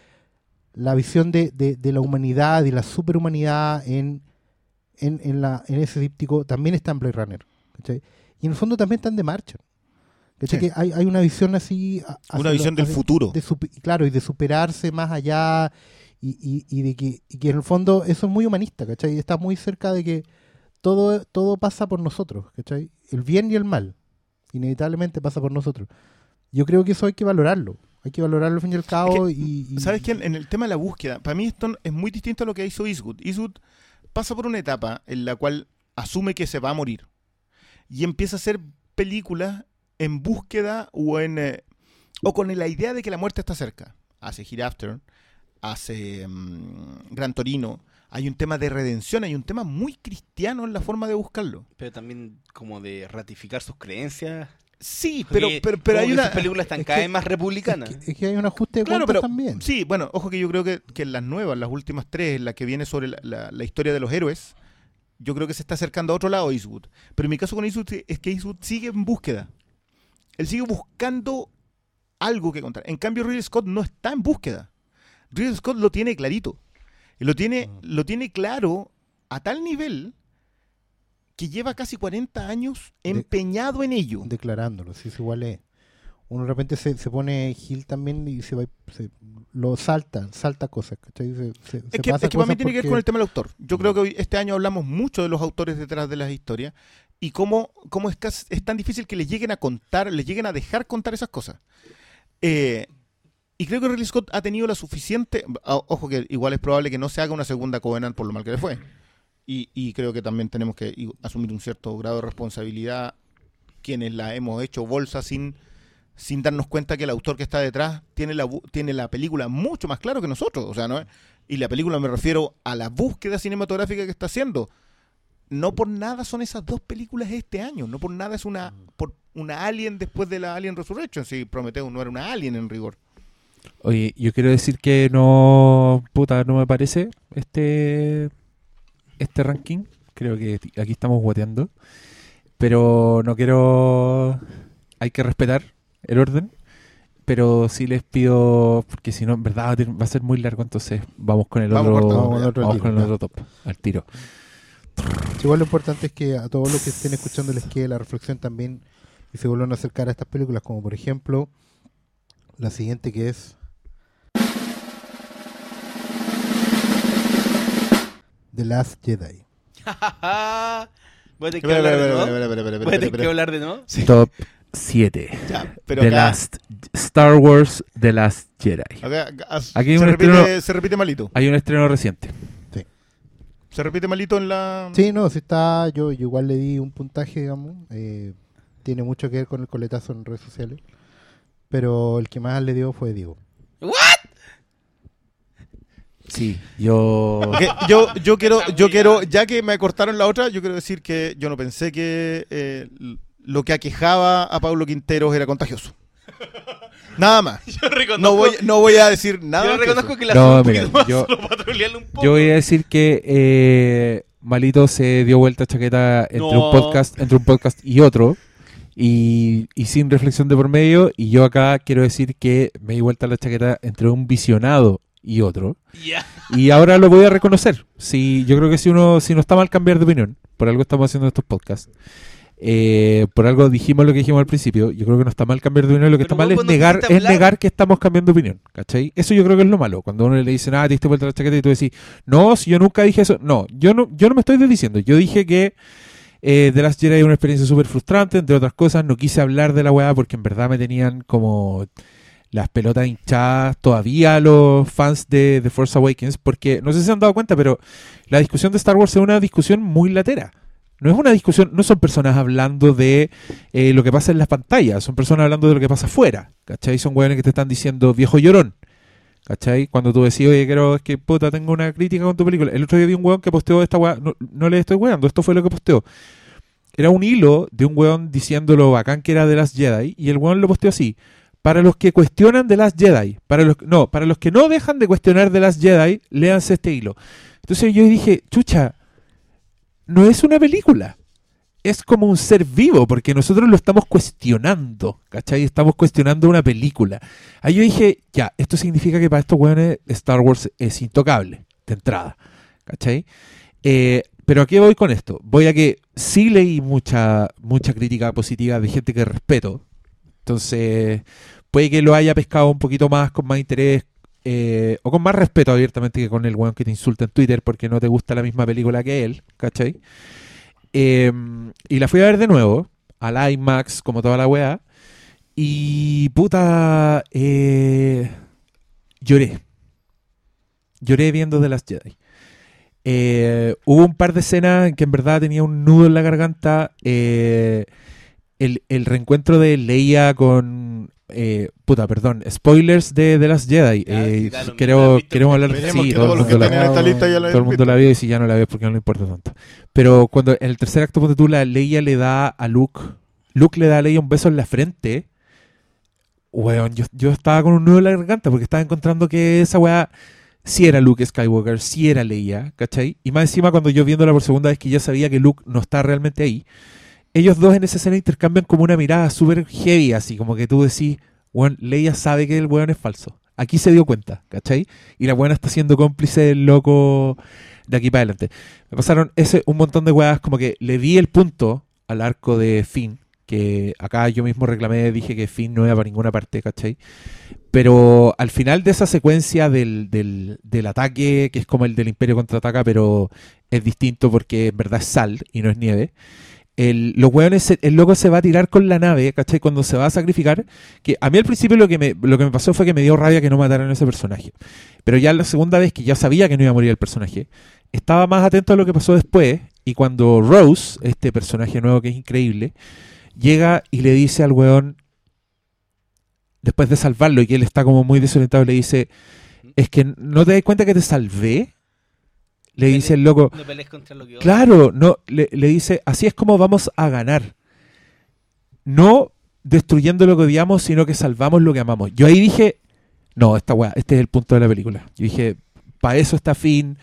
la visión de, de- de la humanidad y la superhumanidad en, en, en, la, en ese díptico también está en Blade Runner. ¿cachai? Y en el fondo también están de marcha. Sí. Que hay, hay una visión así... Una visión del hacia- futuro. de supe- claro, y de superarse más allá y, y- y de que, y que en el fondo eso es muy humanista, ¿cachai? Está muy cerca de que todo, todo pasa por nosotros, ¿cachai? El bien y el mal, inevitablemente pasa por nosotros. Yo creo que eso hay que valorarlo, hay que valorarlo al fin y al cabo y, y- ¿Sabes qué? En el tema de la búsqueda, para mí esto es muy distinto a lo que hizo Eastwood. Eastwood pasa por una etapa en la cual asume que se va a morir y empieza a hacer películas en búsqueda o en eh, o con la idea de que la muerte está cerca. Hace Hereafter, hace mm, Gran Torino. Hay un tema de redención, hay un tema muy cristiano en la forma de buscarlo. Pero también como de ratificar sus creencias. Sí, pero, Porque pero, pero como hay que una... esas películas están es cada que- vez más republicanas. es, que, es que hay un ajuste de Claro, cuentas pero también. sí, bueno, ojo que yo creo que, que en las nuevas, las últimas tres, la que viene sobre la, la- la historia de los héroes, yo creo que se está acercando a otro lado Eastwood. Pero en mi caso con Eastwood es que Eastwood sigue en búsqueda. Él sigue buscando algo que contar. En cambio, Ridley Scott no está en búsqueda. Ridley Scott lo tiene clarito. Y lo tiene, Mm. lo tiene claro a tal nivel que lleva casi 40 años De- empeñado en ello. declarándolo, si es igual es. Uno de repente se, se pone Gil también y se va se, lo salta, salta cosas, ¿cachai? Se, Es que, pasa es que para mí tiene que ver porque- con el tema del autor. Yo creo que hoy, este año hablamos mucho de los autores detrás de las historias y cómo, cómo es, cas- es tan difícil que les lleguen a contar, les lleguen a dejar contar esas cosas. Eh, y creo que Ridley Scott ha tenido la suficiente... Ojo que igual es probable que no se haga una segunda Covenant por lo mal que le fue. Y, y creo que también tenemos que asumir un cierto grado de responsabilidad quienes la hemos hecho bolsa sin, sin darnos cuenta que el autor que está detrás tiene la, tiene la película mucho más claro que nosotros. O sea, ¿no? Y la película me refiero a la búsqueda cinematográfica que está haciendo. No por nada son esas dos películas este año. No por nada es una, por una Alien después de la Alien Resurrection. Si Prometheus no era una Alien en rigor. Oye, yo quiero decir que no, puta, no me parece este este ranking. Creo que aquí estamos guateando. Pero no quiero... Hay que respetar el orden. Pero sí les pido, porque si no, en verdad va a ser muy largo, entonces vamos con el Vamos otro, cortando, Vamos al otro vamos tiro, con el otro top, al tiro. Igual lo importante es que a todos los que estén escuchando les quede la reflexión también y se vuelvan a acercar a estas películas, como por ejemplo la siguiente que es The Last Jedi. Voy a tener que hablar de nuevo. Voy a tener espera, que hablar de nuevo. Top *laughs* 7. Ya, pero The acá- Last Star Wars The Last Jedi. acá- acá- Aquí hay se, un repite, estreno- se repite malito. Hay un estreno reciente. Se repite malito en la... Sí, no, si está, yo, yo igual le di un puntaje, digamos, eh, tiene mucho que ver con el coletazo en redes sociales, pero el que más le dio fue Diego. Sí, yo... Ok, yo, yo quiero, yo quiero, ya que me cortaron la otra, yo quiero decir que yo no pensé que eh, lo que aquejaba a Pablo Quinteros era contagioso. Nada más. *laughs* Yo reconozco, No voy, no voy a decir nada. yo reconozco que la No, mira, yo- un poco. Yo voy a decir que eh, Malito se dio vuelta chaqueta entre No. un podcast, entre un podcast y otro. Y, y sin reflexión de por medio. Y yo acá quiero decir que me di vuelta la chaqueta entre un visionado y otro. Y ahora lo voy a reconocer. Si, yo creo que si uno, si no está mal cambiar de opinión, por algo estamos haciendo estos podcasts. eh, por algo dijimos lo que dijimos al principio. Yo creo que no está mal cambiar de opinión. Lo que Pero está mal es negar, es negar que estamos cambiando de opinión. ¿Cachai? Eso yo creo que es lo malo. Cuando uno le dice, ah, te diste vuelta la chaqueta y tú decís, no, si yo nunca dije eso. No, yo no, yo no me estoy desdiciendo. Yo dije que eh, The Last Jedi es una experiencia súper frustrante, entre otras cosas. No quise hablar de la weá porque en verdad me tenían como las pelotas hinchadas todavía los fans de The Force Awakens, porque no sé si se han dado cuenta, pero la discusión de Star Wars es una discusión muy latera. No es una discusión, no son personas hablando de eh, lo que pasa en las pantallas, son personas hablando de lo que pasa afuera, ¿cachai? Son weones que te están diciendo viejo llorón, ¿cachai? Cuando tú decís, oye, quiero, que puta, tengo una crítica con tu película. El otro día vi un weón que posteó esta weá, no, le estoy weando, esto fue lo que posteó. Era un hilo de un weón diciendo lo bacán que era de las Jedi, y el weón lo posteó así. Para los que cuestionan de las Jedi, para los no, para los que no dejan de cuestionar de las Jedi, léanse este hilo. Entonces yo dije, chucha, no es una película. es como un ser vivo, porque nosotros lo estamos cuestionando, ¿cachai? Estamos cuestionando una película. Ahí yo dije, ya, esto significa que para estos weones Star Wars es intocable, de entrada, ¿cachai? Eh, pero ¿a qué voy con esto? Voy a que sí leí mucha, mucha crítica positiva de gente que respeto. Entonces, puede que lo haya pescado un poquito más, con más interés, eh, o con más respeto abiertamente que con el weón que te insulta en Twitter porque no te gusta la misma película que él, ¿cachai? Eh, y la fui a ver de nuevo, al IMAX, como toda la weá. Y puta, eh, lloré. Lloré viendo The Last Jedi. Eh, hubo un par de escenas en que en verdad tenía un nudo en la garganta. Eh, el, el reencuentro de Leia con. eh, puta, perdón. Spoilers de The Last Jedi. Ya, Eh, claro, queremos, visto, hablar Esperemos sí, todo el mundo la- están en esta lista ya la todo el mundo la vio y si ya no la vio porque no le importa tanto. Pero cuando en el tercer acto, ponte tú, la Leia le da a Luke, Luke le da a Leia un beso en la frente. Weón, yo, yo estaba con un nudo en la garganta porque estaba encontrando que esa weá sí era Luke Skywalker, sí era Leia, ¿cachai? Y más encima cuando yo viéndola por segunda vez que ya sabía que Luke no está realmente ahí, ellos dos en esa escena intercambian como una mirada súper heavy, así como que tú decís, weón, Leia sabe que el weón es falso. Aquí se dio cuenta, ¿cachai? Y la buena está siendo cómplice del loco de aquí para adelante. Me pasaron ese un montón de weas, como que le di el punto al arco de Finn, que acá yo mismo reclamé, dije que Finn no iba para ninguna parte, ¿cachai? Pero al final de esa secuencia del, del, del ataque, que es como el del Imperio contraataca, pero es distinto porque en verdad es sal y no es nieve. El, los hueones, el loco se va a tirar con la nave, ¿cachai? Cuando se va a sacrificar. Que a mí al principio lo que, me, lo que me pasó fue que me dio rabia que no mataran a ese personaje. Pero ya la segunda vez que ya sabía que no iba a morir el personaje, estaba más atento a lo que pasó después. Y cuando Rose, este personaje nuevo que es increíble, llega y le dice al weón, después de salvarlo y que él está como muy desorientado, le dice, es que no te das cuenta que te salvé. Le dice el loco, No pelees contra lo que Claro, no, le, le dice, así es como vamos a ganar. No destruyendo lo que odiamos, sino que salvamos lo que amamos. Yo ahí dije, no, esta weá, este es el punto de la película. Yo dije, para eso está Finn,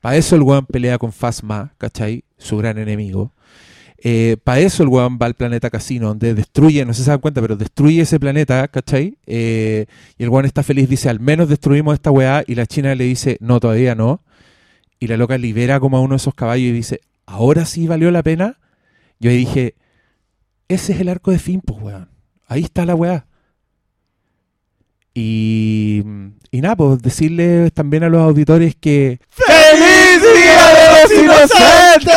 para eso el weón pelea con Phasma, ¿cachai? Su gran enemigo. para eso el weón va al planeta Casino, donde destruye, no sé si se dan cuenta, pero destruye ese planeta, ¿cachai? Eh, y el weón está feliz, dice, al menos destruimos esta weá, y la china le dice, no, todavía no y la loca libera como a uno de esos caballos y dice, ahora sí valió la pena. Yo ahí dije, ese es el arco de fin, pues, weón. Ahí está la weá. Y, y nada, pues decirles también a los auditores que... ¡Feliz Día de los Inocentes!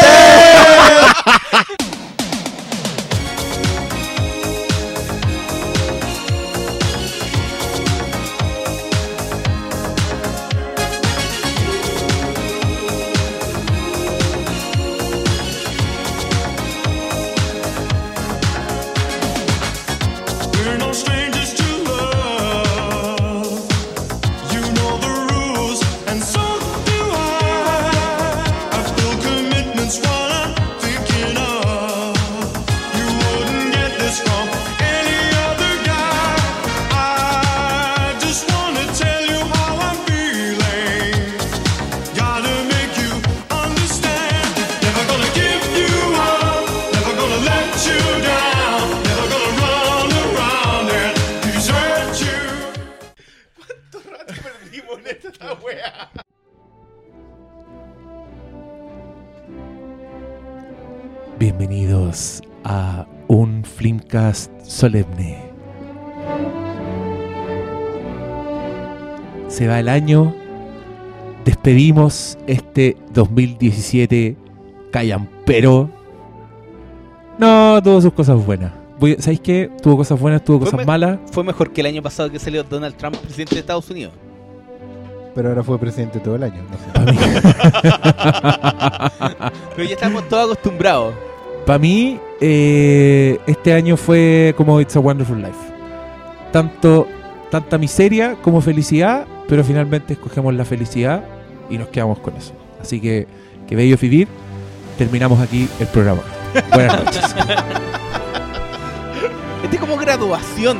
*laughs* Bienvenidos a un Flimcast solemne. Se va el año, despedimos este 2017 callampero. No, tuvo sus cosas buenas. Voy- ¿Sabéis qué? Tuvo cosas buenas, tuvo Fue cosas me- malas. Fue mejor que el año pasado que salió Donald Trump, presidente de Estados Unidos. Pero ahora fue presidente todo el año. No sé. *laughs* Pero ya estamos todos acostumbrados. Pa' mí, eh, este año fue como It's a Wonderful Life. Tanto, tanta miseria como felicidad, pero finalmente escogemos la felicidad y nos quedamos con eso. Así que, que bello vivir. Terminamos aquí el programa. *laughs* Buenas noches. Este es como graduación.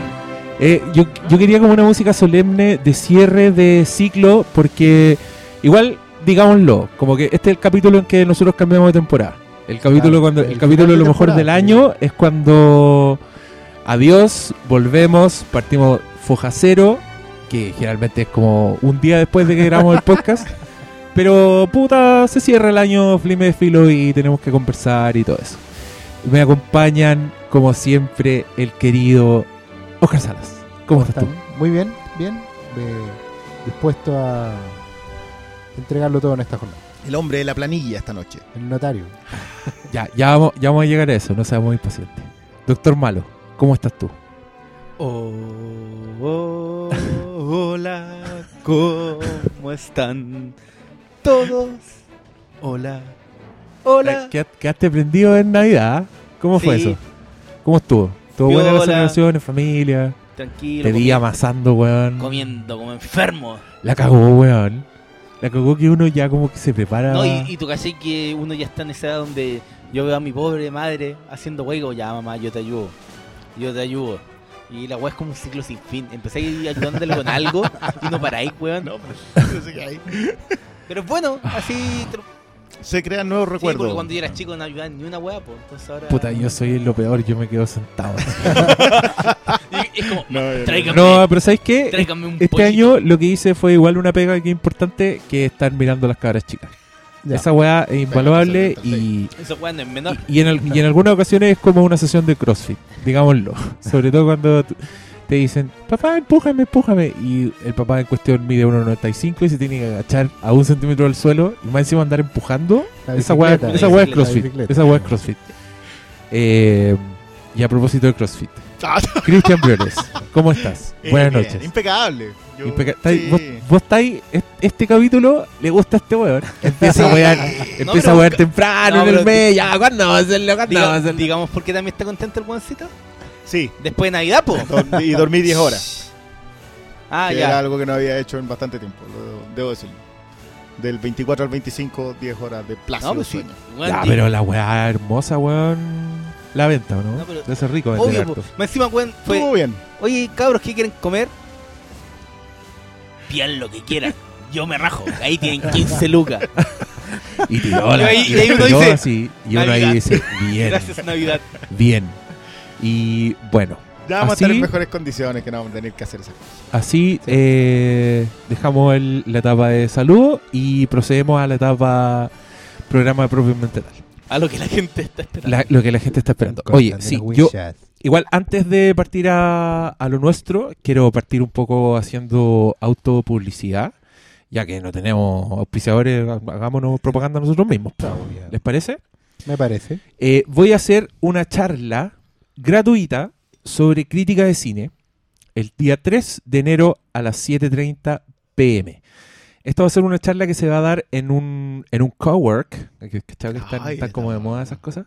Eh, yo, yo quería como una música solemne de cierre de ciclo, porque igual, digámoslo, como que este es el capítulo en que nosotros cambiamos de temporada. El capítulo Claro, cuando el el capítulo lo mejor del sí. año es cuando adiós, volvemos, partimos foja cero, que generalmente es como un día después de que grabamos el podcast. *laughs* Pero puta, se cierra el año Flime de Filo y tenemos que conversar y todo eso. Me acompañan, como siempre, el querido Oscar Salas. ¿Cómo estás tú? Muy bien, bien. eh, dispuesto a entregarlo todo en esta jornada. El hombre de la planilla esta noche. El notario. *laughs* Ya, ya vamos, ya vamos a llegar a eso, no seamos impacientes. Doctor Malo, ¿cómo estás tú? Oh, oh, hola, ¿cómo están todos? Hola, hola. ¿Qued- ¿Quedaste prendido en Navidad? ¿Cómo fue eso? ¿Cómo estuvo? ¿Estuvo buena la celebración en familia? Tranquilo. Te vi amasando, weón. comiendo como enfermo. La cagó, weón. La cagó que uno ya como que se prepara. No, y, y tú caché que uno ya está en esa edad donde yo veo a mi pobre madre haciendo juego, ya mamá, yo te ayudo, yo te ayudo. Y la weá es como un ciclo sin fin. Empecé a ir ayudándole con algo y no paráis, weón. No, pues, *laughs* no sé qué hay. Pero bueno, así. Se crean nuevos Sí, recuerdos. porque cuando yo era chico no ayudaba ni una weá, pues. Entonces ahora. Puta, yo soy lo peor, yo me quedo sentado. *laughs* Y es como, No, no, no. tráigame, no, pero ¿sabes qué? tráigame un Este pollito. año lo que hice fue igual una pega que importante que estar mirando las cabras chicas. Ya. Esa weá es invaluable y, Esa weá no es menor. y, y en y en algunas ocasiones es como una sesión de CrossFit, digámoslo. *laughs* Sobre todo cuando te dicen, papá, empújame, empújame. Y el papá en cuestión mide 1,95 y se tiene que agachar a un centímetro del suelo y más encima andar empujando. Esa bicicleta. esa es CrossFit. Esa weá es CrossFit. Eh, y a propósito de CrossFit. *laughs* Ah, Cristian Briones, ¿cómo estás? eh, Buenas bien, noches. Impecable. Yo- Impeca- estáis- sí. vos, vos estáis, est- este capítulo le gusta a este weón. *laughs* Empieza a wear, empieza a wear temprano no, en el mes. Ya, ¿cuándo va a hacerlo? ¿Cuándo Diga- va a hacerlo? digamos, ¿por qué también está contento el buencito? Sí, Después de Navidad, po. y dormí 10 horas. *laughs* Ah, que ya. era algo que no había hecho en bastante tiempo, lo- debo decirlo. Del 24 al 25, 10 horas de plácido No, pues sí. Ya, pero la weá hermosa, weón. La venta, ¿o ¿no? No, pero- Debe ser rico vender Obvio, encima, weón, fue. Estuvo bien. Oye, cabros, ¿qué quieren comer? Pidan lo que quieran. Yo me rajo. Ahí tienen 15 lucas. *laughs* Y tiró la Y ahí- y y ahí uno dice, así, y uno ahí dice, bien, Gracias, Navidad. bien. Y bueno, Ya vamos a estar Así- en mejores condiciones que no vamos a tener que hacer esas cosas. así eh, dejamos el- la etapa de saludo y procedemos a la etapa programa propiamente tal. A lo que la gente está esperando. La- lo que la gente está esperando. Con Oye, sí, yo. Igual, antes de partir a, a lo nuestro, quiero partir un poco haciendo autopublicidad, ya que no tenemos auspiciadores, hagámonos propaganda nosotros mismos. ¿Les parece? Me parece. Eh, voy a hacer una charla gratuita sobre crítica de cine el día 3 de enero a las 7.30 pm. Esta va a ser una charla que se va a dar en un, en un cowork, que, que están, como de moda esas cosas,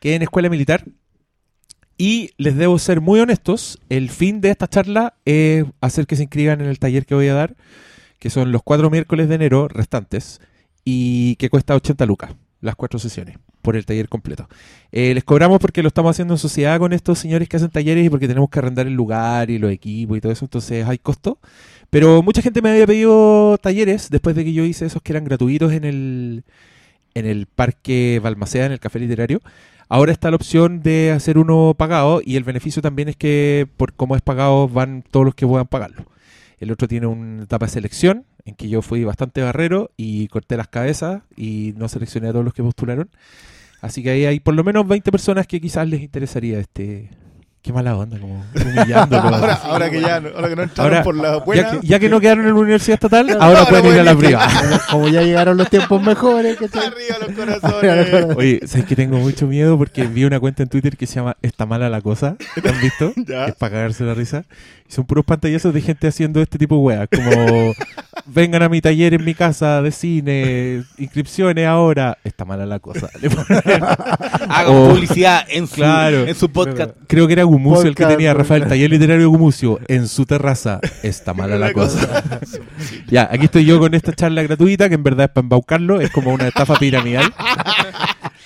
que es en Escuela Militar. Y les debo ser muy honestos, el fin de esta charla es hacer que se inscriban en el taller que voy a dar, que son los cuatro miércoles de enero restantes, y que cuesta 80 lucas, las cuatro sesiones, por el taller completo. Eh, les cobramos porque lo estamos haciendo en sociedad con estos señores que hacen talleres y porque tenemos que arrendar el lugar y los equipos y todo eso, entonces hay costo. Pero mucha gente me había pedido talleres después de que yo hice esos que eran gratuitos en el, en el Parque Balmaceda, en el Café Literario. Ahora está la opción de hacer uno pagado y el beneficio también es que por cómo es pagado van todos los que puedan pagarlo. El otro tiene una etapa de selección en que yo fui bastante barrero y corté las cabezas y no seleccioné a todos los que postularon. Así que ahí hay por lo menos 20 personas que quizás les interesaría este... Qué mala onda, como humillando. *laughs* Ahora, ahora que ya ahora que no entraron Ahora, por la ya, buena. que, ya que no quedaron en la universidad estatal, *laughs* ahora, Ahora pueden ir a la privada. Como ya llegaron los tiempos mejores, ¿cachai? *laughs* Arriba los Arriba los corazones. Oye, ¿sabes que tengo mucho miedo? Porque vi una cuenta en Twitter que se llama Está mala la cosa. ¿Te han visto? Ya. Es para cagarse la risa. Y son puros pantallazos de gente haciendo este tipo de weas. Como, vengan a mi taller en mi casa de cine, inscripciones ahora. Está mala la cosa. Hagan publicidad en su, Claro. en su podcast. Creo que era Gumucio el que tenía, Rafael, taller literario Gumucio, en su terraza. Está mala la cosa. Ya, aquí estoy yo con esta charla gratuita, que en verdad es para embaucarlo, es como una estafa piramidal.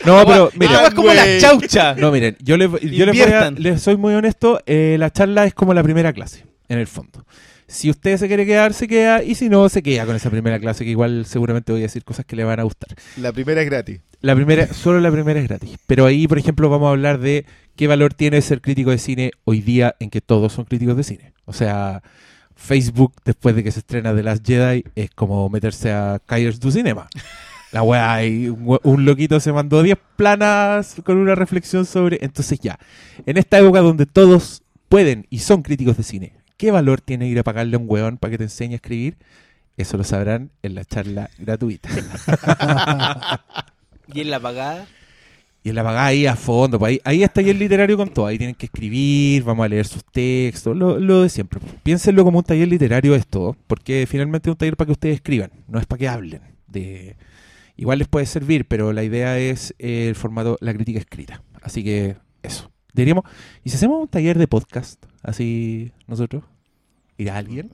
No, pero mira, es como la chaucha. no, miren, yo les, yo les, voy a- les soy muy honesto, eh, la charla es como la primera clase, en el fondo. Si usted se quiere quedar, se queda. Y si no, se queda con esa primera clase, que igual seguramente voy a decir cosas que le van a gustar. La primera es gratis. La primera, solo la primera es gratis. Pero ahí, por ejemplo, vamos a hablar de qué valor tiene ser crítico de cine hoy día en que todos son críticos de cine. O sea, Facebook, después de que se estrena The Last Jedi, es como meterse a Kaiers du Cinema. La *laughs* weá, y un, un loquito se mandó 10 planas con una reflexión sobre. Entonces, ya, en esta época donde todos pueden y son críticos de cine, ¿qué valor tiene ir a pagarle a un weón para que te enseñe a escribir? Eso lo sabrán en la charla gratuita. *laughs* Y en la pagada, Y en la pagada ahí a fondo, pues ahí, ahí está el literario con todo. Ahí tienen que escribir, vamos a leer sus textos, lo, lo de siempre. Piénsenlo como un taller literario esto, porque finalmente es un taller para que ustedes escriban, no es para que hablen. De... Igual les puede servir, pero la idea es el formato, la crítica escrita. Así que eso. Diríamos, ¿y si hacemos un taller de podcast? Así nosotros. ¿Irá alguien?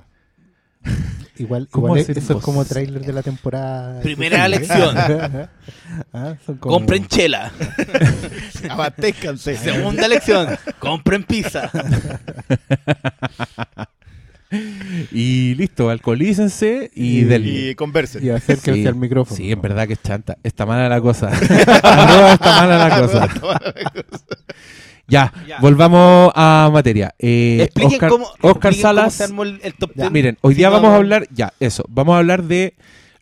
*laughs* Igual, ¿Cómo igual eso es como tráiler de la temporada. Primera lección. *laughs* Ah, son como- compren chela. *laughs* Abastezcanse. Segunda lección, compren pizza. Y listo, alcoholícense y, Y- denle. Y conversen. Y acérquense Sí, al micrófono. Sí, en verdad que es chanta. Está mala la cosa. Está mala la cosa. Ya, Ya. volvamos a materia. Eh, Expliquen Oscar, cómo, Oscar expliquen cómo Salas. se armó el, el top Ya. 10. Miren, hoy día vamos a hablar, ya, eso. Vamos a hablar de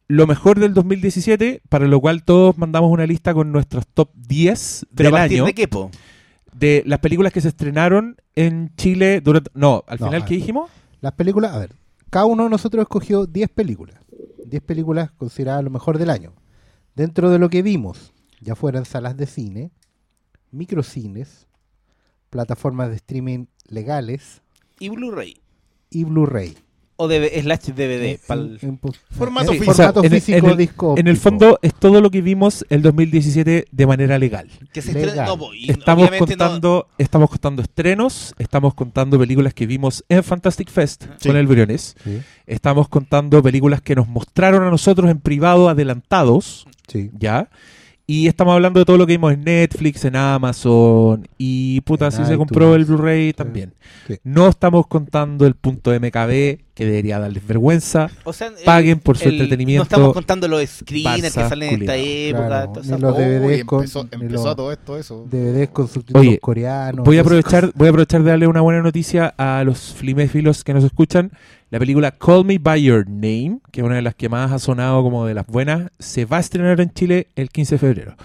lo mejor del 2017, para lo cual todos mandamos una lista con nuestros top 10 ¿Pero del año. de qué, po? De las películas que se estrenaron en Chile durante. No, al No, final, ¿qué dijimos? Las películas, a ver, cada uno de nosotros escogió 10 películas. 10 películas consideradas lo mejor del año. Dentro de lo que vimos, ya fueran salas de cine, microcines, plataformas de streaming legales Y Blu-ray. y Blu-ray. O de slash DVD. En- pa'l- en- en- Formato físico. formato físico en el- disco En el fondo, es todo lo que vimos el 2017 de manera legal. que se Legal. No, y Estamos no- contando, estamos contando estrenos, estamos contando películas que vimos en Fantastic Fest Sí. con el Briones, Sí, estamos contando películas que nos mostraron a nosotros en privado adelantados, sí. ¿ya? Y estamos hablando de todo lo que vimos en Netflix, en Amazon y puta, En si se compró el. Blu-ray también. Sí. No estamos contando el punto MKB, que debería darles vergüenza. O sea, el- Paguen por su el- entretenimiento. No estamos contando los screeners que salen en esta época. Claro, esas los. DVDs Uy, con- empezó, ni empezó los- a todo esto, eso. DVDs con subtítulos Oye, coreanos. Voy a aprovechar, voy a aprovechar de darle una buena noticia a los fliméfilos que nos escuchan. La película Call Me By Your Name, que es una de las que más ha sonado como de las buenas, se va a estrenar en Chile el 15 de febrero.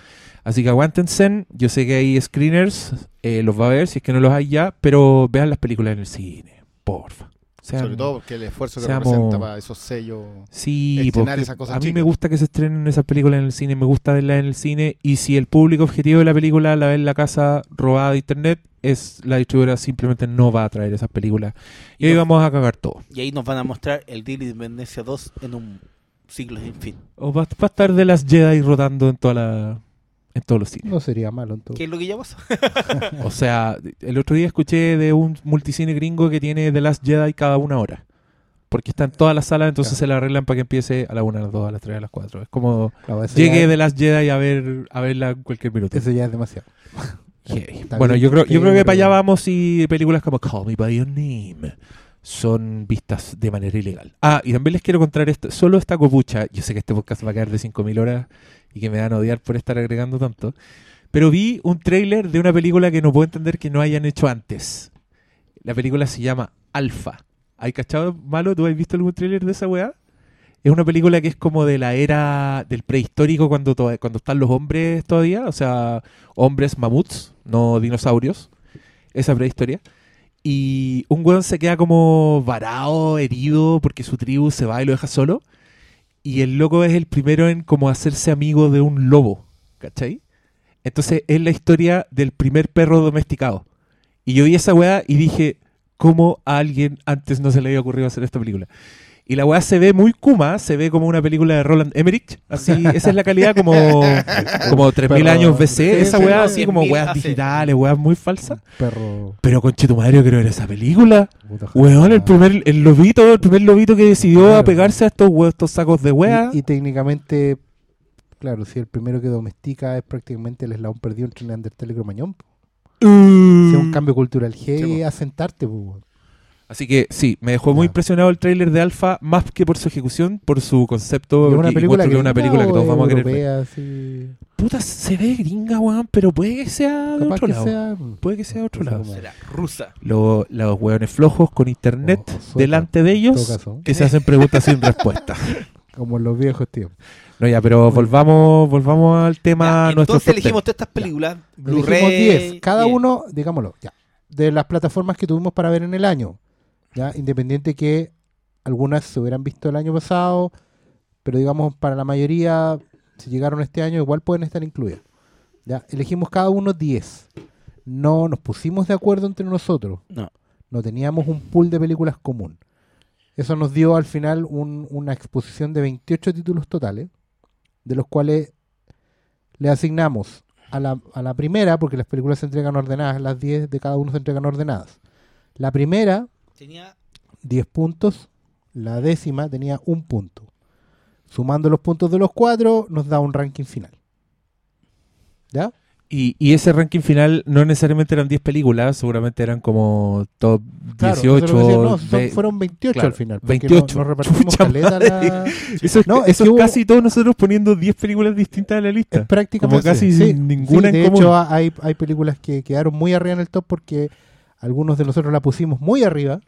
Así que aguántense. Yo sé que hay screeners, eh, los va a ver si es que no los hay ya, pero vean las películas en el cine, porfa. Sean- Sobre todo porque el esfuerzo que seamos- representa para esos sellos. Sí, esas cosas a mí chicas. me gusta que se estrenen esas películas en el cine, me gusta verlas en el cine y si el público objetivo de la película la ve en la casa robada de internet, es la distribuidora simplemente no va a traer esas películas y ahí No. vamos a cagar todo. Y ahí nos van a mostrar el Día de Independencia 2 en un siglo sin fin. O va, va a estar de las Jedi rotando en toda la en todos los cines. No sería malo en todo. ¿Qué es lo que ya pasó? O sea, el otro día escuché de un multicine gringo que tiene The Last Jedi cada una hora. Porque está en todas las salas, entonces Claro. se la arreglan para que empiece a la una, a las dos, a las tres, a las cuatro. Es como eso llegue ya- The Last Jedi a ver a verla en cualquier minuto. Eso ya es demasiado. *laughs* Bueno, yo creo, yo creo que para allá vamos y películas como Call Me By Your Name son vistas de manera ilegal. Ah, y también les quiero contar esto. Solo esta copucha, yo sé que este podcast va a quedar de 5.000 horas y que me van a odiar por estar agregando tanto, pero vi un tráiler de una película que no puedo entender que no hayan hecho antes. La película se llama Alpha. ¿Hay cachado, Malo? ¿Tú has visto algún tráiler de esa weá? Es una película que es como de la era del prehistórico cuando, cuando están los hombres todavía, o sea, hombres mamuts, no dinosaurios, esa prehistoria. Y un weón se queda como varado, herido, porque su tribu se va y lo deja solo. Y el loco es el primero en como hacerse amigo de un lobo, ¿cachai? Entonces es la historia del primer perro domesticado. Y yo vi esa weá y dije, ¿cómo a alguien antes no se le había ocurrido hacer esta película? Y la weá se ve muy Kuma, se ve como una película de Roland Emmerich. Así, *laughs* esa es la calidad como, como 3000 Pero- años BC, esa weá así como 100.000 weas hace- digitales, weas muy falsas. Perro. Pero con madre yo quiero ver esa película. Weón, el primer, el lobito, el primer lobito que decidió Claro. apegarse a estos, estos sacos de wea. Y, y técnicamente, claro, si el primero que domestica es prácticamente el eslabón perdido entre Neandertal y Cromañón. Uh. Si es un cambio cultural po. asentarte, weón. Así que sí, me dejó muy impresionado el tráiler de Alpha, más que por su ejecución, por su concepto. ¿Es una que película que es una película que todos vamos a querer así, Puta, se ve gringa, weón, pero puede que sea de otro lado. sea, Puede que sea de otro lado. Será rusa. Lo- los hueones flojos con internet O- o sueca, delante de ellos que se hacen preguntas sin respuesta. *laughs* como en los viejos tiempos. No, ya, pero volvamos, volvamos al tema Ya, nuestro. entonces elegimos todas estas películas. Elegimos Blu-ray. 10, cada uno, digámoslo, ya, de las plataformas que tuvimos para ver en el año. Ya, independiente que algunas se hubieran visto el año pasado, pero digamos para la mayoría, si llegaron este año, igual pueden estar incluidas. Ya, elegimos cada uno 10. No nos pusimos de acuerdo entre nosotros. No. No teníamos un pool de películas común. Eso nos dio al final un- una exposición de 28 títulos totales, de los cuales le asignamos a la, a la primera, porque las películas se entregan ordenadas, las 10 de cada uno se entregan ordenadas. La primera, Tenía 10 puntos, la décima tenía un punto. Sumando los puntos de los cuatro, nos da un ranking final. ¿Ya? Y, y ese ranking final no necesariamente eran 10 películas, seguramente eran como top Claro, 18. eso es lo que decía, no, son- ve- fueron 28 claro, al final. porque 28. Nos, nos repartimos caleta la- *laughs* Eso, es, No, es eso que es hubo- casi todos nosotros poniendo 10 películas distintas en la Es lista. prácticamente Como casi sí, sin ninguna sí, en de común. hecho hay, hay películas que quedaron muy arriba en el top porque algunos de nosotros la pusimos muy arriba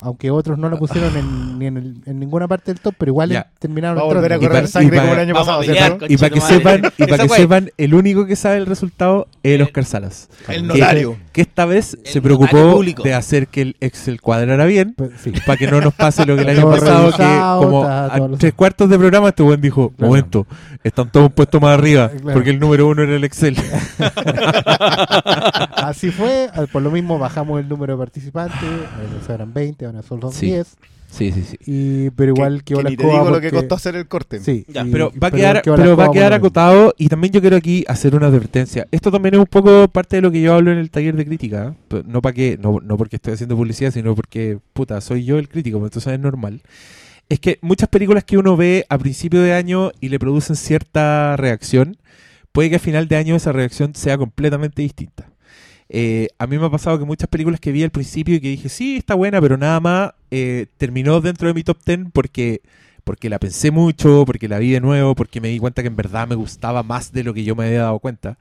aunque otros no la pusieron en, ni en, el- en ninguna parte del top pero igual Ya. terminaron Va a volver a entrando. Y correr pa- sangre y pa- como el año Vamos. Y para que sepan, y para Esa que wea- sepan, el único que sabe el resultado es el Oscar Salas. El Que- notario. Que esta vez El se preocupó público. de hacer que el Excel cuadrara bien Pues, sí. para que no nos pase lo que el *laughs* año todo pasado, que como está a lo- tres cuartos de programa este buen dijo, Claro. momento, están todos un puesto más arriba, *laughs* Claro. porque el número uno era el Excel. *laughs* así fue por lo mismo bajamos el número de participantes antes eran 20 son Sí. 10 Sí, sí, sí. y, pero igual que, que, ni te digo lo que costó hacer el corte. sí, Ya, y- Pero va a quedar, pero va a quedar acotado y también yo quiero aquí hacer una advertencia. Esto también es un poco parte de lo que yo hablo en el taller de crítica. ¿eh? No para que, no, no porque estoy haciendo publicidad, sino porque, puta, soy yo el crítico, pero entonces es normal. Es que muchas películas que uno ve a principio de año y le producen cierta reacción, puede que a final de año esa reacción sea completamente distinta. Eh, a mí me ha pasado que muchas películas que vi al principio y que dije, sí, está buena, pero nada más, eh, terminó dentro de mi top 10 porque, porque la pensé mucho, porque la vi de nuevo, porque me di cuenta que en verdad me gustaba más de lo que yo me había dado cuenta.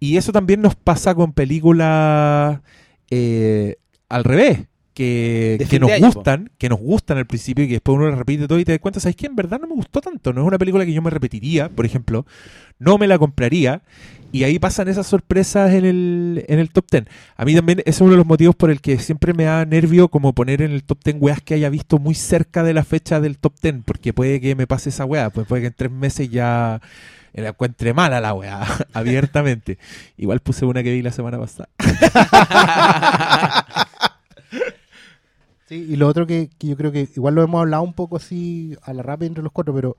Y eso también nos pasa con películas eh, al revés. Que, que nos gustan, que nos gustan al principio y que después uno las repite todo y te das cuenta, ¿sabes qué? En verdad no me gustó tanto. No es una película que yo me repetiría, por ejemplo. No me la compraría. Y ahí pasan esas sorpresas en el, en el top 10. A mí también ese es uno de los motivos por el que siempre me da nervio como poner en el top 10 weas que haya visto muy cerca de la fecha del top 10, porque puede que me pase esa wea, pues puede que en tres meses ya la encuentre mala la wea, *laughs* abiertamente. Igual puse una que vi la semana pasada. *laughs* Sí, y lo otro que, yo creo que igual lo hemos hablado un poco así a la rápida entre los cuatro, pero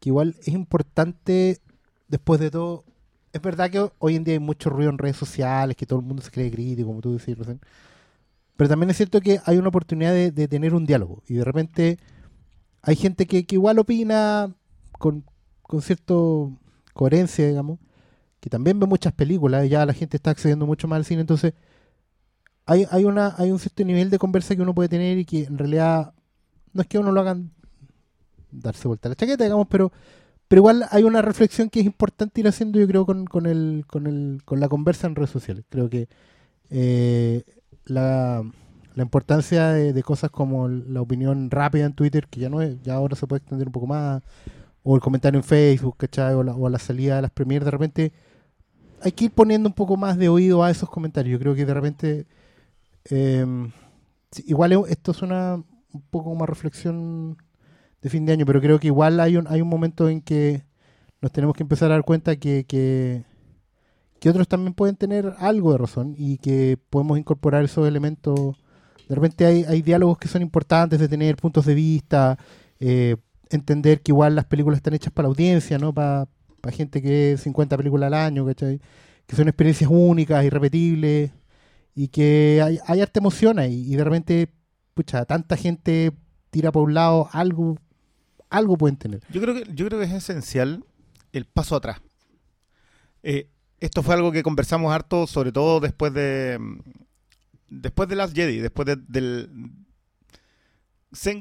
que igual es importante, después de todo, es verdad que hoy en día hay mucho ruido en redes sociales, que todo el mundo se cree crítico, como tú decías recién, pero también es cierto que hay una oportunidad de, de tener un diálogo, y de repente hay gente que, que igual opina con, con cierta coherencia, digamos, que también ve muchas películas, y ya la gente está accediendo mucho más al cine, entonces hay, hay, una, hay un cierto nivel de conversa que uno puede tener y que en realidad no es que uno lo hagan darse vuelta la chaqueta, digamos, pero, pero igual hay una reflexión que es importante ir haciendo, yo creo, con, con, el, con, el, con la conversa en redes sociales. Creo que eh, la, la importancia de, cosas como la opinión rápida en Twitter, que ya no es, ya ahora se puede extender un poco más, o el comentario en Facebook, ¿cachai? O la, o la salida de las premiers, de repente hay que ir poniendo un poco más de oído a esos comentarios. Yo creo que de repente sí, igual es- esto es una un poco como reflexión de fin de año, pero creo que igual hay un, hay un momento en que nos tenemos que empezar a dar cuenta que, que, que otros también pueden tener algo de razón y que podemos incorporar esos elementos. De repente hay, hay diálogos que son importantes de tener puntos de vista, eh, entender que igual las películas están hechas para la audiencia, ¿no? Para gente que ve 50 películas al año, ¿cachai? Que son experiencias únicas, irrepetibles y que hay, hay harta emoción ahí y de repente, pucha, tanta gente tira por un lado, algo, algo pueden tener. Yo creo que yo creo que es esencial el paso atrás. Eh, esto fue algo que conversamos harto, sobre todo después de mm, después de Last Jedi, después de- del...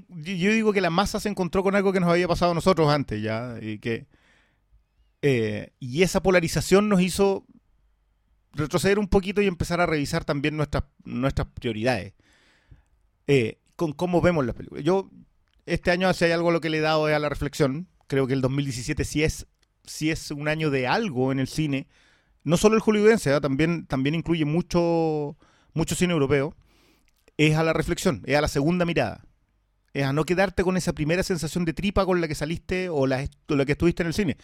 yo digo que la masa se encontró con algo que nos había pasado a nosotros antes ya, y que... eh, y esa polarización nos hizo retroceder un poquito y empezar a revisar también nuestras, nuestras prioridades. Eh, con cómo vemos las películas. Yo, este año, si hay algo lo que le he dado es a la reflexión. Creo que el 2017 sí es, sí es un año de algo en el cine. No solo el hollywoodense, ¿eh? también, también incluye mucho, mucho cine europeo. Es a la reflexión, es a la segunda mirada. Es a no quedarte con esa primera sensación de tripa con la que saliste o la, o la que estuviste en el cine.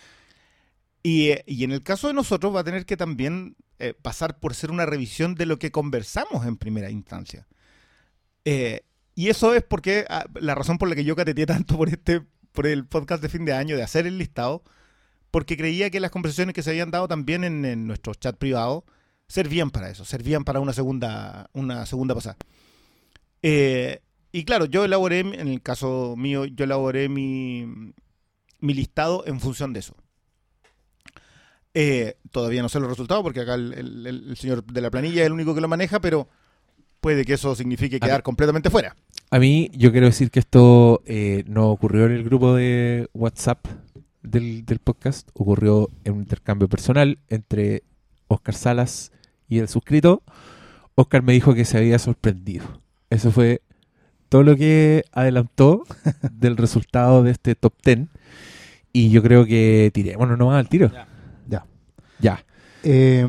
Y, eh, y en el caso de nosotros va a tener que también eh, pasar por ser una revisión de lo que conversamos en primera instancia. Eh, y eso es porque ah, la razón por la que yo cateteé tanto por este por el podcast de fin de año, de hacer el listado, porque creía que las conversaciones que se habían dado también en, en nuestro chat privado servían para eso, servían para una segunda, una segunda pasada. Eh, y claro, yo elaboré, en el caso mío, yo elaboré mi, mi listado en función de eso. Eh, todavía no sé los resultados porque acá el, el- el señor de la planilla es el único que lo maneja, pero puede que eso signifique quedar completamente fuera. A mí, yo quiero decir que esto eh, no ocurrió en el grupo de WhatsApp del, del podcast, ocurrió en un intercambio personal entre Oscar Salas y el suscrito. Oscar me dijo que se había sorprendido. Eso fue todo lo que adelantó *laughs* del resultado de este top 10. Y yo creo que tirémonos nomás al tiro. Ya. Ya. Ya. Eh,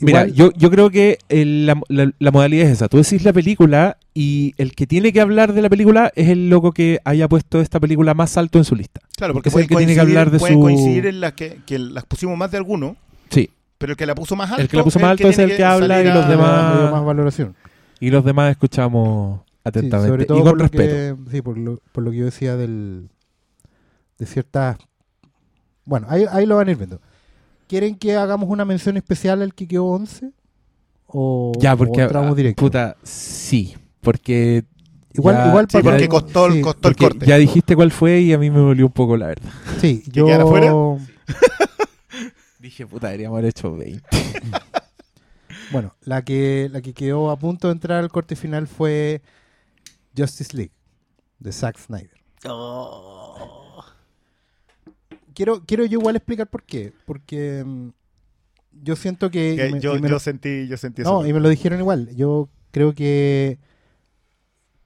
Mira, igual- yo, yo creo que el- la, la- la modalidad es esa. Tú decís la película y el que tiene que hablar de la película es el loco que haya puesto esta película más alto en su lista. Claro, porque Es el pueden que tiene que coincidir- hablar de pueden su- coincidir en las que, que las pusimos más de alguno, Sí. pero el que la puso más alto. El que la puso más alto es el que habla y los demás- más valoración. Y los demás escuchamos Sí, atentamente. sobre todo y con por lo respeto. que- sí, por lo, por lo que yo decía del, de ciertas... Bueno, ahí, ahí lo van a ir viendo. ¿Quieren que hagamos una mención especial al que quedó 11? ¿O, Ya, o porque. entramos ah, directo? Puta, sí. Porque. igual, ya- igual Sí, para- porque costó, el- sí, costó el porque corte. ya dijiste cuál fue y a mí me dolió un poco la verdad. Sí, *laughs* ¿Que quedara fuera? yo... *laughs* Dije, puta, deberíamos haber hecho 20. *laughs* Bueno, la que, la que quedó a punto de entrar al corte final fue Justice League, de Zack Snyder. Oh. Quiero, quiero yo igual explicar por qué. Porque mm, yo siento que... Que y me- yo, yo lo- sentí, yo sentí no, eso. y me lo dijeron igual. Yo creo que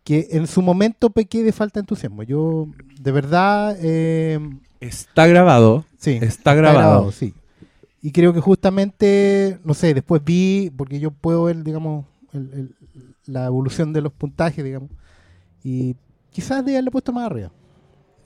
que en su momento pequé de falta de entusiasmo. Yo, de verdad, eh, Está grabado. sí, Está grabado. sí. Y creo que justamente, no sé, después vi, porque yo puedo ver, digamos, el- el- la evolución de los puntajes, digamos, y quizás de haberle puesto más arriba.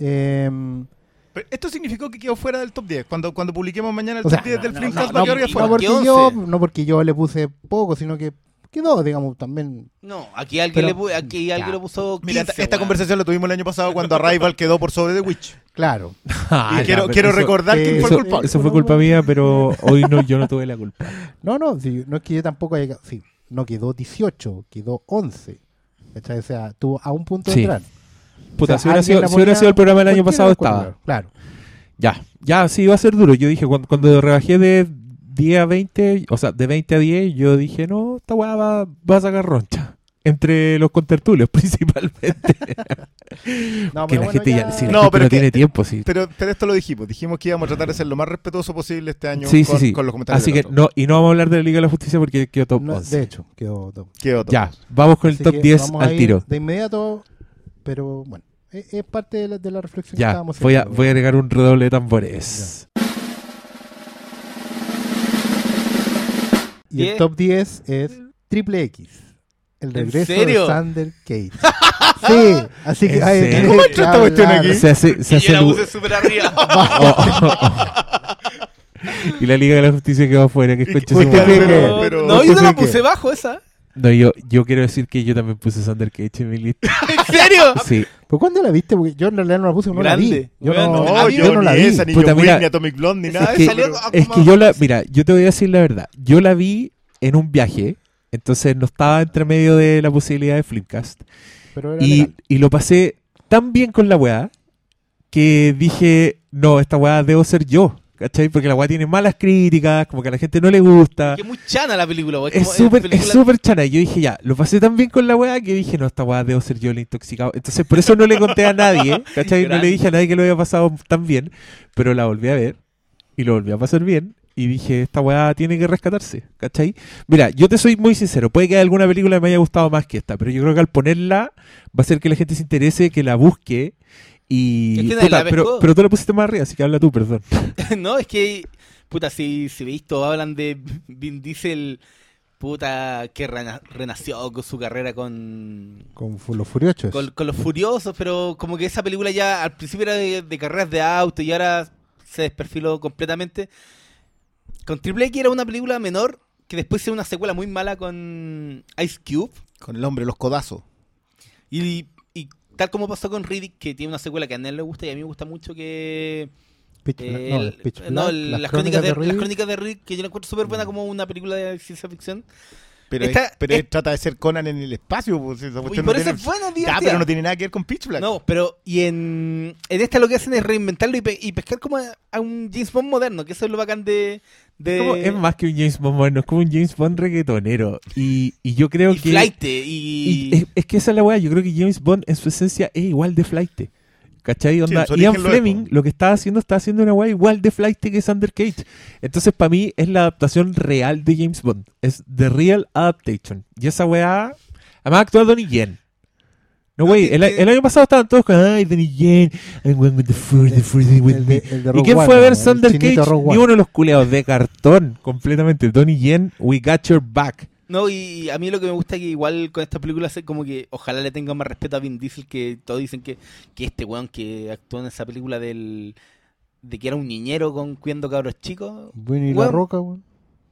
Em, Pero esto significó que quedó fuera del top 10. Cuando, cuando publiquemos mañana el O top sea, 10 no, del no, Flimcast no, va a quedar no, fuera. porque ¿Qué yo, once? no porque yo le puse poco, sino que quedó, digamos, también. No, aquí alguien, Pero- le, aquí alguien ya. le puso 15, Mira, esta, conversación la tuvimos el año pasado cuando Arrival quedó por sobre The Witch. Claro. *laughs* Ah, y ya, quiero, quiero eso- recordar eh, quién fue Eso, el culpable. eso fue culpa mía, pero hoy no, yo no tuve la culpa. *laughs* No, no, sí, no es que yo tampoco haya. quedado- Sí, no quedó 18, quedó 11. ¿cachai? O sea, tuvo a un punto de Sí. entrar. Puta, O sea, si, hubiera sido, la si hubiera ponía sido el programa del año pasado, estaba. Claro. Ya, ya, sí, iba a ser duro. Yo dije, cuando, cuando rebajé de 10 a 20, o sea, de 20 a 10, yo dije, no, esta weá va, va a sacar roncha. Entre los contertulios, *laughs* principalmente. *laughs* No, que pero la bueno, gente ya, ya- sí, la No, gente pero no es que- tiene tiempo, sí. Pero, pero esto lo dijimos. Dijimos que íbamos a tratar de ser lo más respetuoso posible este año Sí, sí, con, sí. con los comentarios. Así que no, y no vamos a hablar de la Liga de la Justicia porque quedó top no, 11. de hecho, quedó top. top. Quedó top. Ya, vamos con el Así top que 10 vamos a al ir tiro. De inmediato, pero bueno, es, es parte de la, de la reflexión que Ya, estábamos voy a, haciendo. voy a agregar un redoble de tambores. Y el Diez. top 10 es Triple X. El ¿En regreso serio? de Sander Cage. *laughs* sí, así que ¿En hay que ¿Cómo entró esta cuestión aquí? Se hace, se Y hace yo la puse súper arriba. *laughs* *laughs* y la Liga de la Justicia quedó afuera, que es concha su pero- pero- no, yo te la puse bajo esa. No, yo, yo quiero decir que yo también puse Sander Cage en mi lista. *laughs* ¿En serio? *laughs* Sí. ¿Pero cuándo la viste? Porque yo en realidad no la puse, no la vi. Yo no, No, yo, yo no la ni vi. esa, ni Puta, John mira, Wick, ni Atomic Blonde, ni nada. es de que- salió- Es que yo la, mira, yo te voy a decir la verdad. Yo la vi en un viaje, entonces no estaba entre medio de la posibilidad de Flipcast. Pero era Y, legal. y lo pasé tan bien con la weá que dije, no, esta weá debo ser yo. ¿Cachai? Porque la weá tiene malas críticas, como que a la gente no le gusta. Es muy chana la película, weón. Es súper es película- chana. Y yo dije, ya, lo pasé tan bien con la weá que dije, no, esta weá debo ser yo el intoxicado. Entonces, por eso no le conté a nadie, *laughs* ¿cachai? No le dije a nadie que lo había pasado tan bien. Pero la volví a ver y lo volví a pasar bien. Y dije, esta weá tiene que rescatarse, ¿cachai? Mira, yo te soy muy sincero. Puede que haya alguna película que me haya gustado más que esta. Pero yo creo que al ponerla va a hacer que la gente se interese, que la busque. Y. Es que nadie Puta, la pero, pero tú la pusiste más arriba, así que habla tú, perdón. *laughs* no, es que, puta, si, si veis todo, hablan de Vin Diesel, puta, que rena- renació con su carrera con, Con los furiosos. con, con los Furiosos, pero como que esa película ya al principio era de, de carreras de auto y ahora se desperfiló completamente. Con Triple X era una película menor que después hizo una secuela muy mala con Ice Cube. Con el hombre, los codazos. Y, y tal como pasó con Riddick, que tiene una secuela que a él le gusta y a mí me gusta mucho que... Pitch eh, no, el- Pitch Black, las, las, crónicas de, las Riddick. crónicas de Riddick, que yo la encuentro súper buena como una película de ciencia ficción. Pero, Esta- es- pero es- él trata de ser Conan en el espacio. Pues, esa Y por no eso es Ya, divertida. pero no tiene nada que ver con Pitch Black. No, pero y en, en esta lo que hacen es reinventarlo y, pe- y pescar como a, a un James Bond moderno, que eso es lo bacán de... es más que un James Bond moderno, es como un James Bond reggaetonero. Y, y yo creo y que. y y... es, es que esa es la weá. Yo creo que James Bond en su esencia es igual de flight. ¿Cachai? Onda, Ian lo Fleming lo que estaba haciendo, está haciendo una weá igual de flight que Sander Cage. Entonces, para mí, es la adaptación real de James Bond. Es The Real Adaptation. Y esa weá. Además, actúa Donnie Yen. No, güey, el, año pasado estaban todos con, ay, Donnie Yen, I'm going with the force, the is with El me. el ¿Y quién One, fue a ver Sander Cage? Ni One. uno de los culeados de cartón, completamente. Donnie Yen, we got your back. No, y a mí lo que me gusta es que igual con esta película es como que ojalá le tengan más respeto a Vin Diesel, que todos dicen que, que este weón que actuó en esa película del de que era un niñero con cuidando cabros chicos. Bueno, y la roca, weón.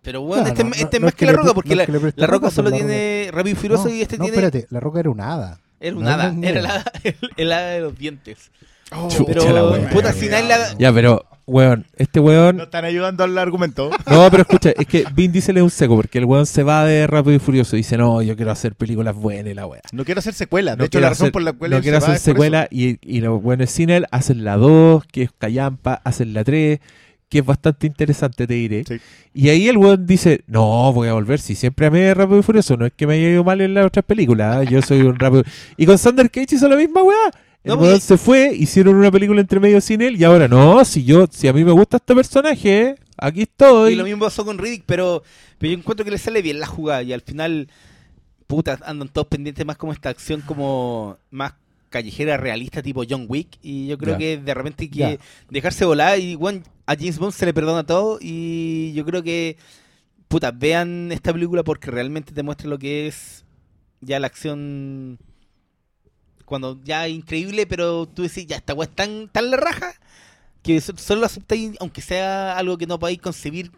Pero weón, No, este, no, este no, es no más es que, que la roca, porque no la, es que la roca solo la tiene Rápido y Furioso no, y este no, tiene. espérate, la roca era un hada. Era un No, hada, no, no. era el hada, el, el hada de los dientes. Oh, Pero, puta, si nadie la. Ya, pero, weón, este weón. No están ayudando al argumento. *laughs* No, pero escucha, es que Vin Diesel es un seco, porque el weón se va de Rápido y Furioso y dice, no, yo quiero hacer películas buenas y la weá. No quiero hacer secuela. De No hecho, la razón hacer- por la cual no quiero hacer secuela y, y los buenos sin él hacen la 2, que es Callampa, hacen la 3, que es bastante interesante, te diré. Sí. Y ahí el weón dice, no, voy a volver, si siempre amé Rápido y Furioso, no es que me haya ido mal en las otras películas, ¿eh? yo soy un Rápido... Y con Sander Cage hizo la misma weá. El No, weón porque- se fue, hicieron una película entre medio sin él y ahora no, si yo, si a mí me gusta este personaje, aquí estoy. Y lo mismo pasó con Riddick, pero, pero yo encuentro que le sale bien la jugada y al final, puta, andan todos pendientes más como esta acción como más callejera realista tipo John Wick y yo creo que de repente hay que dejarse volar y bueno, a James Bond se le perdona todo y yo creo que puta, vean esta película porque realmente te muestra lo que es ya la acción cuando ya es increíble, pero tú decís, ya esta weá es tan, tan la raja que so- solo lo aceptáis aunque sea algo que no podáis concebir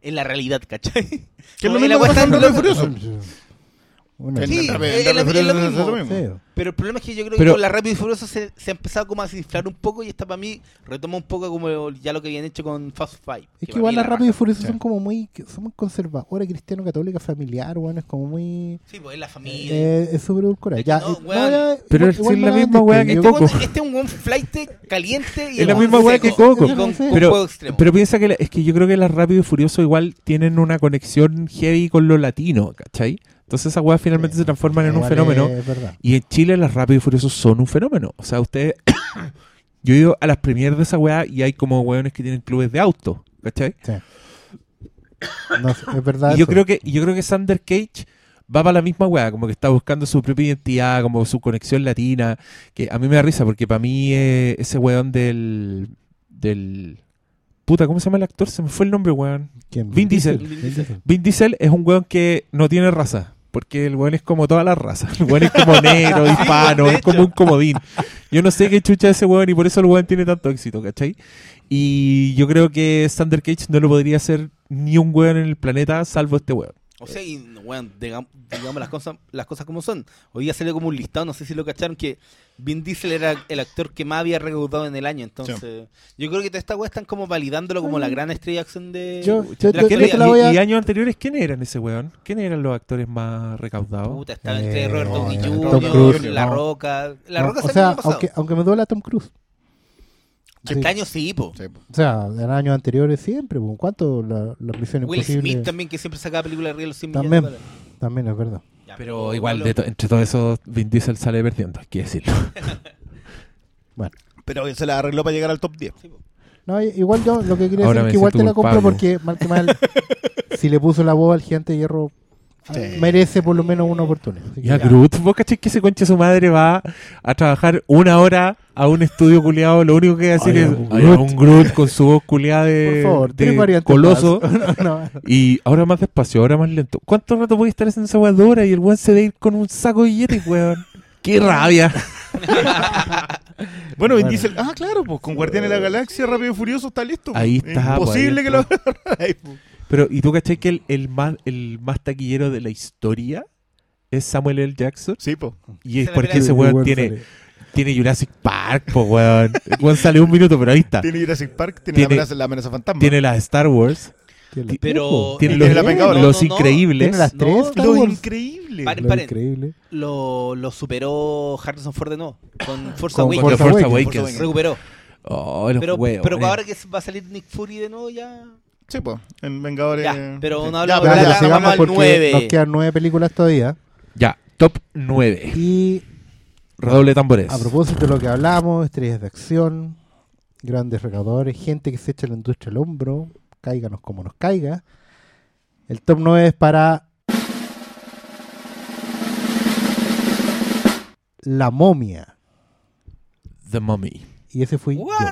en la realidad, ¿cachai? *laughs* Que es lo mismo que pasa en. Furioso. Sí, es lo- mismo. Es. Pero el problema es que yo creo Pero- que con la Rápido y Furioso se, se ha empezado como a desinflar un poco y esta para mí retoma un poco como ya lo que habían hecho con Fast Five. Es que para igual la Rápido y. Furioso Sí. son como muy, son muy conservadoras, cristiano, católica, familiar, bueno, es como muy... Sí, pues es la familia. Eh, es súper edulcorada. Es que Ya, no, eh, weón. ya, Pero igual- es igual la me misma weá que este Coco. este es un buen flight caliente y Es la misma weá que Coco. Con- Pero- con Pero, piensa que la- es que yo creo que las Rápido y Furioso igual tienen una conexión heavy con lo latino, ¿cachai? Entonces esas weas finalmente Sí, se transforman en un fenómeno. Es. Y en Chile las Rápido y Furioso son un fenómeno. O sea, ustedes... *coughs* yo he ido a las premieres de esa weá y hay como weones que tienen clubes de auto, ¿cachai? Sí. No, es verdad. Y yo eso. creo que yo creo que Sander Cage va para la misma weá, como que está buscando su propia identidad, como su conexión latina, que a mí me da risa porque para mí eh, ese weón del del puta, ¿cómo se llama el actor? Se me fue el nombre, weón. ¿Quién? Vin Diesel. Vin Diesel. Vin Diesel es un weón que no tiene raza. Porque el weón es como todas las razas. El weón es como *laughs* negro, hispano, es como un comodín. Yo no sé qué chucha es ese weón y por eso el weón tiene tanto éxito, ¿cachai? Y yo creo que Sander Cage no lo podría hacer ni un weón en el planeta salvo este weón. O sea, y, bueno, digamos, digamos las cosas las cosas como son. Hoy día salió como un listado, no sé si lo cacharon, que Vin Diesel era el actor que más había recaudado en el año. Entonces, yo creo que toda esta weá están como validándolo como la gran estrella de acción de... Yo- de yo- la yo- ¿Quién yo la voy a- y, y años anteriores, ¿quién eran ese weón? ¿Quién eran los actores más recaudados? Puta, estaba entre Eh, Robert Downey Tom Jr., Cruise, La no. Roca. La No, Roca o salió el sea, año aunque, aunque me duela Tom Cruise. Sí. Este año sí, po. Sí, po. O sea, en años anteriores siempre. pues, ¿Cuánto la, las misiones Will imposibles? Smith también, que siempre sacaba películas arriba de los 100 También. millones de dólares. También es verdad. Pero igual, de to- entre todo eso, Vin Diesel sale perdiendo, hay que decirlo. *laughs* Pero se la arregló para llegar al top 10. Sí, po. No, igual yo lo que quería Ahora decir es que igual te la compro porque mal que mal, *laughs* si le puso la voz al gigante de hierro, Sí. merece por lo menos una oportunidad. Ya. Groot, vos cachai que ese conche su madre va a trabajar una hora a un estudio culiado, lo único que va a decir es un "Ay, Groot". un Groot con su voz culiada de, favor, de coloso. más. *laughs* No, no. Y ahora más despacio, ahora más lento. ¿Cuánto rato voy a estar haciendo esa de hora y el weón se debe ir con un saco de billetes, weón? ¡Qué rabia! *laughs* Bueno, Vin Bueno. Diesel, ah, claro, pues con Guardianes de la Galaxia, Rápido y Furioso está listo. pues. Ahí está, Imposible pues, que lo *laughs* Pero, ¿y tú cachai que el, el más, el más taquillero de la historia es Samuel L. Jackson? Sí, pues. Y es la porque ese weón tiene, sale. tiene Jurassic Park, po weón. *laughs* El weón sale un minuto, pero ahí está. Tiene Jurassic Park, tiene, Tiene- la, amenaza, la amenaza fantasma. Tiene las Star Wars, Tiene Pero- tiene los, la los No, no, no. increíbles. Tiene las tres Star Lo Wars. increíble. Paren, Lo paren. increíble. Lo, lo superó Harrison Ford de nuevo. Con Force Awakens. Force Force Awakens. Recuperó. Oh, los Pero, huevos, pero eh. ahora que va a salir Nick Fury de nuevo ya... Sí, pues. En Vengadores. Ya, pero sí. no hablamos Ya, Ya, de vamos al porque nueve. nos quedan nueve películas todavía. Ya, top 9. Y Redoble de tambores. a propósito de lo que hablamos, estrellas de acción, grandes recaudadores, gente que se echa la industria al hombro, cáiganos como nos caiga. El top 9 es para La momia. The Mummy. Y ese fui What? yo.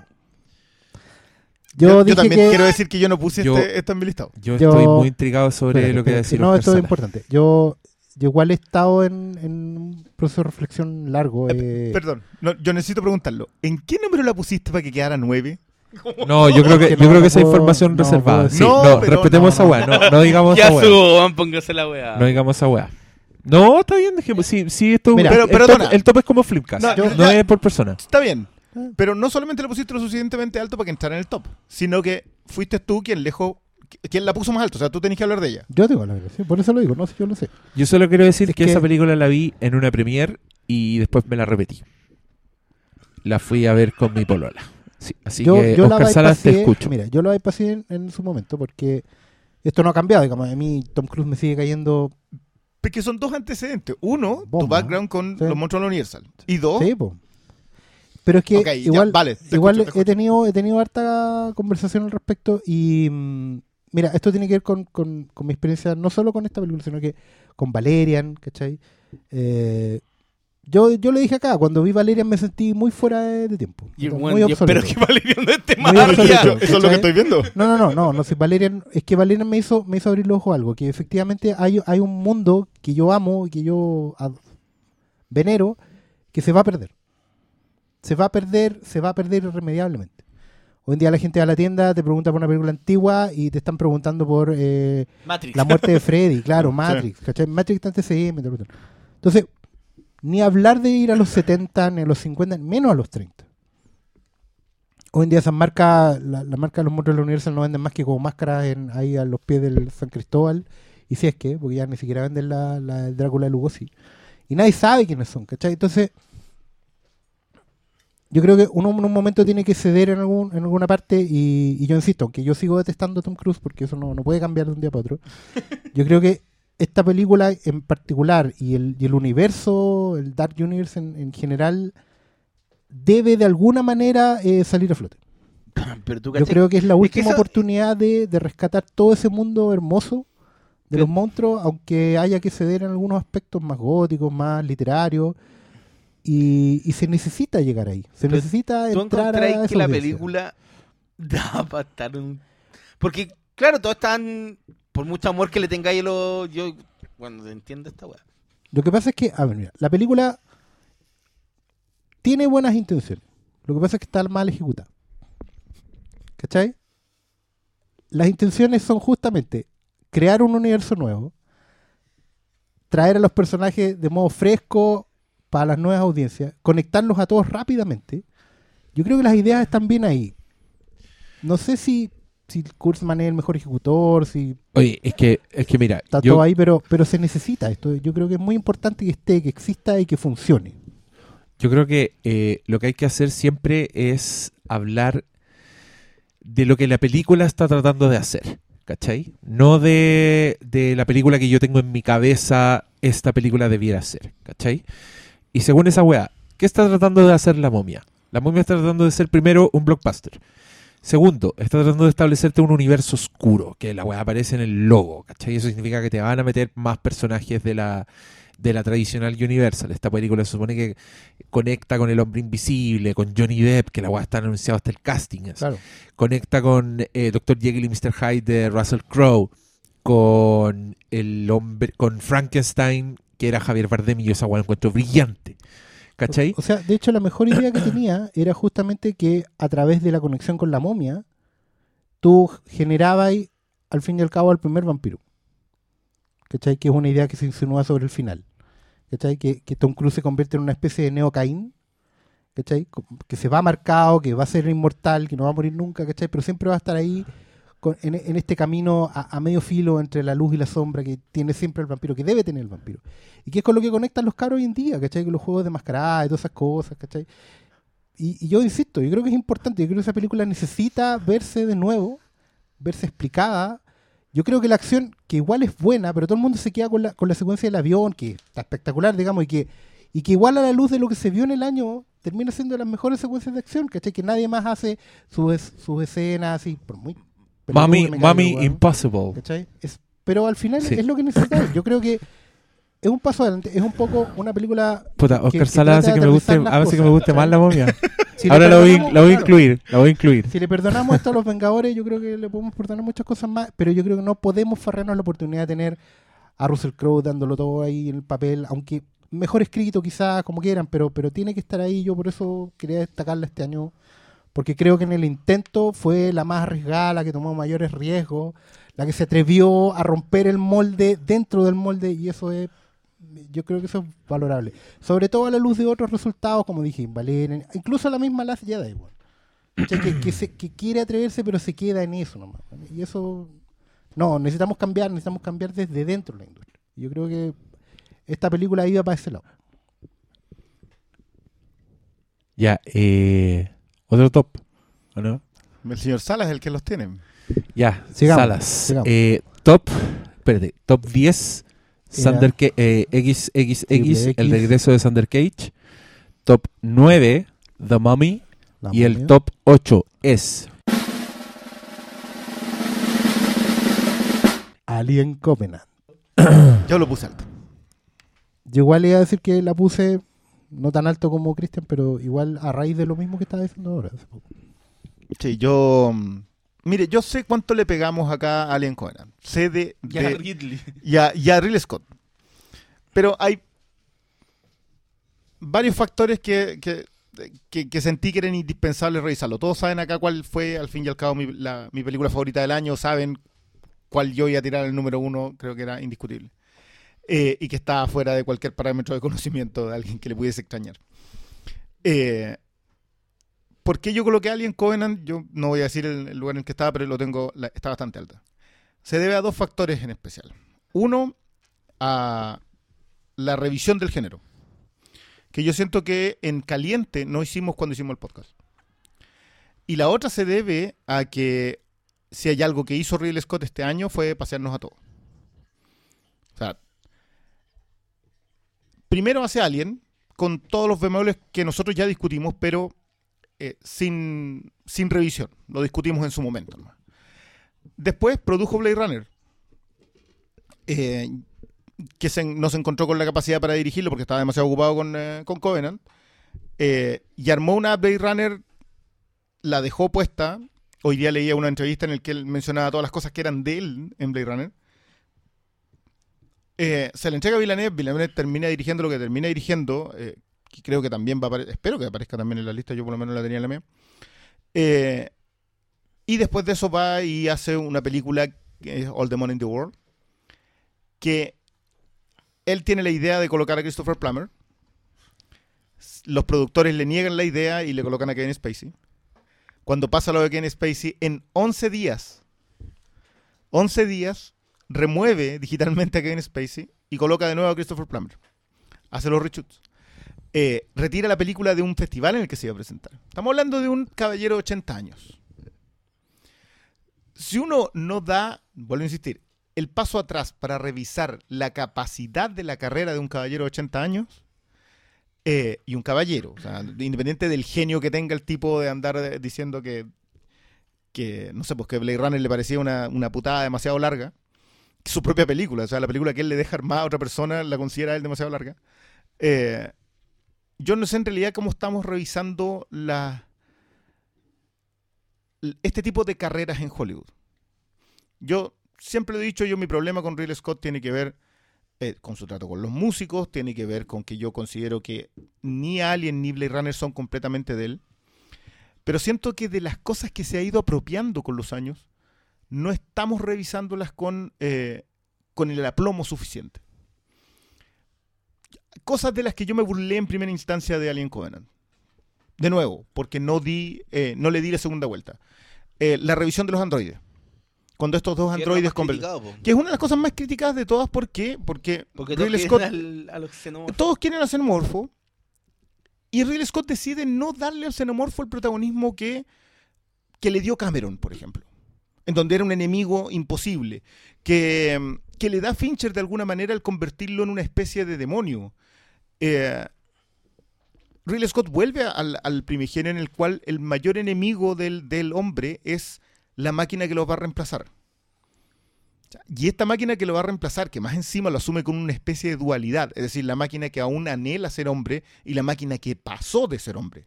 Yo, dije también que quiero decir que yo no puse Yo- este, esto en mi listado. Yo, Yo- estoy muy intrigado sobre Espérate, lo que decir No, esto es importante. Yo, yo igual he estado en, en un proceso de reflexión largo. eh, Perdón, no, yo necesito preguntarlo. ¿En qué número la pusiste para que quedara 9? *laughs* No, yo creo que, que yo no, creo no que esa puedo- información no reservada. Sí, no, respetemos no, esa weá. No, no digamos *laughs* Ya esa weá. subo, póngase la weá. No digamos esa weá. No, está bien, dejemos. Sí, sí, esto. Mira, pero- el, pero top, el top es como Flipcast. No, No, ya- es por persona. Está bien. Ah. Pero no solamente la pusiste lo suficientemente alto para que entrara en el top, sino que fuiste tú quien lejos, quien la puso más alto. O sea, tú tenés que hablar de ella. Yo tengo la gracia, por eso lo digo, no sé, yo lo sé. Yo solo quiero decir Es que, que- esa película la vi en una premiere y después me la repetí. La fui a ver con mi polola. Sí, así yo, que, yo la Oscar Salas, te bypassé- escucho. Mira, yo lo bypassé en, en su momento porque esto no ha cambiado. Digamos, a mí Tom Cruise me sigue cayendo. Porque son dos antecedentes. Uno, tu background con Sí. los monstruos de la Universal. Y dos, Sí. Pero es que Ok, ya, igual, vale, te igual escucho, te he escucho. tenido he tenido harta conversación al respecto y mm, mira, esto tiene que ver con, con- con mi experiencia no solo con esta película, sino que con Valerian, ¿cachai? Eh, yo, yo le dije acá, cuando vi Valerian me sentí muy fuera de, de tiempo. Y muy yo obsoleto. espero que Valerio no esté ya. eso, es lo que estoy viendo. No, no, no, no, no sé, Valerian, es que Valerian me hizo, me hizo abrir los ojos a algo, que efectivamente hay, hay un mundo que yo amo y que yo ad- venero, que se va a perder. Se va a perder, se va a perder irremediablemente. Hoy en día la gente va a la tienda, te pregunta por una película antigua y te están preguntando por eh, Matrix. la muerte de Freddy, *laughs* claro, Matrix, ¿cachai? Matrix está antes tal. Entonces, ni hablar de ir a los 70, ni a los 50, menos a los 30. Hoy en día esas marcas, la, la marca de los monstruos de la Universal no venden más que como máscaras en, ahí a los pies del San Cristóbal. Y si es que, porque ya ni siquiera venden la, la del Drácula de Lugosi. Y nadie sabe quiénes son, ¿cachai? Entonces, yo creo que uno en un momento tiene que ceder en, algún, en alguna parte. Y, y yo insisto, aunque yo sigo detestando a Tom Cruise porque eso no, no puede cambiar de un día para otro. *laughs* Yo creo que esta película en particular y el, y el universo, el Dark Universe en, en general, debe de alguna manera eh, salir a flote. *clears throat* Pero tú, Yo creo que es la última eso- oportunidad de, de rescatar todo ese mundo hermoso de Pero- los monstruos, aunque haya que ceder en algunos aspectos más góticos, más literarios. Y, y se necesita llegar ahí. Se Pero necesita ¿Tú entrar a esa que la película *laughs* da para estar un... Porque, claro, todos están... Por mucho amor que le tengáis a los... Yo, bueno, entiendo esta weá. Lo que pasa es que, a ver, mira, la película tiene buenas intenciones. Lo que pasa es que está mal ejecutada. ¿Cachai? Las intenciones son justamente crear un universo nuevo, traer a los personajes de modo fresco para las nuevas audiencias, conectarlos a todos rápidamente. Yo creo que las ideas están bien ahí. No sé si, si Kurtzman es el mejor ejecutor, si Oye, es que, es que mira, está yo, todo ahí, pero, pero se necesita esto. Yo creo que es muy importante que esté, que exista y que funcione. yo creo que eh, lo que hay que hacer siempre es hablar de lo que la película está tratando de hacer, ¿cachai? No de, de la película que yo tengo en mi cabeza, esta película debiera ser, ¿cachai? Y según esa weá, ¿qué está tratando de hacer la momia? La momia está tratando de ser primero un blockbuster. Segundo, está tratando de establecerte un universo oscuro, que la weá aparece en el logo, ¿cachai? Eso significa que te van a meter más personajes de la, de la tradicional Universal. Esta película se supone que conecta con el hombre invisible, con Johnny Depp, que la weá está anunciado hasta el casting. Claro. Conecta con eh, Dr. Jekyll y Mr. Hyde de Russell Crowe, con el hombre, con Frankenstein, que era Javier Bardem, y yo esa weá la encuentro brillante. ¿Cachai? O sea, de hecho, la mejor idea que tenía *coughs* era justamente que a través de la conexión con la momia, tú generabas al fin y al cabo al primer vampiro. ¿Cachai? Que es una idea que se insinúa sobre el final. ¿Cachai? Que, que Tom Cruise se convierte en una especie de Neo Caín. ¿Cachai? Que se va marcado, que va a ser inmortal, que no va a morir nunca, ¿cachai? Pero siempre va a estar ahí con- en, en este camino a, a medio filo entre la luz y la sombra que tiene siempre el vampiro, que debe tener el vampiro. Y que es con lo que conectan los caros hoy en día, ¿cachai? Con los juegos de mascarada y todas esas cosas, ¿cachai? Y, y yo insisto, yo creo que es importante, yo creo que esa película necesita verse de nuevo, verse explicada. Yo creo que la acción, que igual es buena, pero todo el mundo se queda con la, con la secuencia del avión, que está espectacular, digamos, y que, y que igual a la luz de lo que se vio en el año, termina siendo de las mejores secuencias de acción, ¿cachai? Que nadie más hace sus, sus escenas así, por muy... Mami, me Mami. Impossible. ¿Cachai? Es, pero al final Sí. es lo que necesitas. Yo creo que es un paso adelante. Es un poco una película. Puta, Oscar que Sala hace que me guste, hace que me guste más la momia. *laughs* Si Ahora la voy, la voy a incluir, la voy a incluir. Si le perdonamos esto a los Vengadores, yo creo que le podemos perdonar muchas cosas más. Pero yo creo que no podemos farrarnos la oportunidad de tener a Russell Crowe dándolo todo ahí en el papel, aunque mejor escrito quizás, como quieran, pero, pero tiene que estar ahí. Yo por eso quería destacarla este año, porque creo que en el intento fue la más arriesgada, la que tomó mayores riesgos, la que se atrevió a romper el molde dentro del molde, y eso es, yo creo que eso es valorable. Sobre todo a la luz de otros resultados, como dije, Valerian, incluso la misma Last Jedi, weón. ¿Cachai? que, que, que quiere atreverse, pero se queda en eso nomás. Y eso, no, necesitamos cambiar, necesitamos cambiar desde dentro de la industria. Yo creo que esta película iba para ese lado. Ya, eh, otro top, ¿o no? El señor Salas es el que los tiene. Ya, Sigamos, Salas. sigamos. Eh, top, espérate, top 10, Era- Thunder Ca- eh, XXX, Triple el X. regreso de Thunder Cage. Top 9, The Mummy. La y el top 8 es Alien Covenant. Yo lo puse alto. Yo igual iba a decir que la puse no tan alto como Christian, pero igual a raíz de lo mismo que estaba diciendo ahora. hace poco. Sí, yo. mm, Mire, yo sé cuánto le pegamos acá a Alien Covenant. Sé de. Ya, de- Ridley. y, a, y a Ridley Scott. Pero hay varios factores que, que, que- que sentí que eran indispensables revisarlo. Todos saben acá cuál fue, al fin y al cabo, mi, la- mi película favorita del año. Saben cuál yo iba a tirar el número uno. Creo que era indiscutible. Eh, y que estaba fuera de cualquier parámetro de conocimiento de alguien que le pudiese extrañar. Eh, ¿Por qué yo coloqué a Alien Covenant? Yo no voy a decir el, lugar en el que estaba, pero lo tengo, está bastante alta. Se debe a dos factores en especial. Uno, a la revisión del género. Que yo siento que en caliente no hicimos cuando hicimos el podcast. Y la otra se debe a que si hay algo que hizo Ridley Scott este año fue pasearnos a todos. O sea, primero hace Alien con todos los bemoles que nosotros ya discutimos, pero eh, sin, sin revisión. Lo discutimos en su momento. Después produjo Blade Runner. eh, que se, no se encontró con la capacidad para dirigirlo porque estaba demasiado ocupado con, eh, con Covenant. y armó una Blade Runner, la dejó puesta. Hoy día leía una entrevista en la que él mencionaba todas las cosas que eran de él en Blade Runner. Eh, se le entrega a Villeneuve, Villeneuve termina dirigiendo lo que termina dirigiendo, eh, creo que también va a aparecer, espero que aparezca también en la lista, yo por lo menos la tenía en la mía. Eh, y después de eso va y hace una película All the Money in the World, que él tiene la idea de colocar a Christopher Plummer. Los productores le niegan la idea y le colocan a Kevin Spacey. Cuando pasa lo de Kevin Spacey, en 11 días, 11 días, remueve digitalmente a Kevin Spacey y coloca de nuevo a Christopher Plummer. Hace los reshoots. eh, retira la película de un festival en el que se iba a presentar. Estamos hablando de un caballero de 80 años. Si uno no da, vuelvo a insistir, el paso atrás para revisar la capacidad de la carrera de un caballero de 80 años, eh, y un caballero, o sea, independiente del genio que tenga el tipo de andar diciendo que, que, no sé, pues que Blade Runner le parecía una, una putada demasiado larga, su propia película, o sea, la película que él le deja armada a otra persona la considera él demasiado larga. Eh, yo no sé en realidad cómo estamos revisando este tipo de carreras en Hollywood. Yo siempre he dicho, yo mi problema con Ridley Scott tiene que ver eh, con su trato con los músicos, tiene que ver con que yo considero que ni Alien ni Blade Runner son completamente de él. Pero siento que de las cosas que se ha ido apropiando con los años, no estamos revisándolas con, eh, con el aplomo suficiente. Cosas de las que yo me burlé en primera instancia de Alien Covenant. De nuevo, porque no, di, eh, no le di la segunda vuelta. Eh, la revisión de los androides. Cuando estos dos androides conversan. Que es una de las cosas más criticadas de todas. ¿Por qué? Porque, Porque todos Ridley quieren Scott al- todos quieren al xenomorfo y Ridley Scott decide no darle al xenomorfo el protagonismo que, que le dio Cameron, por ejemplo. En donde era un enemigo imposible. Que, que le da Fincher de alguna manera al convertirlo en una especie de demonio. Eh, Scott vuelve al, al primigenio en el cual el mayor enemigo del, del hombre es la máquina que lo va a reemplazar. Y esta máquina que lo va a reemplazar, que más encima lo asume con una especie de dualidad, es decir, la máquina que aún anhela ser hombre y la máquina que pasó de ser hombre.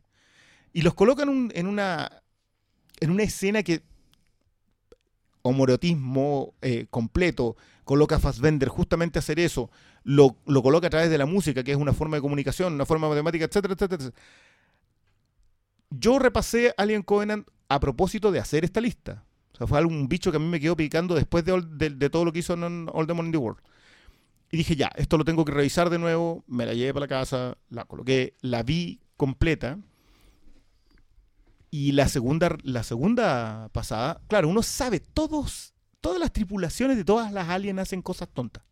Y los colocan un- en, una, en una escena que homorotismo eh, completo, coloca a Fassbender justamente a hacer eso, lo, lo coloca a través de la música, que es una forma de comunicación, una forma matemática, etcétera, etcétera. Yo repasé Alien Covenant a propósito de hacer esta lista. O sea, fue algún bicho que a mí me quedó picando después de, de- todo lo que hizo en All the Money in the World. Y dije, ya, esto lo tengo que revisar de nuevo. Me la llevé para la casa, la coloqué, la vi completa. Y la segunda, la segunda pasada, claro, uno sabe, todos, todas las tripulaciones de todas las aliens hacen cosas tontas.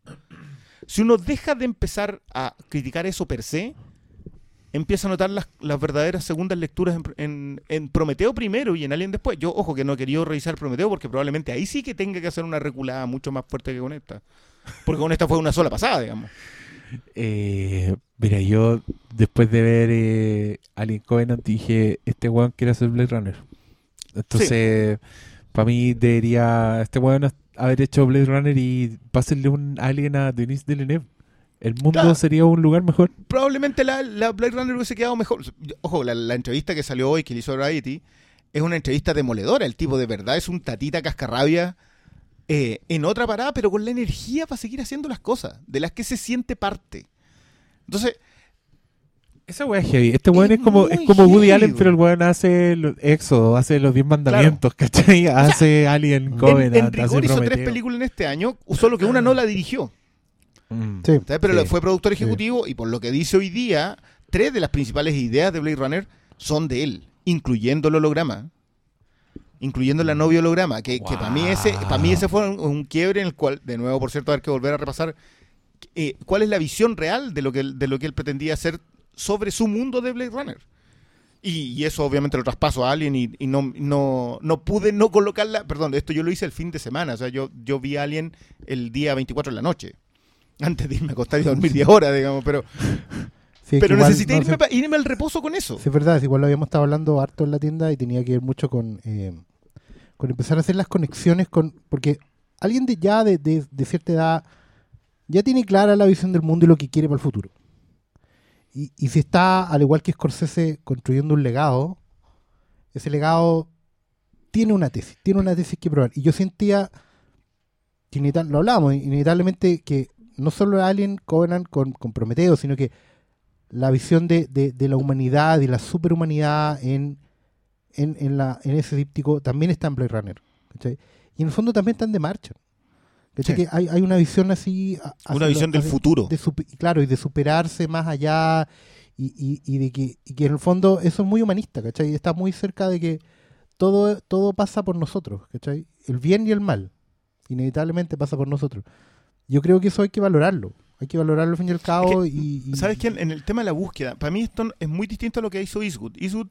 Si uno deja de empezar a criticar eso per se, empieza a notar las, las verdaderas segundas lecturas en, en- en Prometeo primero y en Alien después. Yo, ojo, que no he querido revisar Prometeo porque probablemente ahí sí que tenga que hacer una reculada mucho más fuerte que con esta. Porque con esta fue una sola pasada, digamos. Eh, mira, yo después de ver eh, Alien Covenant dije, este weón quiere hacer Blade Runner. Entonces, para mí debería este weón haber hecho Blade Runner y pásenle un Alien a Denis Villeneuve. El mundo Claro. sería un lugar mejor. Probablemente la, la Blade Runner hubiese quedado mejor. Ojo, la, la entrevista que salió hoy, que le hizo Variety, es una entrevista demoledora. El tipo de verdad es un tatita cascarrabia eh, en otra parada, pero con la energía para seguir haciendo las cosas, de las que se siente parte. Entonces, Esa weá es heavy. Este weón Es es, como, es como Woody heavy, Allen, pero el weón hace Éxodo, hace los Diez Mandamientos, ¿cachai? Hace Alien en, Covenant, en hace rigor hizo tres películas en este año, solo que una no la dirigió. Mm. Pero Sí. fue productor ejecutivo y por lo que dice hoy día, tres de las principales ideas de Blade Runner son de él, incluyendo el holograma. Incluyendo la novia holograma, que, que para mí ese, para mí ese fue un, un quiebre en el cual, de nuevo, por cierto, hay que volver a repasar eh, cuál es la visión real de lo que de lo que él pretendía hacer sobre su mundo de Blade Runner. Y, y eso obviamente lo traspaso a Alien y, y no, no, no pude no colocarla, perdón, esto yo lo hice el fin de semana, o sea, yo, yo vi a Alien el día 24 de la noche, antes de irme a acostar y dormir 10 horas, digamos, pero, Sí, pero igual, necesité no, irme, irme al reposo con eso. Sí, es verdad, es igual lo habíamos estado hablando harto en la tienda y tenía que ver mucho con, eh, con empezar a hacer las conexiones con. Porque alguien de ya de, de- de cierta edad ya tiene clara la visión del mundo y lo que quiere para el futuro. Y, y si está, al igual que Scorsese, construyendo un legado, ese legado tiene una tesis, tiene una tesis que probar. Y yo sentía, que lo hablábamos, inevitablemente que no solo Alien Covenant con, Prometeo, sino que la visión de, de- de la humanidad y la superhumanidad en, en, en la, en ese díptico también está en Blade Runner. ¿cachai? Y en el fondo también están de marcha. Sí. Que hay, hay una visión así. Una lo- visión del hacia- futuro. de supe- claro, y de superarse más allá y, y- y de que, y que en el fondo eso es muy humanista, ¿cachai? Está muy cerca de que todo, todo pasa por nosotros, ¿cachai? El bien y el mal, inevitablemente pasa por nosotros. Yo creo que eso hay que valorarlo. Hay que valorarlo al fin y al cabo y, y- ¿Sabes quién? En el tema de la búsqueda, para mí esto es muy distinto a lo que hizo Eastwood. Eastwood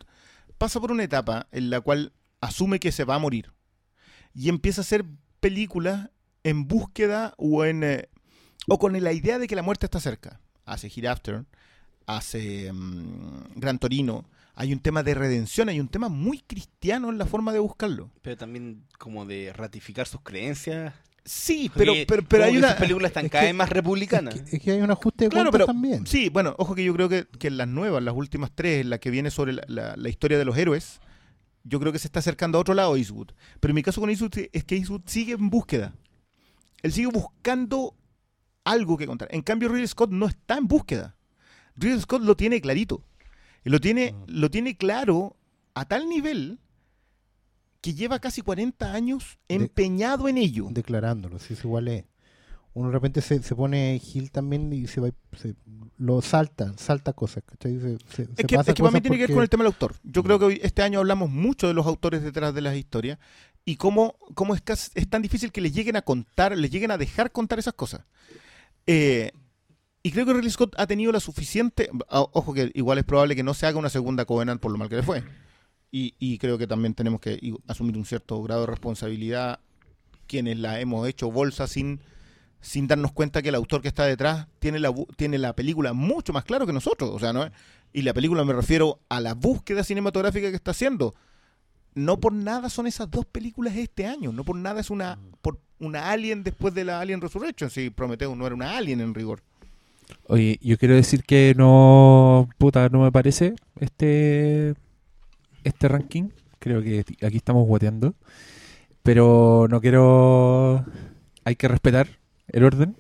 pasa por una etapa en la cual asume que se va a morir y empieza a hacer películas en búsqueda o en eh, o con la idea de que la muerte está cerca. Hace Hereafter, hace mm, Gran Torino. Hay un tema de redención, hay un tema muy cristiano en la forma de buscarlo. Pero también como de ratificar sus creencias. Sí, pero, pero, pero hay una... sus películas están es cada vez más republicanas. es, que, es que hay un ajuste de Claro, pero también. sí, bueno, ojo que yo creo que, que en las nuevas, las últimas tres, en la que viene sobre la, la- la historia de los héroes, yo creo que se está acercando a otro lado Eastwood. Pero en mi caso con Eastwood es que Eastwood sigue en búsqueda. Él sigue buscando algo que contar. En cambio, Ridley Scott no está en búsqueda. Ridley Scott lo tiene clarito. Lo tiene, lo tiene claro a tal nivel que lleva casi 40 años De- empeñado en ello. declarándolo, si es igual es. Uno de repente se, se pone Gil también y se va, se, lo salta, salta cosas, ¿cachai? Se, se- Es que, pasa es que para mí tiene que ver con el tema del autor. Yo creo que hoy, este año hablamos mucho de los autores detrás de las historias y cómo, cómo es, cas- es tan difícil que les lleguen a contar, les lleguen a dejar contar esas cosas. Eh, y creo que Ridley Scott ha tenido la suficiente... Ojo que igual es probable que no se haga una segunda Covenant por lo mal que le fue. Y, y creo que también tenemos que asumir un cierto grado de responsabilidad quienes la hemos hecho bolsa sin, sin darnos cuenta que el autor que está detrás tiene la, tiene la película mucho más claro que nosotros. O sea, ¿no? Y la película me refiero a la búsqueda cinematográfica que está haciendo. No por nada son esas dos películas este año. No por nada es una, por una Alien después de la Alien Resurrection. Si Prometheus no era una Alien en rigor. Oye, yo quiero decir que no, puta, no me parece este este ranking. Creo que aquí estamos guateando. Pero no quiero... Hay que respetar el orden.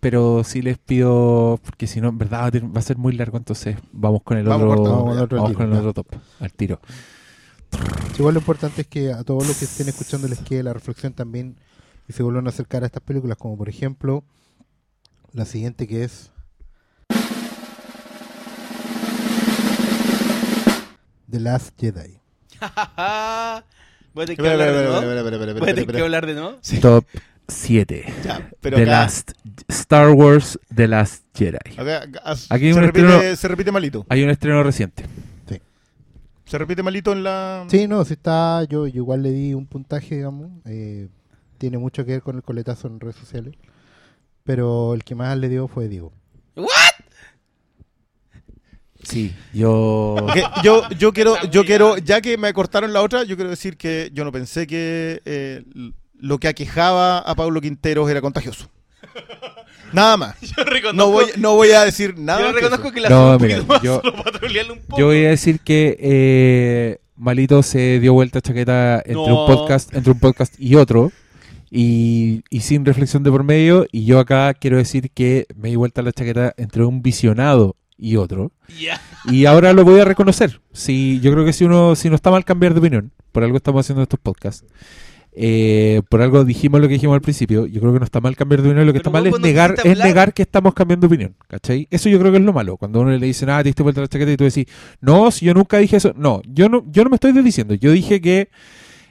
Pero sí les pido, porque si no, en verdad va a ser muy largo, entonces vamos con el Vamos otro, cortando, Vamos al otro vamos tiro, con el otro top, al tiro. Igual lo importante es que a todos los que estén escuchando les quede la reflexión también y se vuelvan a acercar a estas películas, como por ejemplo la siguiente que es The Last Jedi. Voy a tener que hablar de nuevo. Voy a tener que hablar de nuevo. Top 7. Ya, pero The acá- Last Star Wars The Last Jedi. acá- acá- Aquí hay se, un repite, estreno- se repite malito. Hay un estreno reciente. Se repite malito en la... Sí, no, si está, yo, yo igual le di un puntaje, digamos, eh, tiene mucho que ver con el coletazo en redes sociales, pero el que más le dio fue Diego. Sí, yo... Yo, yo quiero, yo quiero, ya que me cortaron la otra, yo quiero decir que yo no pensé que eh, lo que aquejaba a Pablo Quinteros era contagioso. Nada más. *laughs* Yo reconozco, No voy, no voy a decir nada. yo que reconozco que la No, mira, yo- *laughs* un poco. Yo voy a decir que eh, Malito se dio vuelta chaqueta entre No. un podcast, entre un podcast y otro. Y, y sin reflexión de por medio. Y yo acá quiero decir que me di vuelta la chaqueta entre un visionado y otro. Y ahora lo voy a reconocer. Si, yo creo que si uno, si no está mal cambiar de opinión, por algo estamos haciendo estos podcasts. eh, por algo dijimos lo que dijimos al principio. Yo creo que no está mal cambiar de opinión. Lo que Pero está mal es negar, es negar que estamos cambiando de opinión. ¿Cachai? Eso yo creo que es lo malo. Cuando uno le dice, ah, te diste vuelta la chaqueta y tú decís, no, si yo nunca dije eso. No, yo no, yo no me estoy desdiciendo. Yo dije que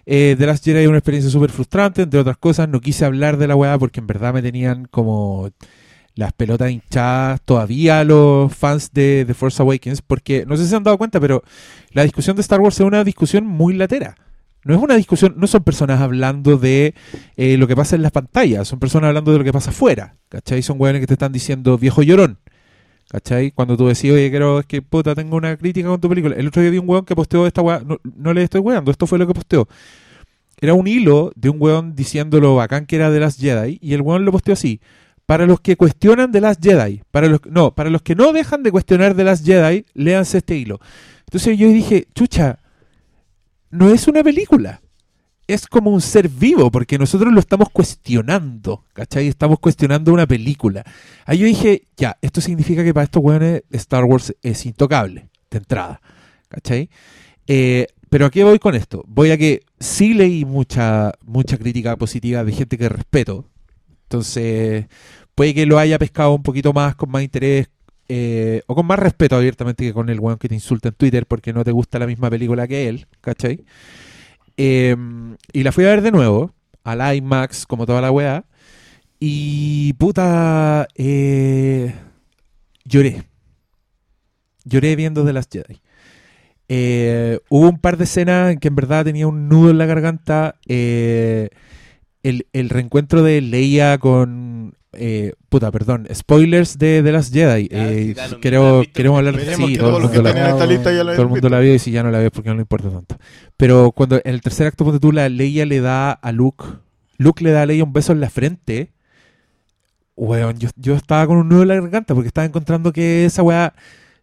eh, The Last Jedi es una experiencia súper frustrante, entre otras cosas. No quise hablar de la weá porque en verdad me tenían como las pelotas hinchadas todavía los fans de The Force Awakens, porque no sé si se han dado cuenta, pero la discusión de Star Wars es una discusión muy latera. No es una discusión, no son personas hablando de eh, lo que pasa en las pantallas, son personas hablando de lo que pasa afuera, ¿cachai? Son hueones que te están diciendo viejo llorón, ¿cachai? Cuando tú decís, oye, quiero, que puta, tengo una crítica con tu película. El otro día vi un hueón que posteó esta hueá, no, no le estoy hueando, esto fue lo que posteó. Era un hilo de un hueón diciendo lo bacán que era de las Jedi, y el hueón lo posteó así. Para los que cuestionan de las Jedi, para los no, para los que no dejan de cuestionar de las Jedi, léanse este hilo. Entonces yo dije, chucha, no es una película. Es como un ser vivo, porque nosotros lo estamos cuestionando, ¿cachai? Estamos cuestionando una película. Ahí yo dije, ya, esto significa que para estos weones Star Wars es intocable, de entrada, ¿cachai? Eh, pero ¿a qué voy con esto? Voy a que sí leí mucha, mucha crítica positiva de gente que respeto. Entonces, puede que lo haya pescado un poquito más, con más interés, eh, o con más respeto abiertamente que con el weón que te insulta en Twitter porque no te gusta la misma película que él, ¿cachai? Eh, y la fui a ver de nuevo, al IMAX, como toda la weá. Y puta, eh, lloré. Lloré viendo The Last Jedi. Eh, hubo un par de escenas en que en verdad tenía un nudo en la garganta. El, el reencuentro de Leia con... eh, puta, perdón. Spoilers de The Last Jedi. Ya, Eh, claro, queremos, hablar Veremos sí, todo el mundo la- todo el mundo la vio y si ya no la ves porque no le importa tanto. Pero cuando en el tercer acto, ponte tú, la Leia le da a Luke, Luke le da a Leia un beso en la frente. Weón, yo, yo estaba con un nudo en la garganta porque estaba encontrando que esa weá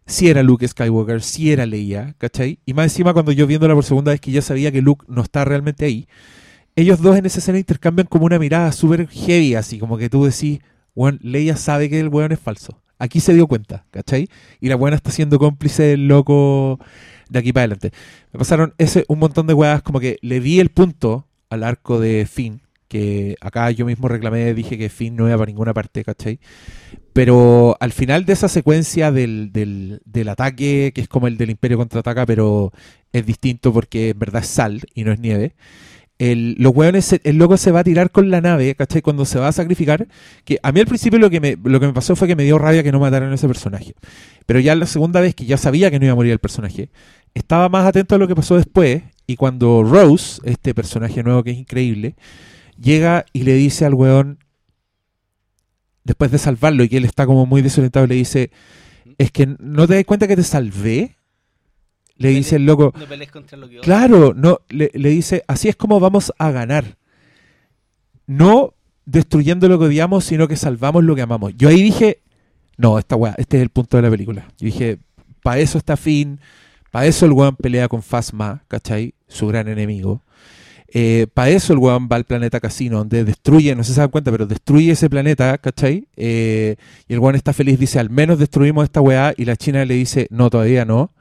sí era Luke Skywalker, sí era Leia, ¿cachai? Y más encima cuando yo viéndola por segunda vez que ya sabía que Luke no está realmente ahí, ellos dos en esa escena intercambian como una mirada súper heavy, así como que tú decís, weón, Leia sabe que el weón es falso. Aquí se dio cuenta, ¿cachai? Y la buena está siendo cómplice del loco de aquí para adelante. Me pasaron ese un montón de weas, como que le vi el punto al arco de Finn, que acá yo mismo reclamé, dije que Finn no iba para ninguna parte, ¿cachai? Pero al final de esa secuencia del, del, del ataque, que es como el del Imperio contraataca, pero es distinto porque en verdad es sal y no es nieve. El, los hueones, el loco se va a tirar con la nave, ¿cachai? Cuando se va a sacrificar. Que a mí al principio lo que, me, lo que me pasó fue que me dio rabia que no mataran a ese personaje. Pero ya la segunda vez que ya sabía que no iba a morir el personaje, estaba más atento a lo que pasó después. Y cuando Rose, este personaje nuevo que es increíble, llega y le dice al weón, después de salvarlo y que él está como muy desorientado, le dice, es que no te das cuenta que te salvé. Le dice el loco, No pelees contra lo que. Claro, no, le, le dice, así es como vamos a ganar. No destruyendo lo que odiamos, sino que salvamos lo que amamos. Yo ahí dije, no, esta weá, este es el punto de la película. Yo dije, para eso está Finn, para eso el weón pelea con Phasma, ¿cachai? Su gran enemigo. para eso el weón va al planeta Casino, donde destruye, no sé si se dan cuenta, pero destruye ese planeta, ¿cachai? Eh, y el weón está feliz, dice, al menos destruimos esta weá, y la china le dice, no, todavía no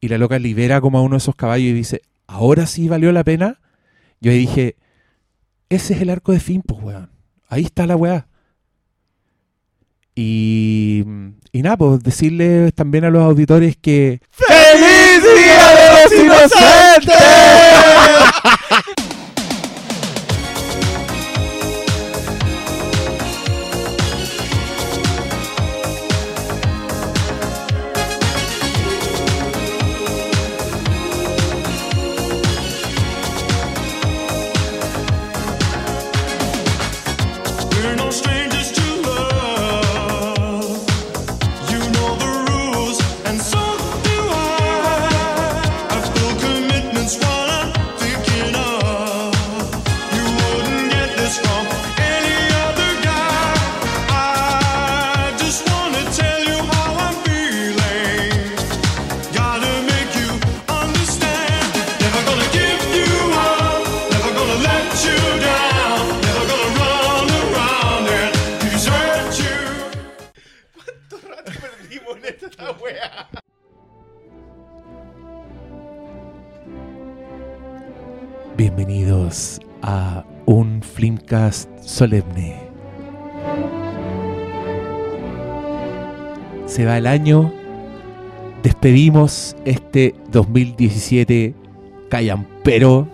y la loca libera como a uno de esos caballos y dice, ¿ahora sí valió la pena? Yo ahí dije, ese es el arco de fin, pues, weón. Ahí está la weá. Y, y nada, pues decirles también a los auditores que... ¡Feliz Día de los Inocentes! *laughs* Bienvenidos a un Flimcast solemne. Se va el año, despedimos este 2017 callampero.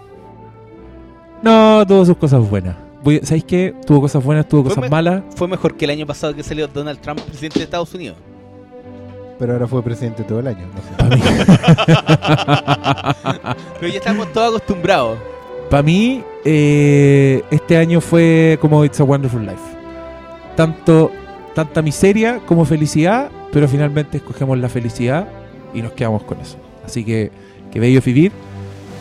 No, tuvo sus cosas buenas. Voy- ¿Sabéis qué? Tuvo cosas buenas, tuvo Fue cosas me- malas. Fue mejor que el año pasado que salió Donald Trump, presidente de Estados Unidos. Pero ahora fue presidente todo el año. no sé. *laughs* Pero ya estamos todos acostumbrados. Pa' mí, eh, este año fue como It's a Wonderful Life. Tanto, tanta miseria como felicidad, pero finalmente escogemos la felicidad y nos quedamos con eso. Así que, que bello vivir.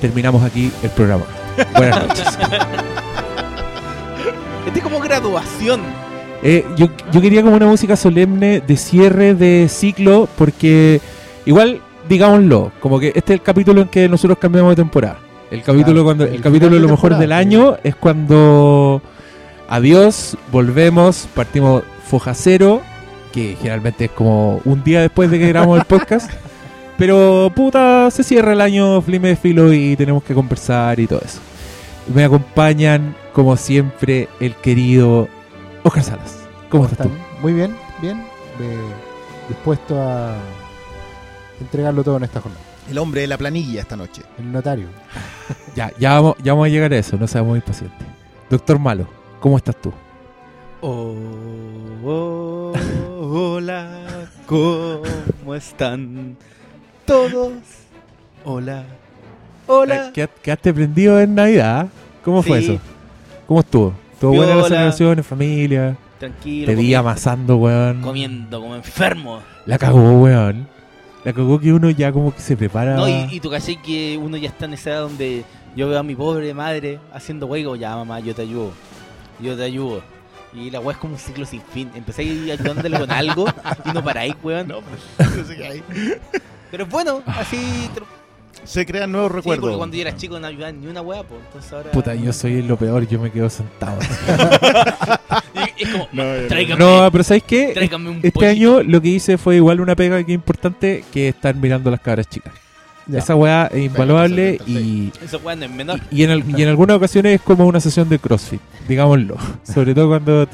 Terminamos aquí el programa. *laughs* Buenas noches. Este es como graduación. Eh, yo, yo quería como una música solemne de cierre de ciclo, porque igual, digámoslo, como que este es el capítulo en que nosotros cambiamos de temporada. El capítulo Claro, cuando el el capítulo de lo mejor del año es cuando adiós, volvemos, partimos foja cero, que generalmente es como un día después de que grabamos el podcast. *laughs* Pero puta, se cierra el año Flime de Filo y tenemos que conversar y todo eso. Me acompañan, como siempre, el querido Oscar Salas. ¿Cómo estás tú? Muy bien, bien. eh, dispuesto a entregarlo todo en esta jornada. El hombre de la planilla esta noche. El notario. Ya, ya vamos, ya vamos a llegar a eso, no seamos impacientes. Doctor Malo, ¿cómo estás tú? Oh, oh, hola, ¿cómo están todos? Hola, hola. Eh, ¿qued- ¿Quedaste prendido en Navidad? ¿Cómo fue Sí. eso? ¿Cómo estuvo? ¿Estuvo buena la celebración en familia? Tranquilo. Te vi comiendo, amasando, weón. comiendo como enfermo. La cagó, weón. La cagó que uno ya como que se prepara. No, y, y tú caché que uno ya está en esa edad donde yo veo a mi pobre madre haciendo juego, ya mamá, yo te ayudo, yo te ayudo. Y la weá es como un ciclo sin fin. Empecé ayudándole con algo y no paráis, weón. *laughs* No, pues, no sé qué hay. Pero es bueno, así. Se crean nuevos Sí, recuerdos. porque cuando yo era chico no ayudaba ni una weá, pues. Entonces ahora. Puta, yo soy lo peor, yo me quedo sentado. *laughs* Y es como, No, no. tráigame, no, pero ¿sabes qué? tráigame un Este pollito. año lo que hice fue igual una pega que importante que estar mirando a las cabras chicas. Ya. Esa weá es invaluable y, Esa weá no es menor. y, en y en algunas ocasiones es como una sesión de CrossFit, digámoslo. *laughs* Sobre todo cuando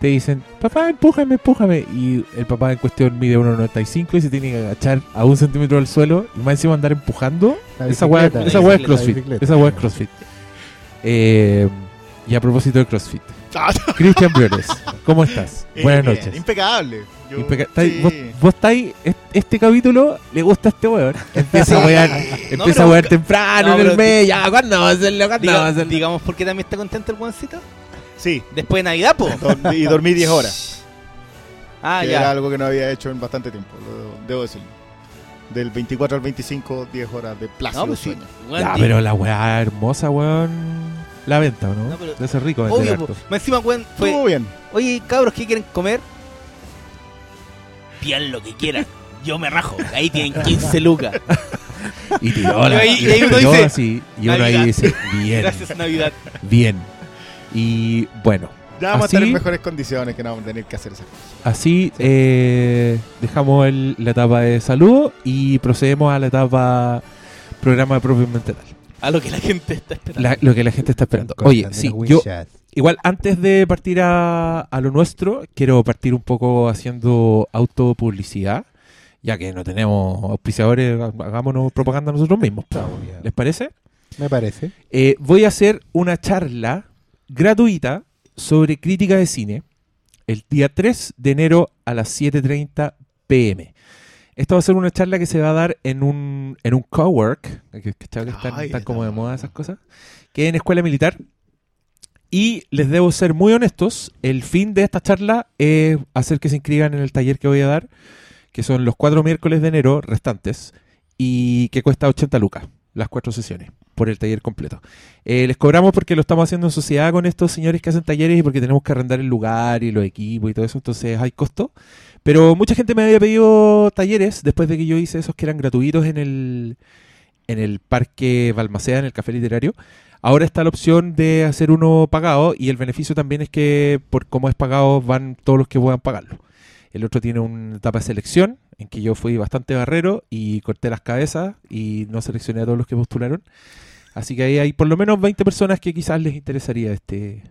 te dicen, papá, empújame, empújame. Y el papá en cuestión mide 1,95 y se tiene que agachar a un centímetro del suelo y más encima andar empujando. Esa bicicleta. esa es CrossFit. Esa weá es CrossFit. Eh, y a propósito de CrossFit. Ah, Cristian Briones, ¿cómo estás? eh, Buenas bien, noches. Impecable. Yo- Impeca- estáis- sí. vos, vos estáis, est- este capítulo le gusta a este weón. Empieza a *laughs* wear, empieza a wear temprano no, en el mes. Ya, ¿cuándo va a hacerlo? ¿Cuándo Diga- va a hacerlo? digamos, ¿por qué también está contento el guancito? Sí, Después de Navidad, po. y dormí 10 horas. Ah, que ya. era algo que no había hecho en bastante tiempo, lo- debo decirlo. Del 24 al 25, 10 horas de plácido No, pues sí. sueño. Weón, Ya, di- pero la weá hermosa, weón. La venta, ¿o ¿no? No, pero- Debe ser rico vender Obvio, po. harto. Más encima, weón, fue. Estuvo bien. Oye, cabros, ¿qué quieren comer? Pidan lo que quieran. Yo me rajo. Ahí tienen 15 lucas. *laughs* Y tiró la- Y ahí- y y ahí uno tiró dice, así, y uno ahí Navidad. dice, bien, Gracias, Navidad. bien. Y bueno, Ya vamos Así- a estar en mejores condiciones que no vamos a tener que hacer esas cosas. Así eh, dejamos el- la etapa de saludo y procedemos a la etapa programa propiamente tal. A lo que la gente está esperando. La- lo que la gente está esperando. Oye, sí, yo igual antes de partir a, a lo nuestro, quiero partir un poco haciendo autopublicidad, ya que no tenemos auspiciadores, hagámonos propaganda nosotros mismos. ¿Les parece? Me parece. Eh, voy a hacer una charla gratuita sobre crítica de cine el día 3 de enero a las 7.30 pm. Esta va a ser una charla que se va a dar en un, en un cowork, que, que están, como de moda esas cosas, que es en Escuela Militar. Y les debo ser muy honestos, el fin de esta charla es hacer que se inscriban en el taller que voy a dar, que son los cuatro miércoles de enero restantes, y que cuesta 80 lucas, las cuatro sesiones, por el taller completo. Eh, les cobramos porque lo estamos haciendo en sociedad con estos señores que hacen talleres y porque tenemos que arrendar el lugar y los equipos y todo eso, entonces hay costo. Pero mucha gente me había pedido talleres después de que yo hice esos que eran gratuitos en el, en el Parque Balmaceda, en el Café Literario. Ahora está la opción de hacer uno pagado y el beneficio también es que por cómo es pagado van todos los que puedan pagarlo. El otro tiene una etapa de selección en que yo fui bastante barrero y corté las cabezas y no seleccioné a todos los que postularon. Así que ahí hay por lo menos 20 personas que quizás les interesaría este...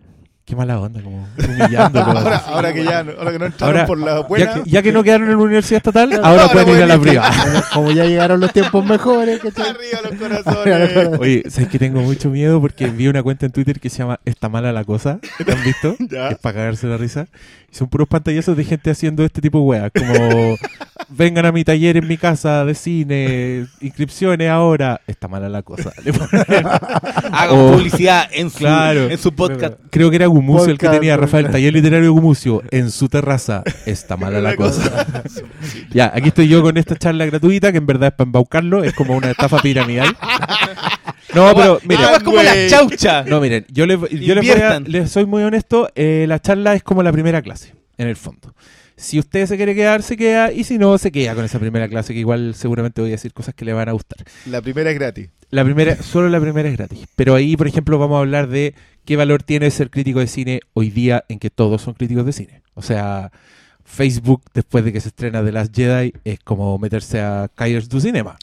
Qué mala onda, como humillándolo. Ahora, ahora que ya ahora que no entraron Ahora, por la ya, buena, que, ya que no quedaron en la universidad estatal, ahora, ahora pueden ir a la privada. *laughs* Como, ya llegaron los tiempos mejores, ¿cachai? *laughs* arriba los corazones. Oye, ¿sabes que tengo mucho miedo? Porque vi una cuenta en Twitter que se llama Está mala la cosa. ¿Te han visto? *laughs* Ya. Es para cagarse la risa. Y son puros pantallazos de gente haciendo este tipo de weas. Como, vengan a mi taller en mi casa de cine, inscripciones ahora. Está mala la cosa. Hagan publicidad en su, Claro. en su podcast. Creo que era Gumucio el que tenía, Rafael, taller literario de Gumucio, en su terraza. Está mala la cosa. *laughs* Ya, aquí estoy yo con esta charla gratuita, que en verdad es para embaucarlo, es como una estafa piramidal. No, pero mira, Ah, es como la chaucha. no, miren, yo les, yo les, voy a- les soy muy honesto, eh, la charla es como la primera clase, en el fondo. Si usted se quiere quedar, se queda, y si no, se queda con esa primera clase, que igual seguramente voy a decir cosas que le van a gustar. La primera es gratis. La primera, solo la primera es gratis. Pero ahí, por ejemplo, vamos a hablar de qué valor tiene ser crítico de cine hoy día en que todos son críticos de cine. O sea, Facebook, después de que se estrena The Last Jedi, es como meterse a Kairos du Cinema.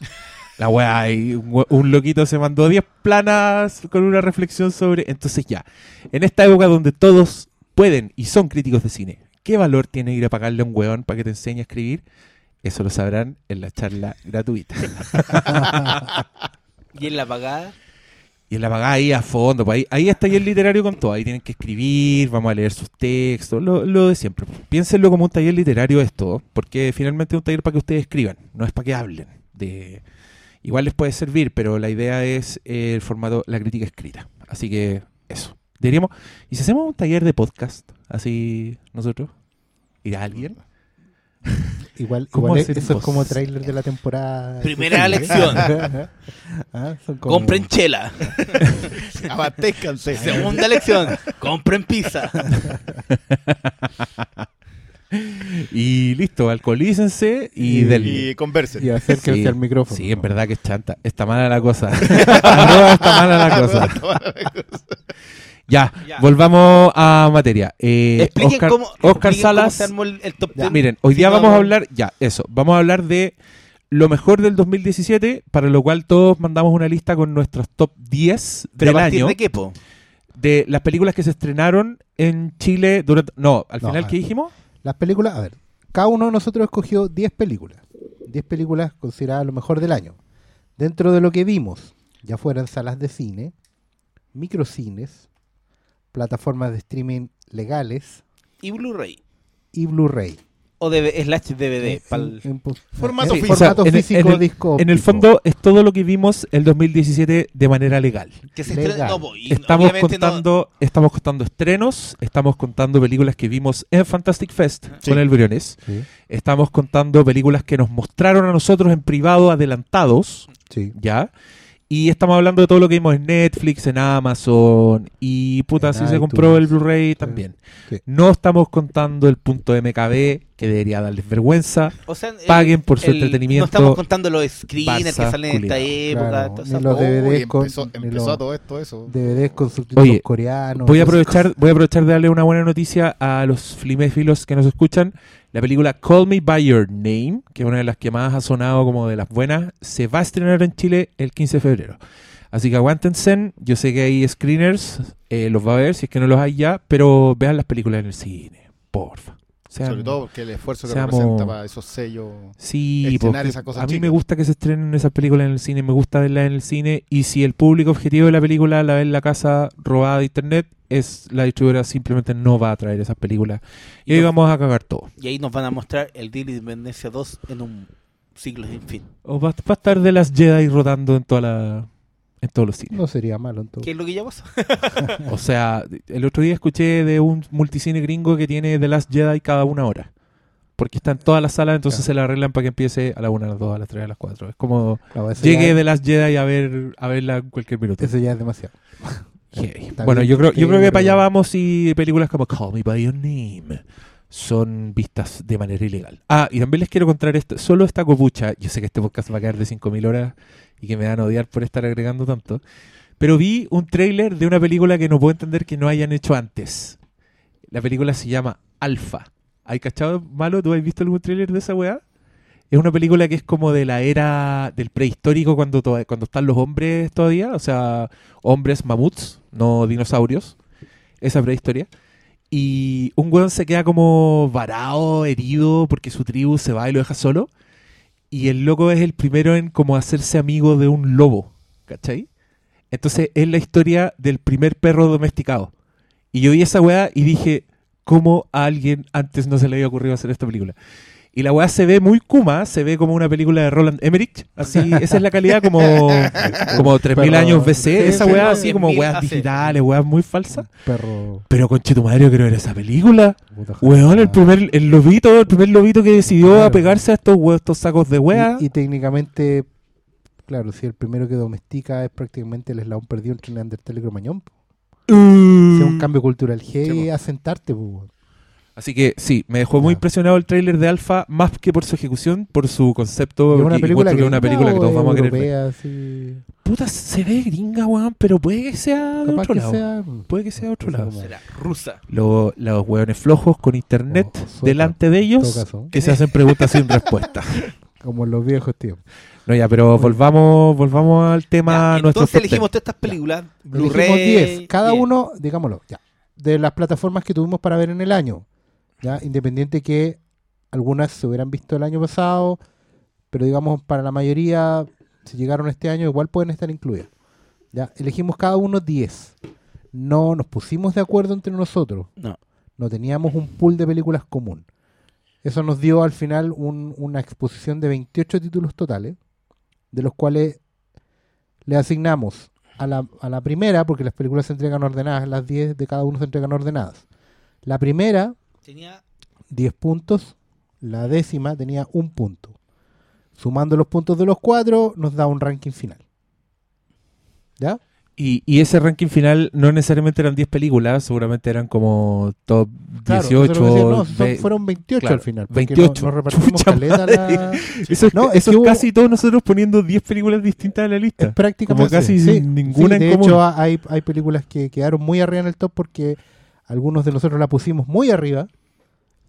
La weá, y un, un loquito se mandó 10 planas con una reflexión sobre. Entonces, ya, en esta época donde todos pueden y son críticos de cine, ¿qué valor tiene ir a pagarle a un weón para que te enseñe a escribir? Eso lo sabrán en la charla gratuita. *laughs* Y en la pagada. Y en la pagada ahí a fondo, pues ahí, ahí está taller literario con todo. Ahí tienen que escribir, vamos a leer sus textos, lo, lo de siempre. Piénsenlo como un taller literario esto, porque finalmente es un taller para que ustedes escriban, no es para que hablen. De... Igual les puede servir, pero la idea es el formato, la crítica escrita. Así que eso. Diríamos, ¿y si hacemos un taller de podcast? Así nosotros. ¿Irá alguien? *laughs* Igual, ¿Cómo igual hacer eso es como tráiler de la temporada. Primera Sí. lección. *laughs* Ah, son como- Compren chela. *laughs* Abastézcanse. Segunda lección. Compren pizza. Y listo, alcoholícense y, Y- del... Y conversen. Y acérquense Sí, al micrófono. Sí, en verdad que es chanta. Está mala la cosa. Arroba está mala la cosa. Ya, Ya. volvamos a materia. Eh, Expliquen Oscar, cómo, Oscar expliquen cómo Salas. se armó el, el top Ya, 10. Miren, hoy Sí, día vamos a hablar, ya, eso, vamos a hablar de lo mejor del 2017, para lo cual todos mandamos una lista con nuestros top 10 ¿Pero del a año, de qué, po? de las películas que se estrenaron en Chile durante... No, al No, final, ¿qué dijimos? Las películas, a ver, cada uno de nosotros escogió 10 películas. 10 películas consideradas lo mejor del año. Dentro de lo que vimos, ya fueran salas de cine, microcines, plataformas de streaming legales Y Blu-ray. y Blu-ray. O de slash DVD. En- pa'l- en- en- Formato en físico. formato en el- físico, en el- disco En el fondo es todo lo que vimos el 2017 de manera legal. que se legal. estrena. No, y Estamos no- contando, estamos contando estrenos, estamos contando películas que vimos en Fantastic Fest Sí. con el Briones, Sí, estamos contando películas que nos mostraron a nosotros en privado adelantados, sí. ¿ya? Y estamos hablando de todo lo que vimos en Netflix, en Amazon y puta, En si se compró el. Blu-ray también. Sí. No estamos contando el punto MKB, que debería darles vergüenza. O sea, el- Paguen por su el- entretenimiento. No estamos contando los screeners que salen en esta época. Claro, ni los cosa. DVD Uy, con- empezó, ni empezó lo- todo esto, eso. DVDs con subtítulos Oye, coreanos. Voy a aprovechar, voy a aprovechar de darle una buena noticia a los fliméfilos que nos escuchan. La película Call Me By Your Name, que es una de las que más ha sonado como de las buenas, se va a estrenar en Chile el 15 de febrero. Así que aguántense. Yo sé que hay screeners, eh, los va a ver si es que no los hay ya, pero vean las películas en el cine, porfa. Sean- Sobre todo porque el esfuerzo que seamos- representa para esos sellos. Sí, esas cosas a mí chicas. me gusta que se estrenen esas películas en el cine, me gusta verlas en el cine y si el público objetivo de la película la ve en la casa robada de internet, es la distribuidora simplemente no va a traer esas películas y Y ahí no- vamos a cagar todo. Y ahí nos van a mostrar el Deal de Independencia 2 en un siglo sin fin. O va, va a estar de las Jedi rotando en toda la en todos los cines. No sería malo en todo. ¿Qué es lo que ya pasó? O sea, el otro día escuché de un multicine gringo que tiene The Last Jedi cada una hora. Porque está en todas las salas, entonces Claro. se la arreglan para que empiece a la una, a las dos, a las tres, a las cuatro. Es como eso llegue ya- The Last Jedi a ver a verla en cualquier minuto. Eso ya es demasiado. *laughs* Bueno, yo creo, que yo creo que para allá vamos y películas como Call Me By Your Name son vistas de manera ilegal. Ah, y también les quiero contar esto, solo esta copucha, yo sé que este podcast va a quedar de 5.000 horas y que me van a odiar por estar agregando tanto, pero vi un tráiler de una película que no puedo entender que no hayan hecho antes. La película se llama Alpha. ¿Hay cachado, Malo? ¿Tú has visto algún tráiler de esa weá? Es una película que es como de la era del prehistórico cuando, cuando están los hombres todavía, o sea, hombres mamuts, no dinosaurios, esa prehistoria. Y un weón se queda como varado, herido, porque su tribu se va y lo deja solo. Y el loco es el primero en como hacerse amigo de un lobo, ¿cachai? Entonces es la historia del primer perro domesticado. Y yo vi esa weá y dije, ¿cómo a alguien antes no se le había ocurrido hacer esta película? Y la weá se ve muy kuma, se ve como una película de Roland Emmerich, así, *laughs* esa es la calidad como, como 3000 Pero- años BC, esa weá así como 10.000 weas digitales, weas muy falsas. Perro. Pero conchetumadre, yo quiero ver esa película. Weón, el primer, el lobito, el primer lobito que decidió Claro. apegarse a estos, we- estos sacos de wea. Y, y técnicamente, claro, si el primero que domestica es prácticamente el eslabón perdido entre Neandertal y Cromañón. Mm. Si es un cambio cultural heavy Sí, asentarte, pues. Así que sí, me dejó muy impresionado el tráiler de Alpha, más que por su ejecución, por su concepto. ¿Es una película que es una película que todos vamos a querer así? Puta, se ve gringa, weón, pero puede que sea de otro que lado. sea... Puede que sea de otro lado. Será rusa. Lo- los hueones flojos con internet O- o sueca, delante de ellos que se hacen preguntas sin respuesta. *laughs* Como en los viejos tiempos. No, ya, pero volvamos, volvamos al tema Ya, nuestro entonces elegimos todas estas películas. Elegimos Blu-ray. 10, cada uno, digámoslo, ya, de las plataformas que tuvimos para ver en el año. Ya, independiente que algunas se hubieran visto el año pasado, pero digamos para la mayoría, si llegaron este año, igual pueden estar incluidas. Ya, elegimos cada uno 10. No nos pusimos de acuerdo entre nosotros. No. No teníamos un pool de películas común. Eso nos dio al final un- una exposición de 28 títulos totales, de los cuales le asignamos a la, a la primera, porque las películas se entregan ordenadas, las 10 de cada uno se entregan ordenadas. La primera, Tenía 10 puntos, la décima tenía un punto. Sumando los puntos de los cuatro, nos da un ranking final. ¿Ya? Y, y ese ranking final no necesariamente eran 10 películas, seguramente eran como top Claro, 18. eso es lo que decía, no, son- ve- fueron 28 claro, al final. porque 28. Nos, nos repartimos caleta la- Eso es, No, es eso que es hubo- casi todos nosotros poniendo 10 películas distintas de la lista. Es prácticamente Como casi sí, sin ninguna sí, en de común. hecho hay, hay películas que quedaron muy arriba en el top porque algunos de nosotros la pusimos muy arriba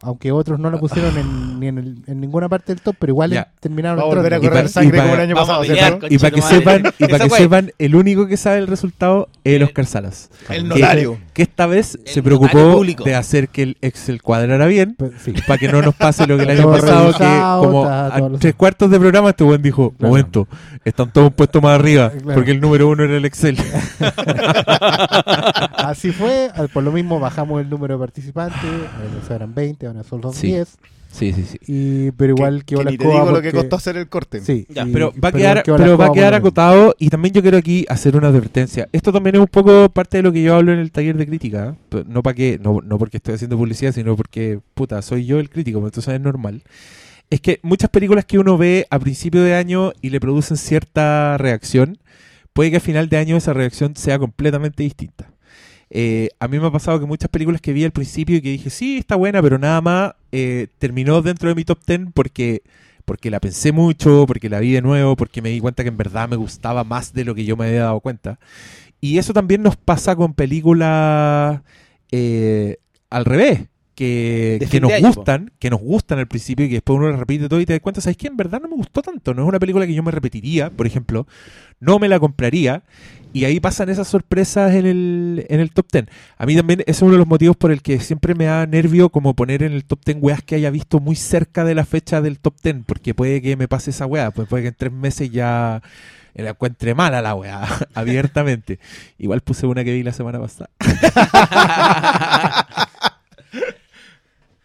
aunque otros no la pusieron en, ni en, el- en ninguna parte del top pero igual Ya. terminaron Va a volver a entrando. Y correr para- sangre como el año pasado. Y para que sepan, y para que sepan, el único que sabe el resultado es el Oscar Salas. El Que- notario. Que, esta vez El se preocupó de hacer que el Excel cuadrara bien sí. para que no nos pase lo que el *laughs* año pasado, que como a tres cuartos de programa este buen dijo, Claro. momento, están todos puestos más arriba, Claro. porque el número uno era el Excel. *laughs* *laughs* así fue por lo mismo bajamos el número de participantes eran 20 ahora son los Sí. 10 Sí, sí, sí. y, pero igual que, que la ni te digo lo que costó hacer el corte. sí, Ya, y- Pero va a quedar, pero va a quedar acotado y también yo quiero aquí hacer una advertencia. Esto también es un poco parte de lo que yo hablo en el taller de crítica. ¿eh? No para que, no, no porque estoy haciendo publicidad, sino porque, puta, soy yo el crítico, pero entonces es normal. Es que muchas películas que uno ve a principio de año y le producen cierta reacción, puede que a final de año esa reacción sea completamente distinta. Eh, a mí me ha pasado que muchas películas que vi al principio y que dije, sí, está buena, pero nada más, eh, terminó dentro de mi top 10 porque, porque la pensé mucho, porque la vi de nuevo, porque me di cuenta que en verdad me gustaba más de lo que yo me había dado cuenta. Y eso también nos pasa con películas eh, al revés. Que, que nos po. gustan, que nos gustan al principio y que después uno las repite todo y te das cuenta, ¿sabes qué? En verdad no me gustó tanto, no es una película que yo me repetiría, por ejemplo, no me la compraría y ahí pasan esas sorpresas en el, en el top 10. A mí también ese es uno de los motivos por el que siempre me da nervio como poner en el top 10 weas que haya visto muy cerca de la fecha del top 10, porque puede que me pase esa wea, pues puede que en tres meses ya la encuentre mala la wea, *laughs* abiertamente. Igual puse una que vi la semana pasada. *laughs*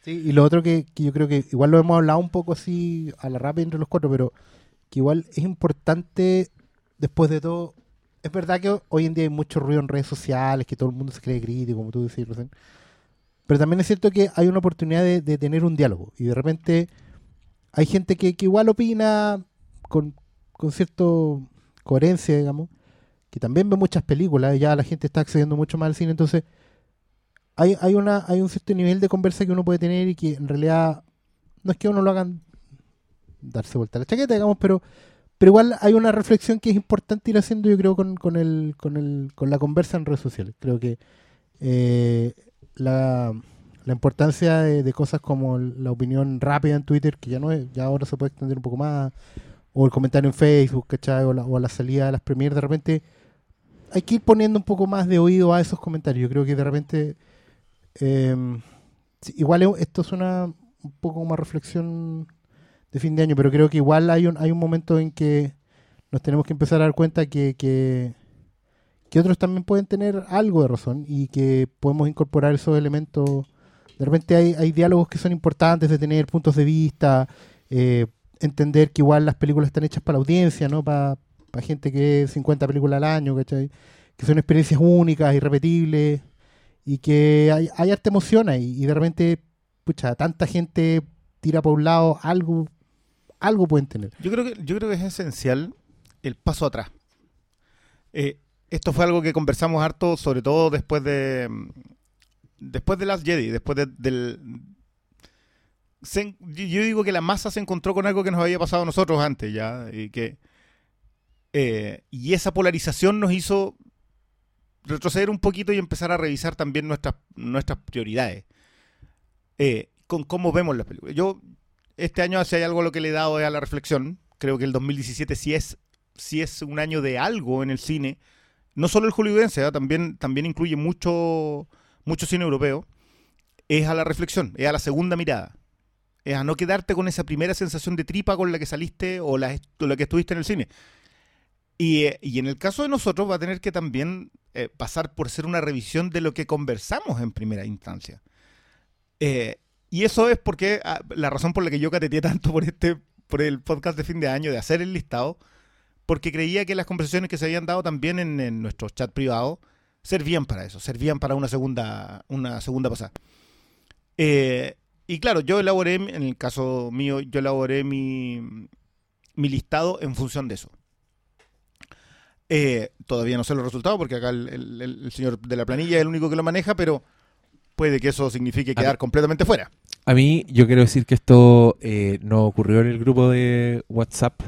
Sí, y lo otro que, yo creo que igual lo hemos hablado un poco así a la rápida entre los cuatro, pero que igual es importante después de todo. Es verdad que hoy en día hay mucho ruido en redes sociales, que todo el mundo se cree crítico, como tú decías recién. Pero también es cierto que hay una oportunidad de, de tener un diálogo. Y de repente hay gente que, que igual opina con, con cierta coherencia, digamos, que también ve muchas películas, y ya la gente está accediendo mucho más al cine, entonces hay, hay, una, hay un cierto nivel de conversa que uno puede tener y que en realidad no es que uno lo hagan darse vuelta la chaqueta, digamos, pero, pero igual hay una reflexión que es importante ir haciendo, yo creo, con, con, el, con, el, con la conversa en redes sociales. Creo que eh, la, la importancia de, cosas como la opinión rápida en Twitter, que ya no es, ya ahora se puede extender un poco más, o el comentario en Facebook, ¿cachai? O la, o la salida de las premiers, de repente hay que ir poniendo un poco más de oído a esos comentarios. Yo creo que de repente eh, igual es- esto es una un poco más reflexión de fin de año, pero creo que igual hay un, hay un momento en que nos tenemos que empezar a dar cuenta que, que, que otros también pueden tener algo de razón y que podemos incorporar esos elementos. De repente hay, hay diálogos que son importantes de tener puntos de vista, eh, entender que igual las películas están hechas para la audiencia, ¿no? Para gente que ve 50 películas al año, ¿cachai? Que son experiencias únicas, irrepetibles y que hay, hay harta emoción ahí y de repente, pucha, tanta gente tira por un lado, algo, algo pueden tener. Yo creo que, yo creo que es esencial el paso atrás. Eh, esto fue algo que conversamos harto, sobre todo después de mm, después de Last Jedi, después de- del yo digo que la masa se encontró con algo que nos había pasado a nosotros antes ya y que eh, y esa polarización nos hizo retroceder un poquito y empezar a revisar también nuestras nuestras prioridades eh, con cómo vemos las películas. Yo este año si hay algo lo que le he dado a la reflexión. Creo que el 2017 sí es sí es un año de algo en el cine, no solo el hollywoodense, ¿eh? también también incluye mucho mucho cine europeo. Es a la reflexión, es a la segunda mirada. Es a no quedarte con esa primera sensación de tripa con la que saliste o la, que estuviste en el cine. Y, eh, y en el caso de nosotros va a tener que también eh, pasar por ser una revisión de lo que conversamos en primera instancia. Eh, y eso es porque ah, la razón por la que yo cateteé tanto por este por el podcast de fin de año, de hacer el listado, porque creía que las conversaciones que se habían dado también en, nuestro chat privado servían para eso, servían para una segunda, una segunda pasada. Eh, y claro, yo elaboré, en el caso mío, yo elaboré mi, listado en función de eso. Eh, todavía no sé los resultados porque acá el señor de la planilla es el único que lo maneja, pero puede que eso signifique quedar completamente fuera. A mí, yo quiero decir que esto eh, no ocurrió en el grupo de WhatsApp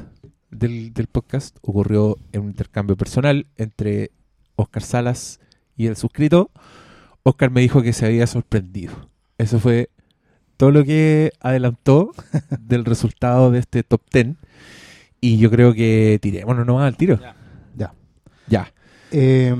del, del podcast, ocurrió en un intercambio personal entre Oscar Salas y el suscrito. Oscar me dijo que se había sorprendido. Eso fue todo lo que adelantó *laughs* del resultado de este top 10. Y yo creo que tirémonos nomás al tiro. Ya. Ya. Ya. Eh,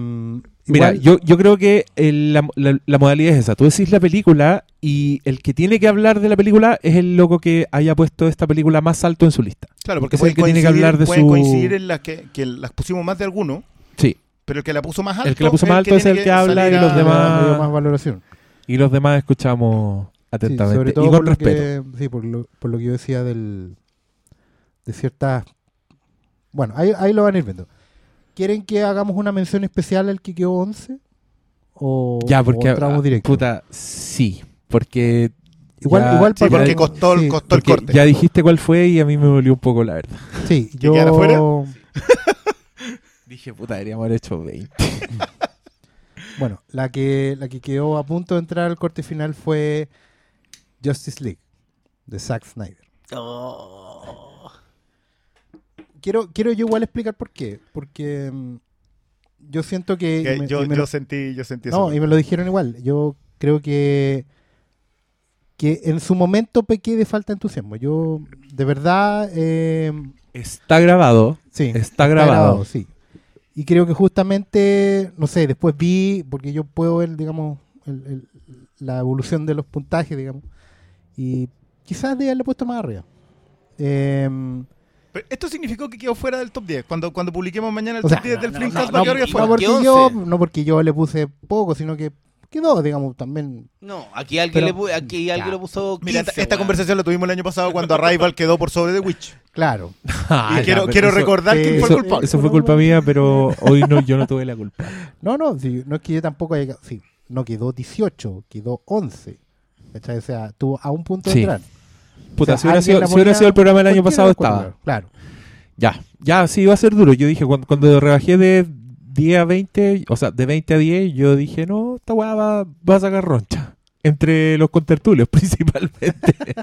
Mira, yo, yo creo que el- la, la- la modalidad es esa. Tú decís la película y el que tiene que hablar de la película es el loco que haya puesto esta película más alto en su lista. Claro, porque Es el que tiene que coincidir- hablar de pueden su- coincidir en las que, que las pusimos más de alguno, Sí. pero el que la puso más alto. El que la puso más alto es el que habla y los demás- le dio más valoración. Y los demás escuchamos Sí, atentamente. sobre todo y con por lo respeto. que- sí, por lo, por lo que yo decía del, de ciertas... Bueno, ahí, ahí lo van a ir viendo. ¿Quieren que hagamos una mención especial al que quedó 11? ¿O, Ya, o porque. entramos ah, directo? Puta, sí. Porque. igual, ya- igual Sí, para- porque costó, sí, costó el corte. ya dijiste cuál fue y a mí me dolió un poco la verdad. Sí, *laughs* ¿Que yo... fuera? Dije, puta, deberíamos haber hecho 20. *laughs* Bueno, la que, la que quedó a punto de entrar al corte final fue Justice League, de Zack Snyder. Oh. Quiero, quiero yo igual explicar por qué. Porque mm, yo siento que... Que me- yo, me yo lo- sentí, yo sentí No, eso. y me lo dijeron igual. Yo creo que que en su momento pequé de falta de entusiasmo. Yo, de verdad, eh, Está grabado. sí, Está grabado. sí. Y creo que justamente, no sé, después vi, porque yo puedo ver, digamos, el- el- la evolución de los puntajes, digamos, y quizás de haberle puesto más arriba. Em, Pero esto significó que quedó fuera del top 10. Cuando, cuando publiquemos mañana el O top sea, 10 del no, Flimcast no, va a no, quedar no, que fuera. no, porque ¿Qué yo, 11? no porque yo le puse poco, sino que quedó, digamos, también. No, aquí alguien, Pero- le pu- aquí alguien lo puso 15, Mira, esta, conversación la tuvimos el año pasado cuando Arrival quedó por sobre The Witch. Claro. *laughs* Ah, y ya, quiero, quiero eso- recordar eh, quién fue Eso, el culpable. eso fue culpa mía, pero *laughs* hoy no, yo no tuve la culpa. No, no, sí, no es que yo tampoco haya. Sí, no quedó 18, quedó 11. ¿cachai? O sea, tuvo a un punto Sí. de entrar. Puta, O sea, si hubiera sido, la si hubiera ponía- sido el programa del año pasado, estaba. Claro. Ya, ya, sí, iba a ser duro. Yo dije, cuando, cuando rebajé de 10 a 20, o sea, de 20 a 10, yo dije, no, esta weá va, va a sacar roncha. Entre los contertulios, *laughs* principalmente. *laughs*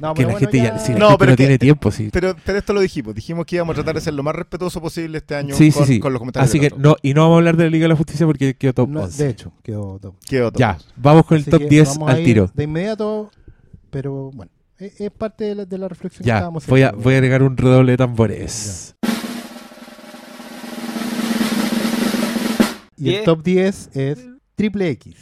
No, que pero la bueno, gente ya, ya- sí, la No, gente pero no es que- tiene tiempo, sí. Pero, pero esto lo dijimos. Dijimos que íbamos a tratar de ser lo más respetuoso posible este año Sí, con, sí. con los comentarios. Así que no, y no vamos a hablar de la Liga de la Justicia porque quedó top No, 11. de hecho, quedó top. Quedó todo. Ya, vamos con el Así top que 10 vamos a al ir tiro. De inmediato, pero bueno, es, es parte de la, de la reflexión que Ya, estábamos voy a, haciendo. voy a agregar un redoble de tambores. Y el top 10 es Triple X.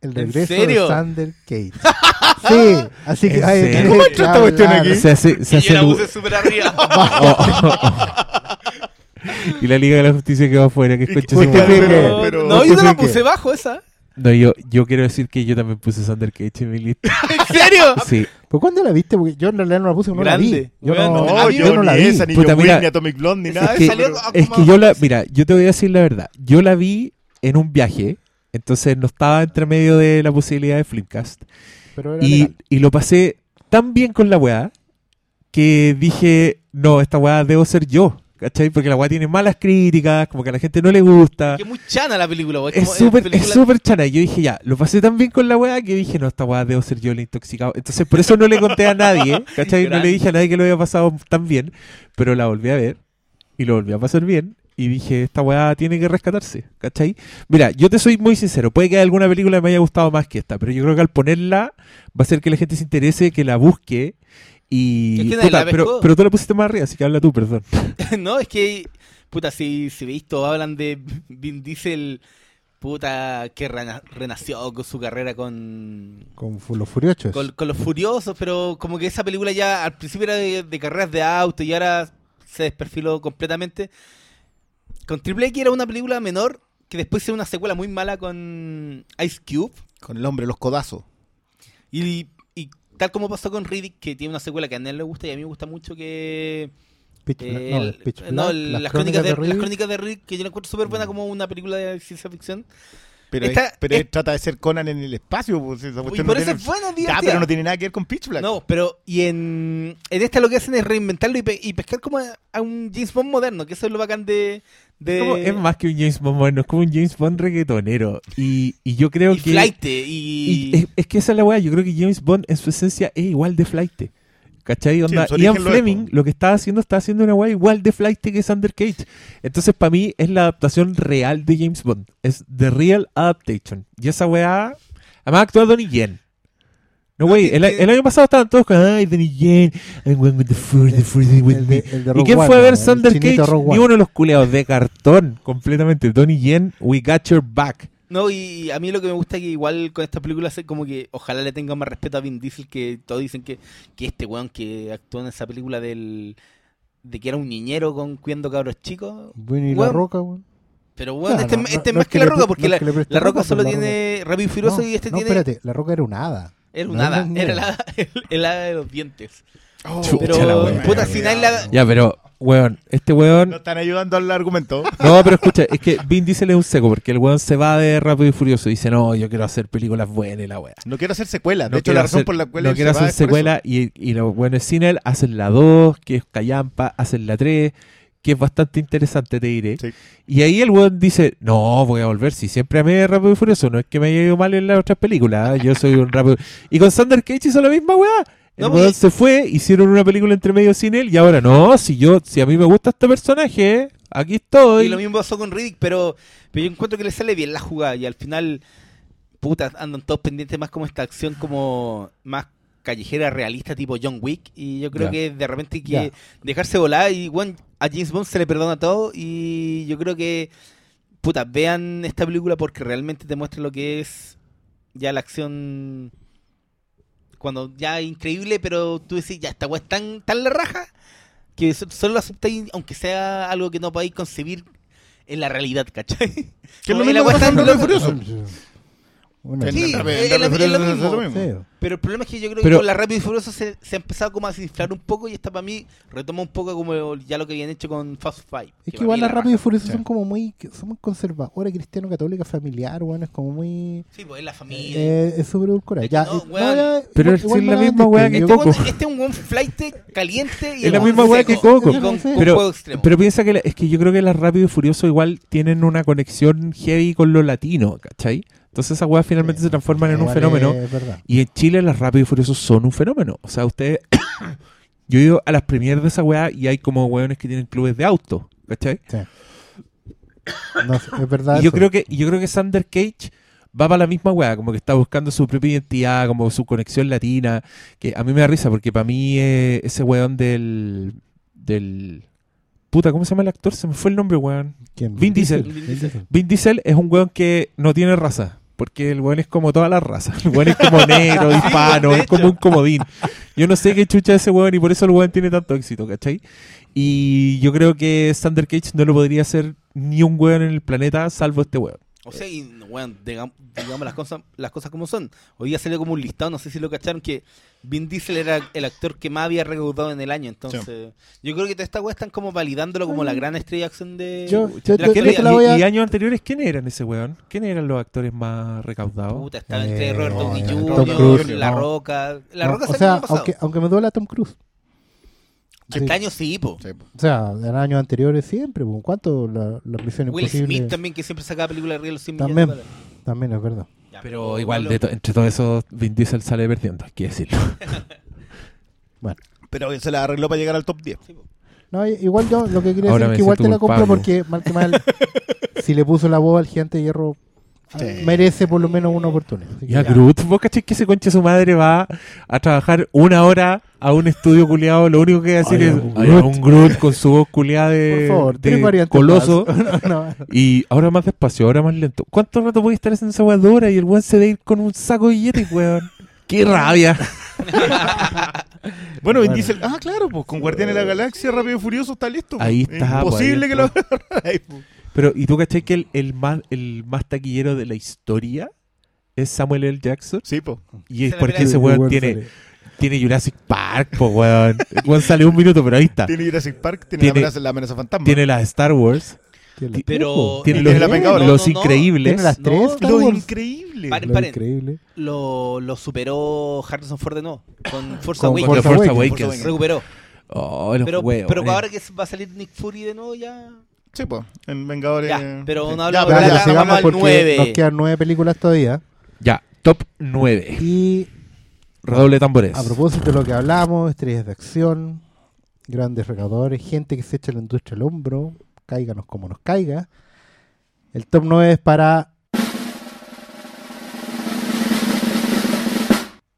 El ¿En regreso de Sander Cage. *laughs* sí, así que que ¿Cómo entró esta cuestión aquí? Se hace, se Y hace yo la puse súper arriba. *laughs* Oh, oh, oh. y la Liga de la Justicia quedó afuera, que es. Pero- pero- no, yo te la puse bajo esa. No, yo, yo quiero decir que yo también puse Sander Cage en mi lista. *laughs* ¿En serio? Sí. ¿Pero cuándo la viste? Porque yo en realidad no la puse, no la vi. Yo no, No, yo, yo no la ni vi. esa, ni Puta, mira, Wick, ni Atomic Blonde, ni es nada de que salió Es que yo la, mira, yo te voy a decir la verdad. Yo la vi en un viaje, entonces no estaba entre medio de la posibilidad de Flimcast. Pero era Y, legal. y lo pasé tan bien con la weá que dije, no, esta weá debo ser yo. ¿Cachai? Porque la weá tiene malas críticas, como que a la gente no le gusta. Que es muy chana la película, weón. Es súper es película- chana. Y yo dije, ya, lo pasé tan bien con la weá que dije, no, esta weá debo ser yo el intoxicado. Entonces, por eso no le conté a nadie, *laughs* ¿cachai? No le dije a nadie que lo había pasado tan bien, pero la volví a ver y lo volví a pasar bien. Y dije, esta weá tiene que rescatarse, ¿cachai? Mira, yo te soy muy sincero, puede que alguna película me haya gustado más que esta, pero yo creo que al ponerla va a hacer que la gente se interese, que la busque. Y. Es que nadie puta, la pero, tú la pusiste más arriba, así que habla tú, perdón. *laughs* no, es que, puta, si, si veis todo, hablan de Vin Diesel, puta, que rena- renació con su carrera con, Con los furiosos. con, con los Furiosos, pero como que esa película ya al principio era de, de carreras de auto y ahora se desperfiló completamente. Con Triple X era una película menor que después hizo una secuela muy mala con Ice Cube. Con el hombre, los codazos. Y tal como pasó con Riddick, que tiene una secuela que a él le gusta y a mí me gusta mucho que... Pitch eh, no, el- Pitch no, Black, el- las, las, crónicas de, las crónicas de Riddick, que yo la encuentro súper buena como una película de ciencia ficción. Pero, Esta- es- pero es- trata de ser Conan en el espacio. Pues, esa Y por no eso tiene- es buena, divertida. pero no tiene nada que ver con Pitch Black. No, pero y en, en esta lo que hacen es reinventarlo y, pe- y pescar como a, a un James Bond moderno, que eso es lo bacán de... de Como- es más que un James Bond bueno, es como un James Bond reggaetonero. Y, y yo creo y que. flight, y y... es, es que esa es la weá. Yo creo que James Bond en su esencia es igual de flight. ¿Cachai? Onda, Ian Fleming lo que estaba haciendo, estaba haciendo una weá igual de flight que Sander Cage. Entonces, para mí, es la adaptación real de James Bond. Es The Real Adaptation. Y esa weá. Además, actúa Donnie Yen. No, güey, el, el año pasado estaban todos con, ay, Donnie Yen, I'm going with the force, the with me. ¿Y quién fue a ver Sander Cage? Ni uno de los culeados de cartón, completamente. Donnie Yen, we got your back. No, y a mí lo que me gusta es que igual con esta película es como que ojalá le tengan más respeto a Vin Diesel, que todos dicen que, que este weón que actuó en esa película del de que era un niñero con cuidando cabros chicos. Bueno, y la roca, weón. Pero bueno, Claro, este, no- este no es más que, que la roca, porque no la, es que le preste la roca roca, solo tiene Rápido y Furioso no, y este no, tiene... espérate, la roca era un hada. Era un no hada, era el el, el hada de los dientes. Chucha Pero, puta, si nadie la... Ya, pero, weón, este weón. No están ayudando al argumento. *laughs* No, pero escucha, es que Vin Diesel es un seco porque el weón se va de Rápido y Furioso y dice, no, yo quiero hacer películas buenas y la weá. No quiero hacer secuela. De No hecho, la razón hacer- por la cual no quiero hacer secuela y, y los buenos sin él hacen la 2, que es Callampa, hacen la 3, que es bastante interesante, te diré. Sí. Y ahí el weón dice, no, voy a volver, si siempre amé Rápido y Furioso, no es que me haya ido mal en las otras películas, ¿eh? yo soy un Rápido... Y con Sander Cage hizo la misma weá. El No, weón porque- se fue, hicieron una película entre medio sin él y ahora no, si yo, si a mí me gusta este personaje, aquí estoy. Y lo mismo pasó con Riddick, pero, pero yo encuentro que le sale bien la jugada y al final, puta, andan todos pendientes más como esta acción como más callejera, realista, tipo John Wick. Y yo creo que de repente hay que dejarse volar y bueno, a James Bond se le perdona todo y yo creo que, puta, vean esta película porque realmente te muestra lo que es ya la acción cuando ya es increíble, pero tú decís, ya esta weá es tan, tan la raja que so- solo lo aceptáis, aunque sea algo que no podáis concebir en la realidad, ¿cachai? *laughs* Que es lo mismo agua que pasa en. Furioso. Sí, es lo- mismo. Pero el problema es que yo creo Pero- que con la Rápido y Furioso se, se ha empezado como a desinflar un poco y esta para mí retoma un poco como ya lo que habían hecho con Fast Five. Es que igual las la Rápido y. Furioso Sí. son como muy, son muy conservadoras, cristiano, católica, familiar, bueno, es como muy... Sí, pues es la familia. Eh, es súper edulcorada. Ya, No, eh, weón. ya, Pero igual- es la misma weá que este, Coco. este es un buen flight caliente y Es la misma weá que Coco. y Con, con Pero- juego extremo. Pero piensa que la- es que yo creo que las Rápido y Furioso igual tienen una conexión heavy con lo latino, ¿cachai? Entonces esas weas finalmente se transforman en un fenómeno. Y en Chile las Rápido y Furioso son un fenómeno. O sea, ustedes... *coughs* yo he ido a las premieres de esa wea y hay como weones que tienen clubes de auto, ¿cachai? No, es verdad. Y yo eso. creo que yo creo que Sander Cage va para la misma weá, como que está buscando su propia identidad, como su conexión latina, que a mí me da risa porque para mí eh, ese weón del del puta, ¿cómo se llama el actor? Se me fue el nombre, weón. ¿Quién? Vin Diesel. Vin Diesel. Vin Diesel es un weón que no tiene raza. Porque el weón es como todas las razas. *laughs* El weón es como negro, hispano, es como un comodín. Yo no sé qué chucha es ese weón y por eso el weón tiene tanto éxito, ¿cachai? Y yo creo que Sander Cage no lo podría hacer ni un weón en el planeta salvo este weón. O sea, y, bueno, digam- digamos las cosas, las cosas como son. Hoy día salió como un listado, no sé si lo cacharon, que Vin Diesel era el actor que más había recaudado en el año. Entonces, yo creo que toda esta weá están como validándolo como la gran estrella de acción de... Yo- de yo- la yo- ¿Quién yo es- te actualidad. la voy a- y, y años anteriores quién eran ese weón? ¿Quién eran los actores más recaudados? Puta, estaba entre Eh, Robert Downey no, Jr., Tom Cruise, La no. Roca. La No, Roca o salió el sea, aunque, aunque me duela Tom Cruise. Sí. Este año sí, po. Sí, po. O sea, en años anteriores siempre. ¿Cuánto la, la misión Will imposible? Smith también, que siempre sacaba películas de los 100 También. millones de dólares. También es verdad. Pero igual, de to- entre todos esos, Vin Diesel sale perdiendo, hay que decirlo. *laughs* Pero se la arregló para llegar al top 10. Sí, po. No, igual yo lo que quería Ahora decir es que igual te la compro porque mal que mal, si le puso la voz al gigante de hierro, Sí. merece por lo menos una oportunidad. Ya, ya. Groot, vos cachés que ese conche su madre va a trabajar una hora a un estudio culiado, lo único que va a decir es un "Ay, Groot". un Groot con su voz culiada de, Por favor, de coloso. más. *laughs* No, no. Y ahora más despacio, ahora más lento. ¿Cuánto rato puede estar haciendo esa hora? Y el weón se de ir con un saco de billetes, weón. *laughs* ¡Qué rabia! *laughs* Bueno, Vin Bueno. Diesel, ah, claro, pues con Guardianes de la Galaxia, Rápido y Furioso está listo. pues. Ahí está, Imposible pues, que lo Pero, ¿y tú cachai que el, el más, el más taquillero de la historia es Samuel L. Jackson? Sí, pues. Y es porque ese weón tiene, sale. tiene Jurassic Park, po weón. El weón sale un minuto, pero ahí está. Tiene Jurassic Park, tiene, Tiene- la, amenaza, la amenaza fantasma. Tiene las Star Wars, Tiene Pero- tiene los, la los No, no. increíbles. Tiene las tres Star Lo Wars. increíble. Paren, Lo paren. increíble. Lo, lo superó Harrison Ford de nuevo. Con Force Awakens. Recuperó. Oh, los Pero, huevos, pero eh. ahora que va a salir Nick Fury de nuevo ya... Sí, pues. En Vengadores. Ya, pero no hablamos Ya, de ya, vamos al porque 9. nos quedan nueve películas todavía. Ya, top 9. Y Redoble de tambores. a propósito de lo que hablamos, estrellas de acción, grandes recaudadores, gente que se echa la industria al hombro, cáiganos como nos caiga. El top 9 es para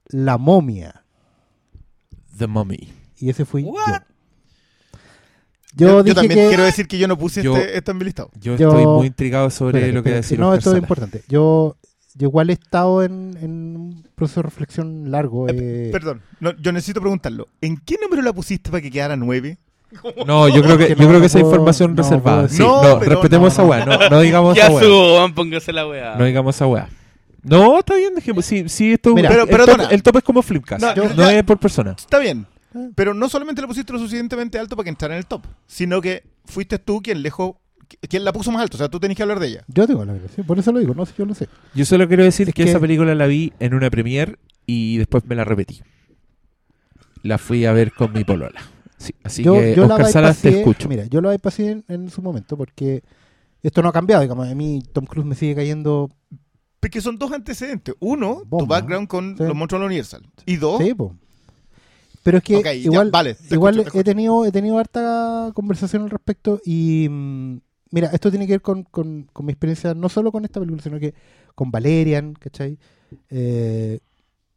La momia. The Mummy. Y ese fui What? yo. Yo, Yo, dije también que... quiero decir que yo no puse Yo- este, esto en mi listado. Yo, Yo- estoy muy intrigado sobre Espérate, lo que decir No, esto es importante. Yo, yo igual he estado en, en un proceso de reflexión largo. eh, Perdón, no, yo necesito preguntarlo. ¿En qué número la pusiste para que quedara 9? *laughs* No, yo creo que, que yo no, creo no que esa información no reservada. Sí, no, respetemos no, esa no. weá. No, no digamos *laughs* Ya esa weá. póngase la weá. No digamos esa weá. No, está bien, dejemos. Sí, sí, esto. Mira, el, pero- el perdona. top, el top es como Flipcast. No, es por persona. Está bien. Ah. Pero no solamente la pusiste lo suficientemente alto para que entrara en el top, sino que fuiste tú quien lejos, quien la puso más alto. O sea, tú tenés que hablar de ella. Yo tengo la gracia, por eso lo digo, no sé, yo lo sé. Yo solo quiero decir Es que, que- esa película la vi en una premiere y después me la repetí. La fui a ver con mi polola. Sí, así yo, que, yo la Oscar Salas, te escucho. Mira, yo lo bypassé en, en su momento porque esto no ha cambiado. Digamos, a mí Tom Cruise me sigue cayendo. Porque son dos antecedentes. Uno, tu background con Sí. los monstruos de la Universal. Y dos, Sí. Pero es que Ok, ya, igual, vale, te igual escucho, te he tenido he tenido harta conversación al respecto y mm, mira, esto tiene que ver con, con- con mi experiencia no solo con esta película, sino que con Valerian, ¿cachai? Eh,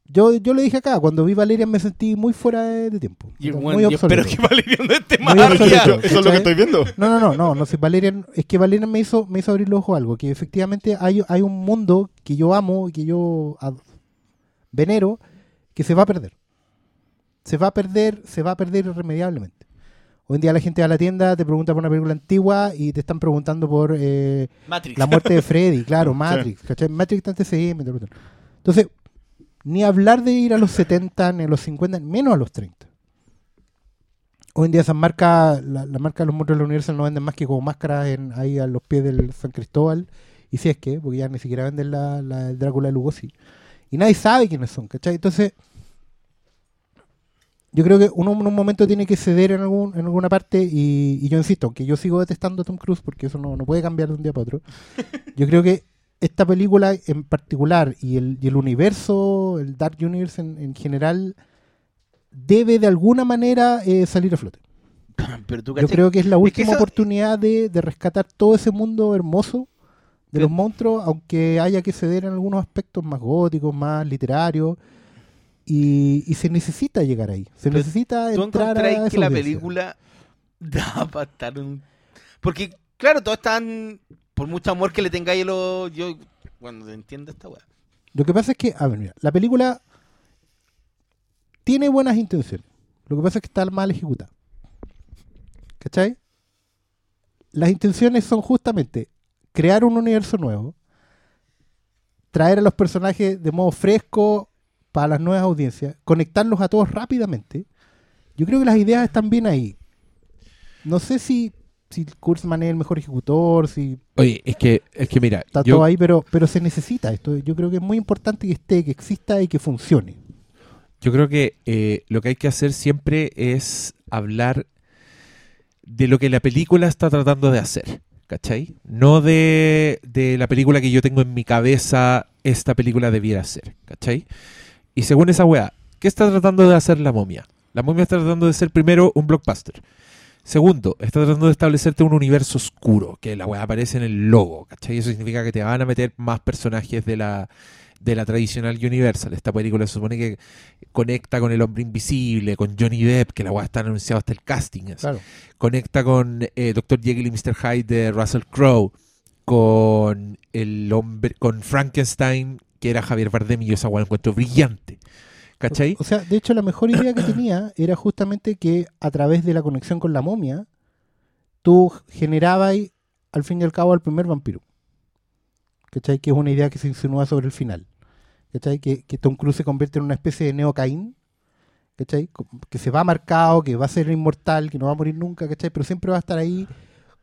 yo, yo le dije acá, cuando vi Valerian me sentí muy fuera de, de tiempo. Y, muy bueno, yo espero obsoleto. que Valerio no esté Muy mal. ya. Eso es lo que estoy viendo. No, no, no, no, no sé, Valerian, es que Valerian me hizo, me hizo abrir los ojos a algo, que efectivamente hay, hay un mundo que yo amo, que yo ad- venero, que se va a perder. Se va a perder, se va a perder irremediablemente. Hoy en día la gente va a la tienda, te pregunta por una película antigua y te están preguntando por eh, Matrix. la muerte de Freddy, claro, *laughs* Matrix, ¿cachai? Matrix está en TCM, tal, tal. Entonces, ni hablar de ir a los 70, ni a los 50, menos a los 30. Hoy en día esas marcas, la, la marca de los monstruos de la Universal no venden más que como máscaras en, ahí a los pies del San Cristóbal. Y si es que, porque ya ni siquiera venden la, la Drácula de Lugosi. Y nadie sabe quiénes son, ¿cachai? Entonces, yo creo que uno en un momento tiene que ceder en, algún, en alguna parte. Y, y yo insisto, aunque yo sigo detestando a Tom Cruise, porque eso no, no puede cambiar de un día para otro. *laughs* Yo creo que esta película en particular y el, y el universo, el Dark Universe en, en general, debe de alguna manera eh, salir a flote. *coughs* Pero tú, Yo creo que es la que última eso- oportunidad de, de rescatar todo ese mundo hermoso de los monstruos, aunque haya que ceder en algunos aspectos más góticos, más literarios. Y, y se necesita llegar ahí. Se Pero necesita ¿Tú entrar a esa que la audiencia. película da *laughs* para estar un... Porque, claro, todos están... Por mucho amor que le tengáis a los... Yo, bueno, entiendo esta weá. Lo que pasa es que, a ver, mira, la película tiene buenas intenciones. Lo que pasa es que está mal ejecutada. ¿Cachai? Las intenciones son justamente crear un universo nuevo, traer a los personajes de modo fresco para las nuevas audiencias, conectarlos a todos rápidamente. Yo creo que las ideas están bien ahí. No sé si, si Kurtzman es el mejor ejecutor, si Oye, es que, es que mira, está yo, todo ahí, pero, pero se necesita esto. Yo creo que es muy importante que esté, que exista y que funcione. yo creo que eh, lo que hay que hacer siempre es hablar de lo que la película está tratando de hacer. ¿Cachai? No de, de la película que yo tengo en mi cabeza, esta película debiera ser. ¿Cachai? Y según esa weá, ¿qué está tratando de hacer la momia? La momia está tratando de ser primero un blockbuster. Segundo, está tratando de establecerte un universo oscuro, que la weá aparece en el logo, ¿cachai? Eso significa que te van a meter más personajes de la, de la tradicional Universal. Esta película se supone que conecta con el hombre invisible, con Johnny Depp, que la weá está anunciado hasta el casting. Claro. Conecta con eh, Dr. Jekyll y Mr. Hyde de Russell Crowe, con el hombre, con Frankenstein, que era Javier Bardem, y yo esa weá encuentro brillante. ¿Cachai? O sea, de hecho, la mejor idea que tenía era justamente que a través de la conexión con la momia, tú generabas al fin y al cabo al primer vampiro. ¿Cachai? Que es una idea que se insinúa sobre el final. ¿Cachai? Que, que Tom Cruise se convierte en una especie de Neo Caín. ¿Cachai? Que se va marcado, que va a ser inmortal, que no va a morir nunca, ¿cachai? Pero siempre va a estar ahí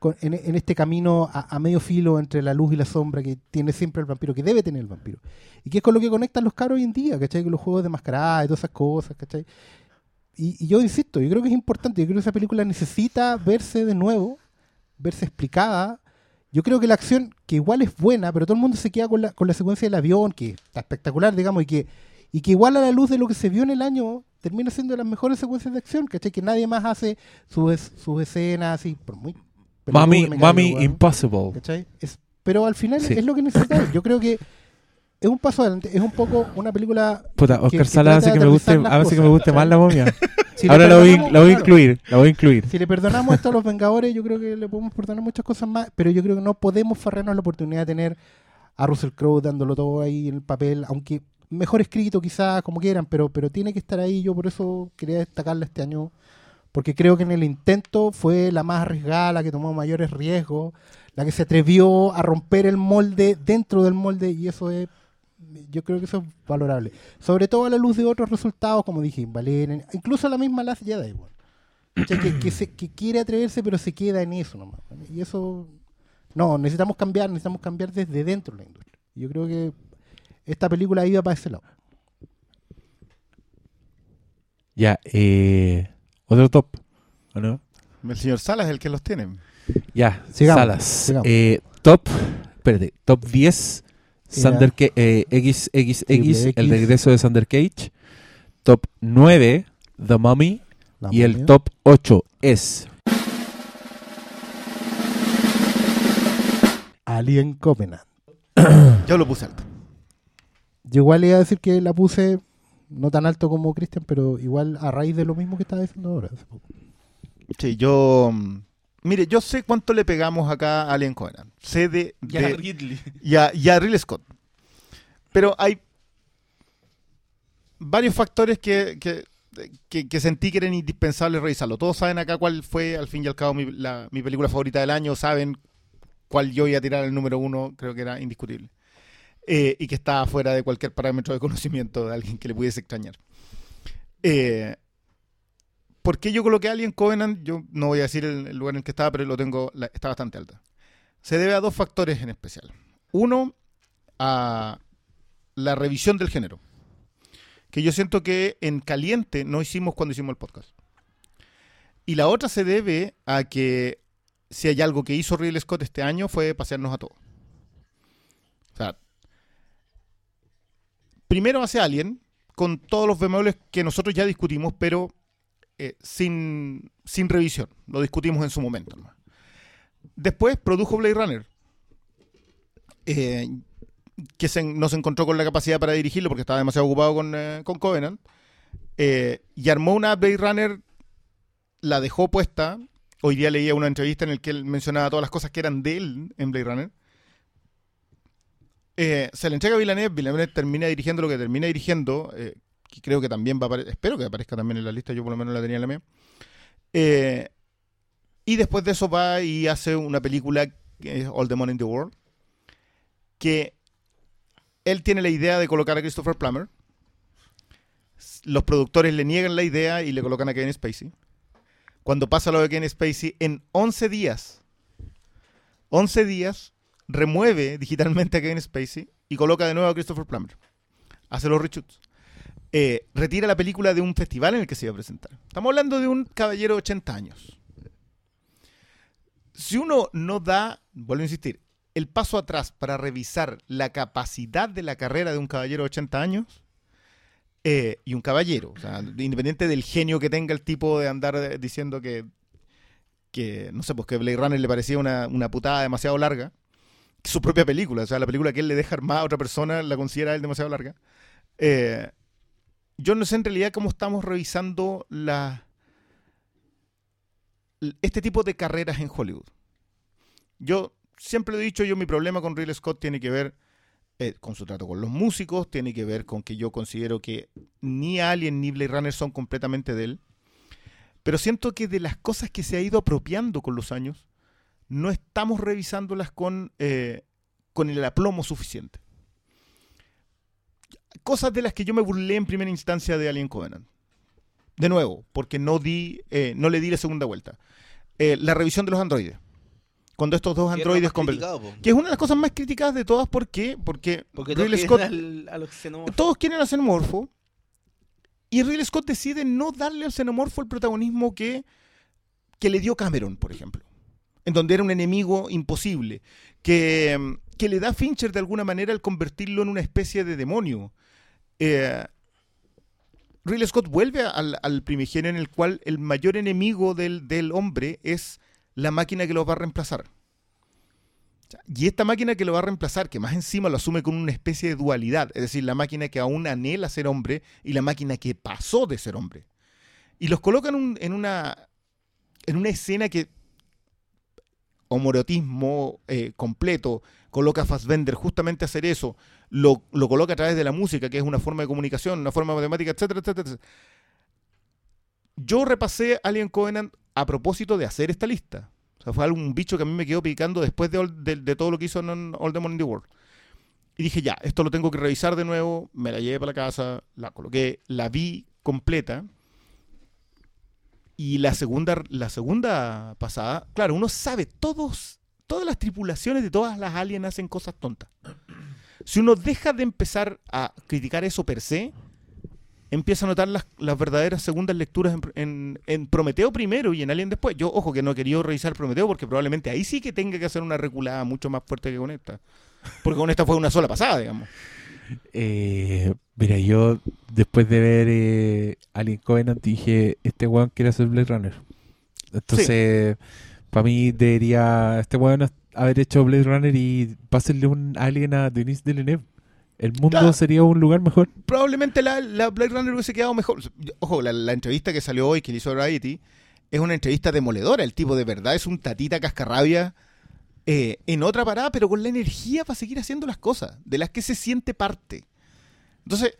con- en, en este camino a, a medio filo entre la luz y la sombra que tiene siempre el vampiro, que debe tener el vampiro. Y que es con lo que conectan los caros hoy en día, ¿cachai? Con los juegos de mascarada y todas esas cosas, ¿cachai? Y, y yo insisto, yo creo que es importante, yo creo que esa película necesita verse de nuevo, verse explicada. Yo creo que la acción, que igual es buena, pero todo el mundo se queda con la, con la secuencia del avión, que está espectacular, digamos, y que, y que igual a la luz de lo que se vio en el año, termina siendo de las mejores secuencias de acción, ¿cachai? Que nadie más hace sus, sus escenas así, por muy... Mami, Mami. Impossible. ¿Cachai? Es, pero al final Sí. es lo que necesitamos. Yo creo que es un paso adelante. Es un poco una película. Puta, Oscar que Sala hace que me guste, hace que me guste más la momia. *laughs* Si Ahora la voy, perdonamos- la voy a claro, incluir, la voy a incluir. Si le perdonamos esto a los Vengadores, yo creo que le podemos perdonar muchas cosas más. Pero yo creo que no podemos farrearnos la oportunidad de tener a Russell Crowe dándolo todo ahí en el papel, aunque mejor escrito quizás, como quieran, pero, pero tiene que estar ahí. Yo por eso quería destacarla este año. Porque creo que en el intento fue la más arriesgada, la que tomó mayores riesgos, la que se atrevió a romper el molde dentro del molde y eso es, yo creo que eso es valorable. Sobre todo a la luz de otros resultados, como dije, Valerian, incluso la misma Last Jedi, weón. ¿Cachai? que, que, se- que quiere atreverse pero se queda en eso nomás. Y eso, no, necesitamos cambiar, necesitamos cambiar desde dentro de la industria. Yo creo que esta película iba para ese lado. Ya, eh, otro top, ¿o no? El señor Salas es el que los tiene. Ya, Sigamos, Salas. sigamos. Eh, top, espérate, top 10, Era- Thunder Ca- eh, XXX, el X. regreso de Thunder Cage. Top 9, The Mummy. La y el top 8 es Alien Covenant. Yo lo puse alto. Yo igual iba a decir que la puse no tan alto como Christian, pero igual a raíz de lo mismo que estaba diciendo ahora. hace poco. Sí, yo. mm, Mire, yo sé cuánto le pegamos acá a Alien Covenant. Sé de. Ya de- Ridley. y, a, y a Ridley Scott. Pero hay varios factores que, que, que- que sentí que eran indispensables revisarlo. Todos saben acá cuál fue, al fin y al cabo, mi, la- mi película favorita del año. Saben cuál yo iba a tirar el número uno. Creo que era indiscutible. Eh, y que estaba fuera de cualquier parámetro de conocimiento de alguien que le pudiese extrañar. Eh, ¿Por qué yo coloqué a Alien Covenant? Yo no voy a decir el, lugar en el que estaba, pero lo tengo, está bastante alta. Se debe a dos factores en especial. Uno, a la revisión del género. Que yo siento que en caliente no hicimos cuando hicimos el podcast. Y la otra se debe a que si hay algo que hizo Ridley Scott este año fue pasearnos a todos. O sea, primero hace Alien, con todos los bemoles que nosotros ya discutimos, pero eh, sin, sin revisión. Lo discutimos en su momento. Después produjo Blade Runner. eh, que se, no se encontró con la capacidad para dirigirlo porque estaba demasiado ocupado con, eh, con Covenant. y armó una Blade Runner, la dejó puesta. Hoy día leía una entrevista en la que él mencionaba todas las cosas que eran de él en Blade Runner. Eh, se le entrega a Villeneuve, Villeneuve termina dirigiendo lo que termina dirigiendo, eh, que creo que también va a espero que aparezca también en la lista, yo por lo menos la tenía en la mía. Eh, y después de eso va y hace una película All the Money in the World, que él tiene la idea de colocar a Christopher Plummer. Los productores le niegan la idea y le colocan a Kevin Spacey. Cuando pasa lo de Kevin Spacey, en 11 días, 11 días, remueve digitalmente a Kevin Spacey y coloca de nuevo a Christopher Plummer. Hace los reshoots. Eh, retira la película de un festival en el que se iba a presentar. Estamos hablando de un caballero de 80 años. Si uno no da, vuelvo a insistir, el paso atrás para revisar la capacidad de la carrera de un caballero de 80 años eh, y un caballero, o sea, independiente del genio que tenga el tipo de andar eh, diciendo que, que no sé, pues que Blade Runner le parecía una, una putada demasiado larga, su propia película, o sea, la película que él le deja armada a otra persona la considera él demasiado larga. Eh, yo no sé en realidad cómo estamos revisando la, este tipo de carreras en Hollywood. Yo siempre lo he dicho, yo mi problema con Ridley Scott tiene que ver eh, con su trato con los músicos, tiene que ver con que yo considero que ni Alien ni Blade Runner son completamente de él. Pero siento que de las cosas que se ha ido apropiando con los años, no estamos revisándolas con, eh, con el aplomo suficiente. Cosas de las que yo me burlé en primera instancia de Alien Covenant. De nuevo, porque no, di, eh, no le di la segunda vuelta. Eh, la revisión de los androides. Cuando estos dos androides conversan. Que es una de las cosas más criticadas de todas. ¿Por qué? Porque, Porque todos Ridley quieren Scott al- a los xenomorfos. todos quieren al xenomorfo y Ridley Scott decide no darle al xenomorfo el protagonismo que, que le dio Cameron, por ejemplo, en donde era un enemigo imposible, que, que le da Fincher de alguna manera al convertirlo en una especie de demonio. Eh, Ridley Scott vuelve al, primigenio en el cual el mayor enemigo del, del hombre es la máquina que lo va a reemplazar. Y esta máquina que lo va a reemplazar, que más encima lo asume con una especie de dualidad, es decir, la máquina que aún anhela ser hombre y la máquina que pasó de ser hombre. Y los colocan en, una, en una escena que homorotismo eh, completo, coloca a Fassbender justamente a hacer eso, lo, lo coloca a través de la música, que es una forma de comunicación, una forma matemática, etcétera, etcétera, etcétera. Yo repasé Alien Covenant a propósito de hacer esta lista. O sea, fue algún bicho que a mí me quedó picando después de, de- de todo lo que hizo en All the in the World. Y dije, ya, esto lo tengo que revisar de nuevo. Me la llevé para la casa, la coloqué, la vi completa. Y la segunda, la segunda pasada, claro, uno sabe, todos, todas las tripulaciones de todas las aliens hacen cosas tontas. Si uno deja de empezar a criticar eso per se, empieza a notar las, las verdaderas segundas lecturas en, en- en Prometeo primero y en Alien después. Yo, ojo, que no he querido revisar Prometeo porque probablemente ahí sí que tenga que hacer una reculada mucho más fuerte que con esta. Porque con esta fue una sola pasada, digamos. Eh, mira, yo después de ver eh, Alien Covenant dije, este weón quiere hacer Blade Runner. Entonces, para mí debería este weón haber hecho Blade Runner y pásenle un Alien a Denis Villeneuve. El mundo Claro. sería un lugar mejor. Probablemente la, la Blade Runner hubiese quedado mejor. Ojo, la, la entrevista que salió hoy, que le hizo Variety, es una entrevista demoledora. El tipo de verdad es un tatita cascarrabia eh, en otra parada, pero con la energía para seguir haciendo las cosas, de las que se siente parte. Entonces,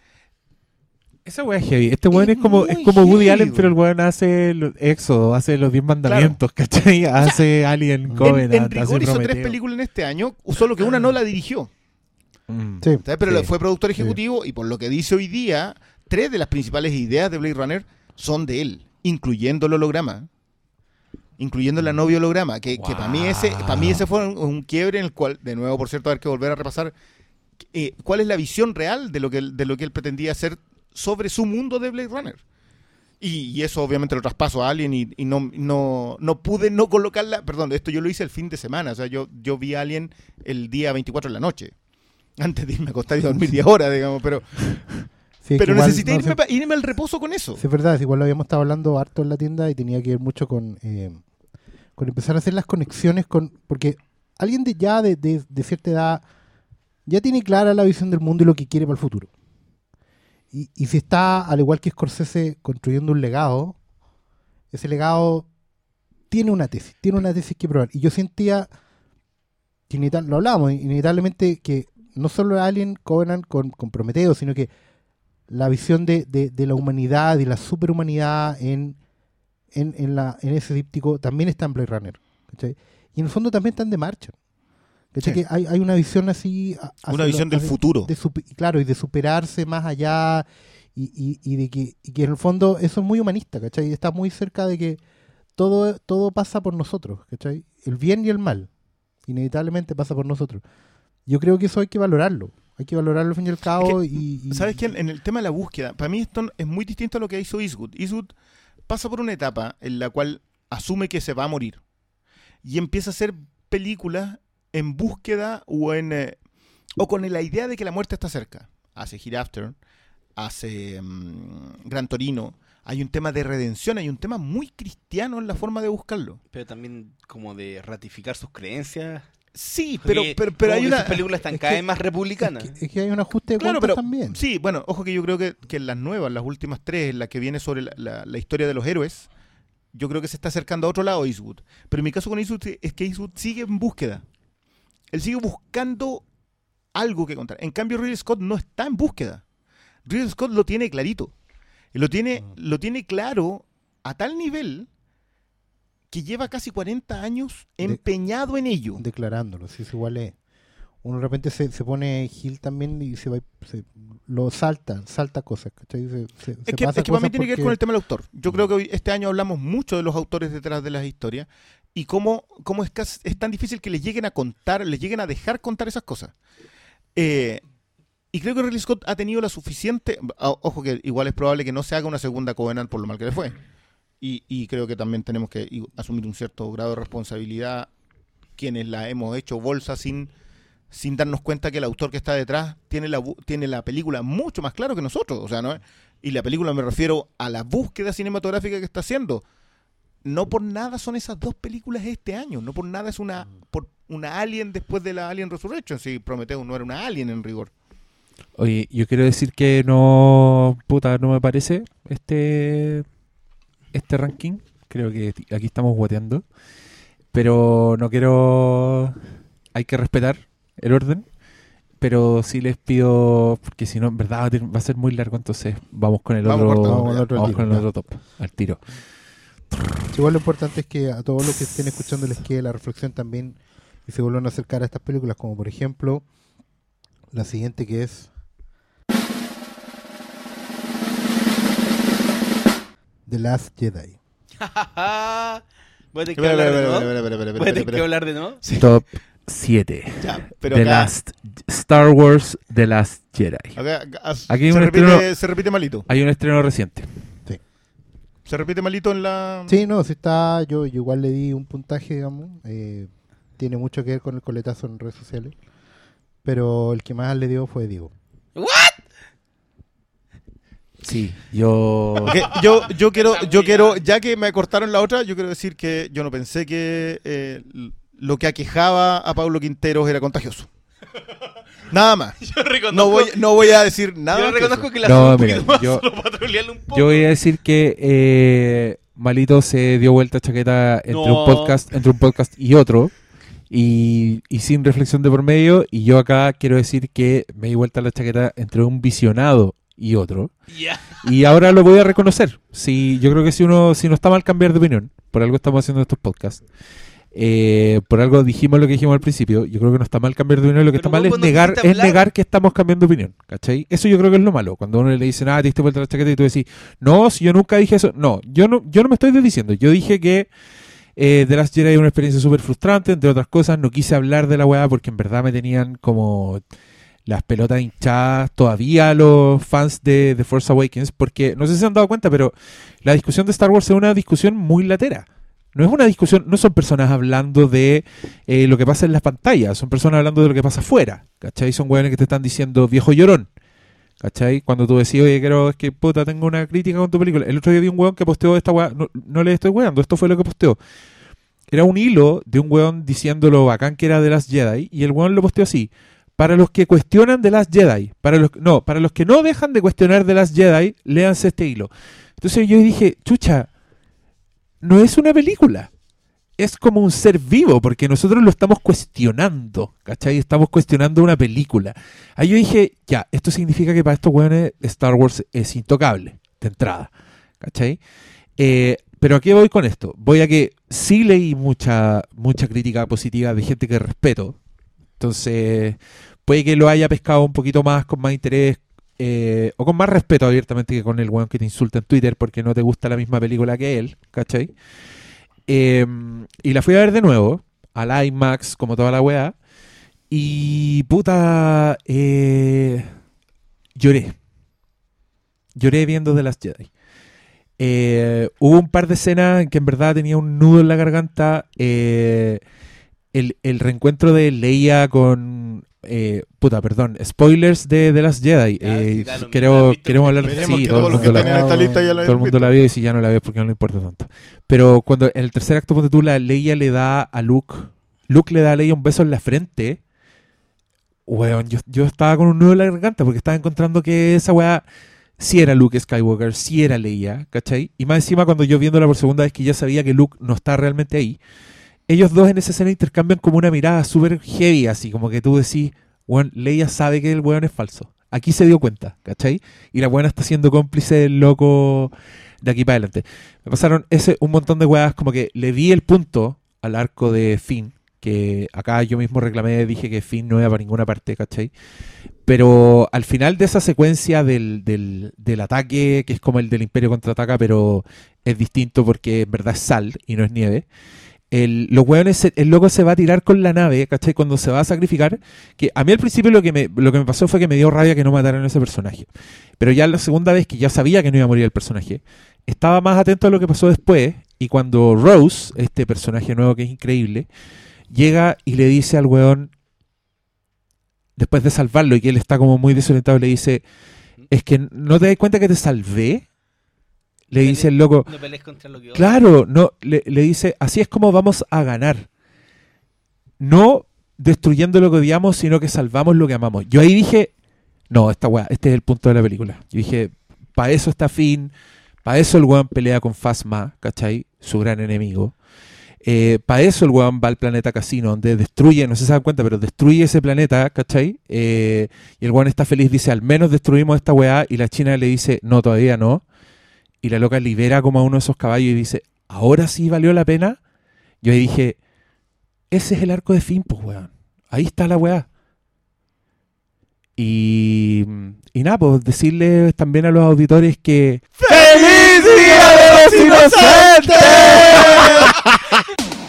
Esa weá es heavy. Este weón Es es, como, es como Woody heavy, Allen, pero el weón hace los Éxodo, hace los Diez Mandamientos, ¿cachai? Hace Alien en, Covenant, en hace rigor hizo tres películas en este año, solo que una no la dirigió. Mm. Pero Sí. fue productor ejecutivo y por lo que dice hoy día, tres de las principales ideas de Blade Runner son de él, incluyendo el holograma. Incluyendo la novia holograma, que, que para mí ese, para mí ese fue un, un quiebre en el cual, de nuevo, por cierto, hay que volver a repasar eh, cuál es la visión real de lo que él- de lo que él pretendía hacer sobre su mundo de Blade Runner. Y, y eso obviamente lo traspaso a Alien y, y no, no, no pude no colocarla, perdón, esto yo lo hice el fin de semana, o sea, yo, yo vi Alien el día 24 de la noche, antes de irme a acostar y dormir 10 horas, digamos, pero, Sí, pero necesité no, irme, irme al reposo con eso. sí, es verdad, es igual lo habíamos estado hablando harto en la tienda y tenía que ver mucho con, eh, con empezar a hacer las conexiones con... Porque alguien de ya de, de- de cierta edad ya tiene clara la visión del mundo y lo que quiere para el futuro. Y, y si está, al igual que Scorsese, construyendo un legado, ese legado tiene una tesis, tiene una tesis que probar. Y yo sentía, que lo hablábamos, inevitablemente que no solo Alien Covenant con, con Prometeo, sino que la visión de, de- de la humanidad y la superhumanidad en, en, en, la, en ese díptico también está en Blade Runner. ¿cachai? Y en el fondo también están de marcha. Que hay, hay una visión así... Una lo- visión del futuro. de claro, y de superarse más allá y, y- y de que, y que en el fondo eso es muy humanista, ¿cachai? Está muy cerca de que todo, todo pasa por nosotros, ¿cachai? El bien y el mal, inevitablemente pasa por nosotros. Yo creo que eso hay que valorarlo, hay que valorarlo al fin y al cabo y, y- ¿Sabes qué? En el tema de la búsqueda, para mí esto es muy distinto a lo que hizo Eastwood. Eastwood pasa por una etapa en la cual asume que se va a morir y empieza a hacer películas en búsqueda o en eh, o con la idea de que la muerte está cerca. Hace Hereafter, hace mm, Gran Torino. Hay un tema de redención, hay un tema muy cristiano en la forma de buscarlo. Pero también como de ratificar sus creencias. Sí, pero, Porque pero, pero hay una... Esas películas están es cada que- vez más republicanas. es, que, es que hay un ajuste de Claro, pero también. sí, bueno, ojo que yo creo que, que en las nuevas, las últimas tres, en la que viene sobre la, la- la historia de los héroes, yo creo que se está acercando a otro lado Eastwood. Pero en mi caso con Eastwood es que Eastwood sigue en búsqueda. Él sigue buscando algo que contar. En cambio, Ridley Scott no está en búsqueda. Ridley Scott lo tiene clarito. Y lo tiene, Mm. lo tiene claro a tal nivel que lleva casi 40 años De- empeñado en ello. declarándolo, si es igual es. Uno de repente se, se pone Gil también y se va se, lo salta, salta cosas, ¿cachai? Se, Es que, es que para mí tiene que ver con el tema del autor. Yo creo que hoy, este año hablamos mucho de los autores detrás de las historias y cómo, cómo es, casi- es tan difícil que les lleguen a contar, les lleguen a dejar contar esas cosas. Eh, y creo que Ridley Scott ha tenido la suficiente... Ojo que igual es probable que no se haga una segunda Covenant por lo mal que le fue. Y, y creo que también tenemos que asumir un cierto grado de responsabilidad quienes la hemos hecho bolsa sin, sin darnos cuenta que el autor que está detrás tiene la, tiene la película mucho más claro que nosotros. O sea, ¿no? Y la película me refiero a la búsqueda cinematográfica que está haciendo. No por nada son esas dos películas este año. No por nada es una, por una Alien después de la Alien Resurrection. Si Prometheus no era una Alien en rigor. Oye, yo quiero decir que no, puta, no me parece este este ranking. Creo que aquí estamos guateando. Pero no quiero... Hay que respetar el orden. Pero sí les pido... Porque si no, en verdad va a ser muy largo. Entonces vamos con el Vamos otro... cortando, Vamos al otro vamos tiro, con el ya. otro top. Al tiro. Igual lo importante es que a todos los que estén escuchando les quede la reflexión también y se vuelvan a acercar a estas películas, como por ejemplo la siguiente que es The Last Jedi. Voy a tener que hablar de nuevo. Voy a tener espera, que hablar de nuevo. Top 7. Ya, pero The acá- Last... Star Wars The Last Jedi. acá- acá- Aquí se, un repite, estreno- se repite malito. Hay un estreno reciente. Se repite malito en la... Sí, no, si está, yo, yo igual le di un puntaje, digamos, eh, tiene mucho que ver con el coletazo en redes sociales, pero el que más le dio fue Diego. Sí, yo... Yo, yo quiero, yo quiero, ya que me cortaron la otra, yo quiero decir que yo no pensé que eh, lo que aquejaba a Pablo Quinteros era contagioso. Nada más. *laughs* Yo reconozco, No voy, no voy a decir nada. yo que reconozco que la No, un mira, poquito más yo- solo un poco. Yo voy a decir que eh, Malito se dio vuelta chaqueta entre No. un podcast, entre un podcast y otro, y, y sin reflexión de por medio. Y yo acá quiero decir que me di vuelta la chaqueta entre un visionado y otro. Y ahora lo voy a reconocer. Si, yo creo que si uno, si no está mal cambiar de opinión, por algo estamos haciendo estos podcasts. eh, por algo dijimos lo que dijimos al principio. Yo creo que no está mal cambiar de opinión. Lo que Pero está mal es negar, es negar que estamos cambiando de opinión. ¿Cachai? Eso yo creo que es lo malo. Cuando uno le dice, ah, te diste vuelta la chaqueta y tú decís, no, si yo nunca dije eso. No, yo no, yo no me estoy desdiciendo. Yo dije que eh, The Last Jedi es una experiencia súper frustrante, entre otras cosas. No quise hablar de la weá porque en verdad me tenían como las pelotas hinchadas todavía los fans de The Force Awakens, porque no sé si se han dado cuenta, pero la discusión de Star Wars es una discusión muy latera. No es una discusión, no son personas hablando de eh, lo que pasa en las pantallas, son personas hablando de lo que pasa afuera, ¿cachai? Son hueones que te están diciendo viejo llorón, ¿cachai? Cuando tú decís, oye, quiero, que puta, tengo una crítica con tu película. El otro día vi un hueón que posteó esta hueá, no, no le estoy hueando, esto fue lo que posteó. Era un hilo de un hueón diciendo lo bacán que era de las Jedi, y el hueón lo posteó así. Para los que cuestionan de las Jedi, para los no, para los que no dejan de cuestionar de las Jedi, léanse este hilo. Entonces yo dije, chucha, no es una película. Es como un ser vivo, porque nosotros lo estamos cuestionando, ¿cachai? Estamos cuestionando una película. Ahí yo dije, ya, esto significa que para estos weones Star Wars es intocable, de entrada, ¿cachai? Eh, pero ¿a qué voy con esto? Voy a que sí leí mucha, mucha crítica positiva de gente que respeto. Entonces, puede que lo haya pescado un poquito más, con más interés, eh, o con más respeto abiertamente que con el weón que te insulta en Twitter porque no te gusta la misma película que él, ¿cachai? Eh, y la fui a ver de nuevo, al IMAX, como toda la weá, y puta, eh, lloré. Lloré viendo The Last Jedi. Eh, hubo un par de escenas en que en verdad tenía un nudo en la garganta. eh, el, el reencuentro de Leia con. eh, puta, perdón. Spoilers de The Last Jedi. Ya, Eh, queremos, hablar Veremos sí, todo el mundo la- todo el mundo la vio y si ya no la ves porque no le importa tanto. Pero cuando en el tercer acto, ponte tú, la Leia le da a Luke, Luke le da a Leia un beso en la frente. Weón, yo, yo estaba con un nudo en la garganta porque estaba encontrando que esa weá sí era Luke Skywalker, sí era Leia, ¿cachai? Y más encima cuando yo viéndola por segunda vez que ya sabía que Luke no está realmente ahí, ellos dos en esa escena intercambian como una mirada súper heavy, así como que tú decís, weón, Leia sabe que el weón es falso. Aquí se dio cuenta, ¿cachai? Y la buena está siendo cómplice del loco de aquí para adelante. Me pasaron ese un montón de weas, como que le di el punto al arco de Finn, que acá yo mismo reclamé, dije que Finn no iba para ninguna parte, ¿cachai? Pero al final de esa secuencia del, del, del ataque, que es como el del Imperio contraataca, pero es distinto porque en verdad es sal y no es nieve. El, los hueones, el loco se va a tirar con la nave, ¿cachai? Cuando se va a sacrificar. Que a mí al principio lo que, me, lo que me pasó fue que me dio rabia que no mataran a ese personaje. Pero ya la segunda vez que ya sabía que no iba a morir el personaje, estaba más atento a lo que pasó después. Y cuando Rose, este personaje nuevo que es increíble, llega y le dice al weón, después de salvarlo y que él está como muy desorientado, le dice, es que no te das cuenta que te salvé. Le dice el loco, No pelees contra lo que. Claro, no, le, le dice, así es como vamos a ganar. No destruyendo lo que odiamos, sino que salvamos lo que amamos. Yo ahí dije, no, esta weá, este es el punto de la película. Yo dije, para eso está Finn, para eso el weón pelea con Phasma, ¿cachai? Su gran enemigo. para eso el weón va al planeta casino, donde destruye, no sé si se dan cuenta, pero destruye ese planeta, ¿cachai? Eh, y el weón está feliz, dice, al menos destruimos esta weá, y la china le dice, no, todavía no. Y la loca libera como a uno de esos caballos y dice, ahora sí valió la pena. Yo ahí dije, ese es el arco de fin, pues, weón. Ahí está la weá. Y, y nada, pues decirle también a los auditores que... ¡Feliz Día de los Inocentes! *laughs*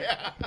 yeah.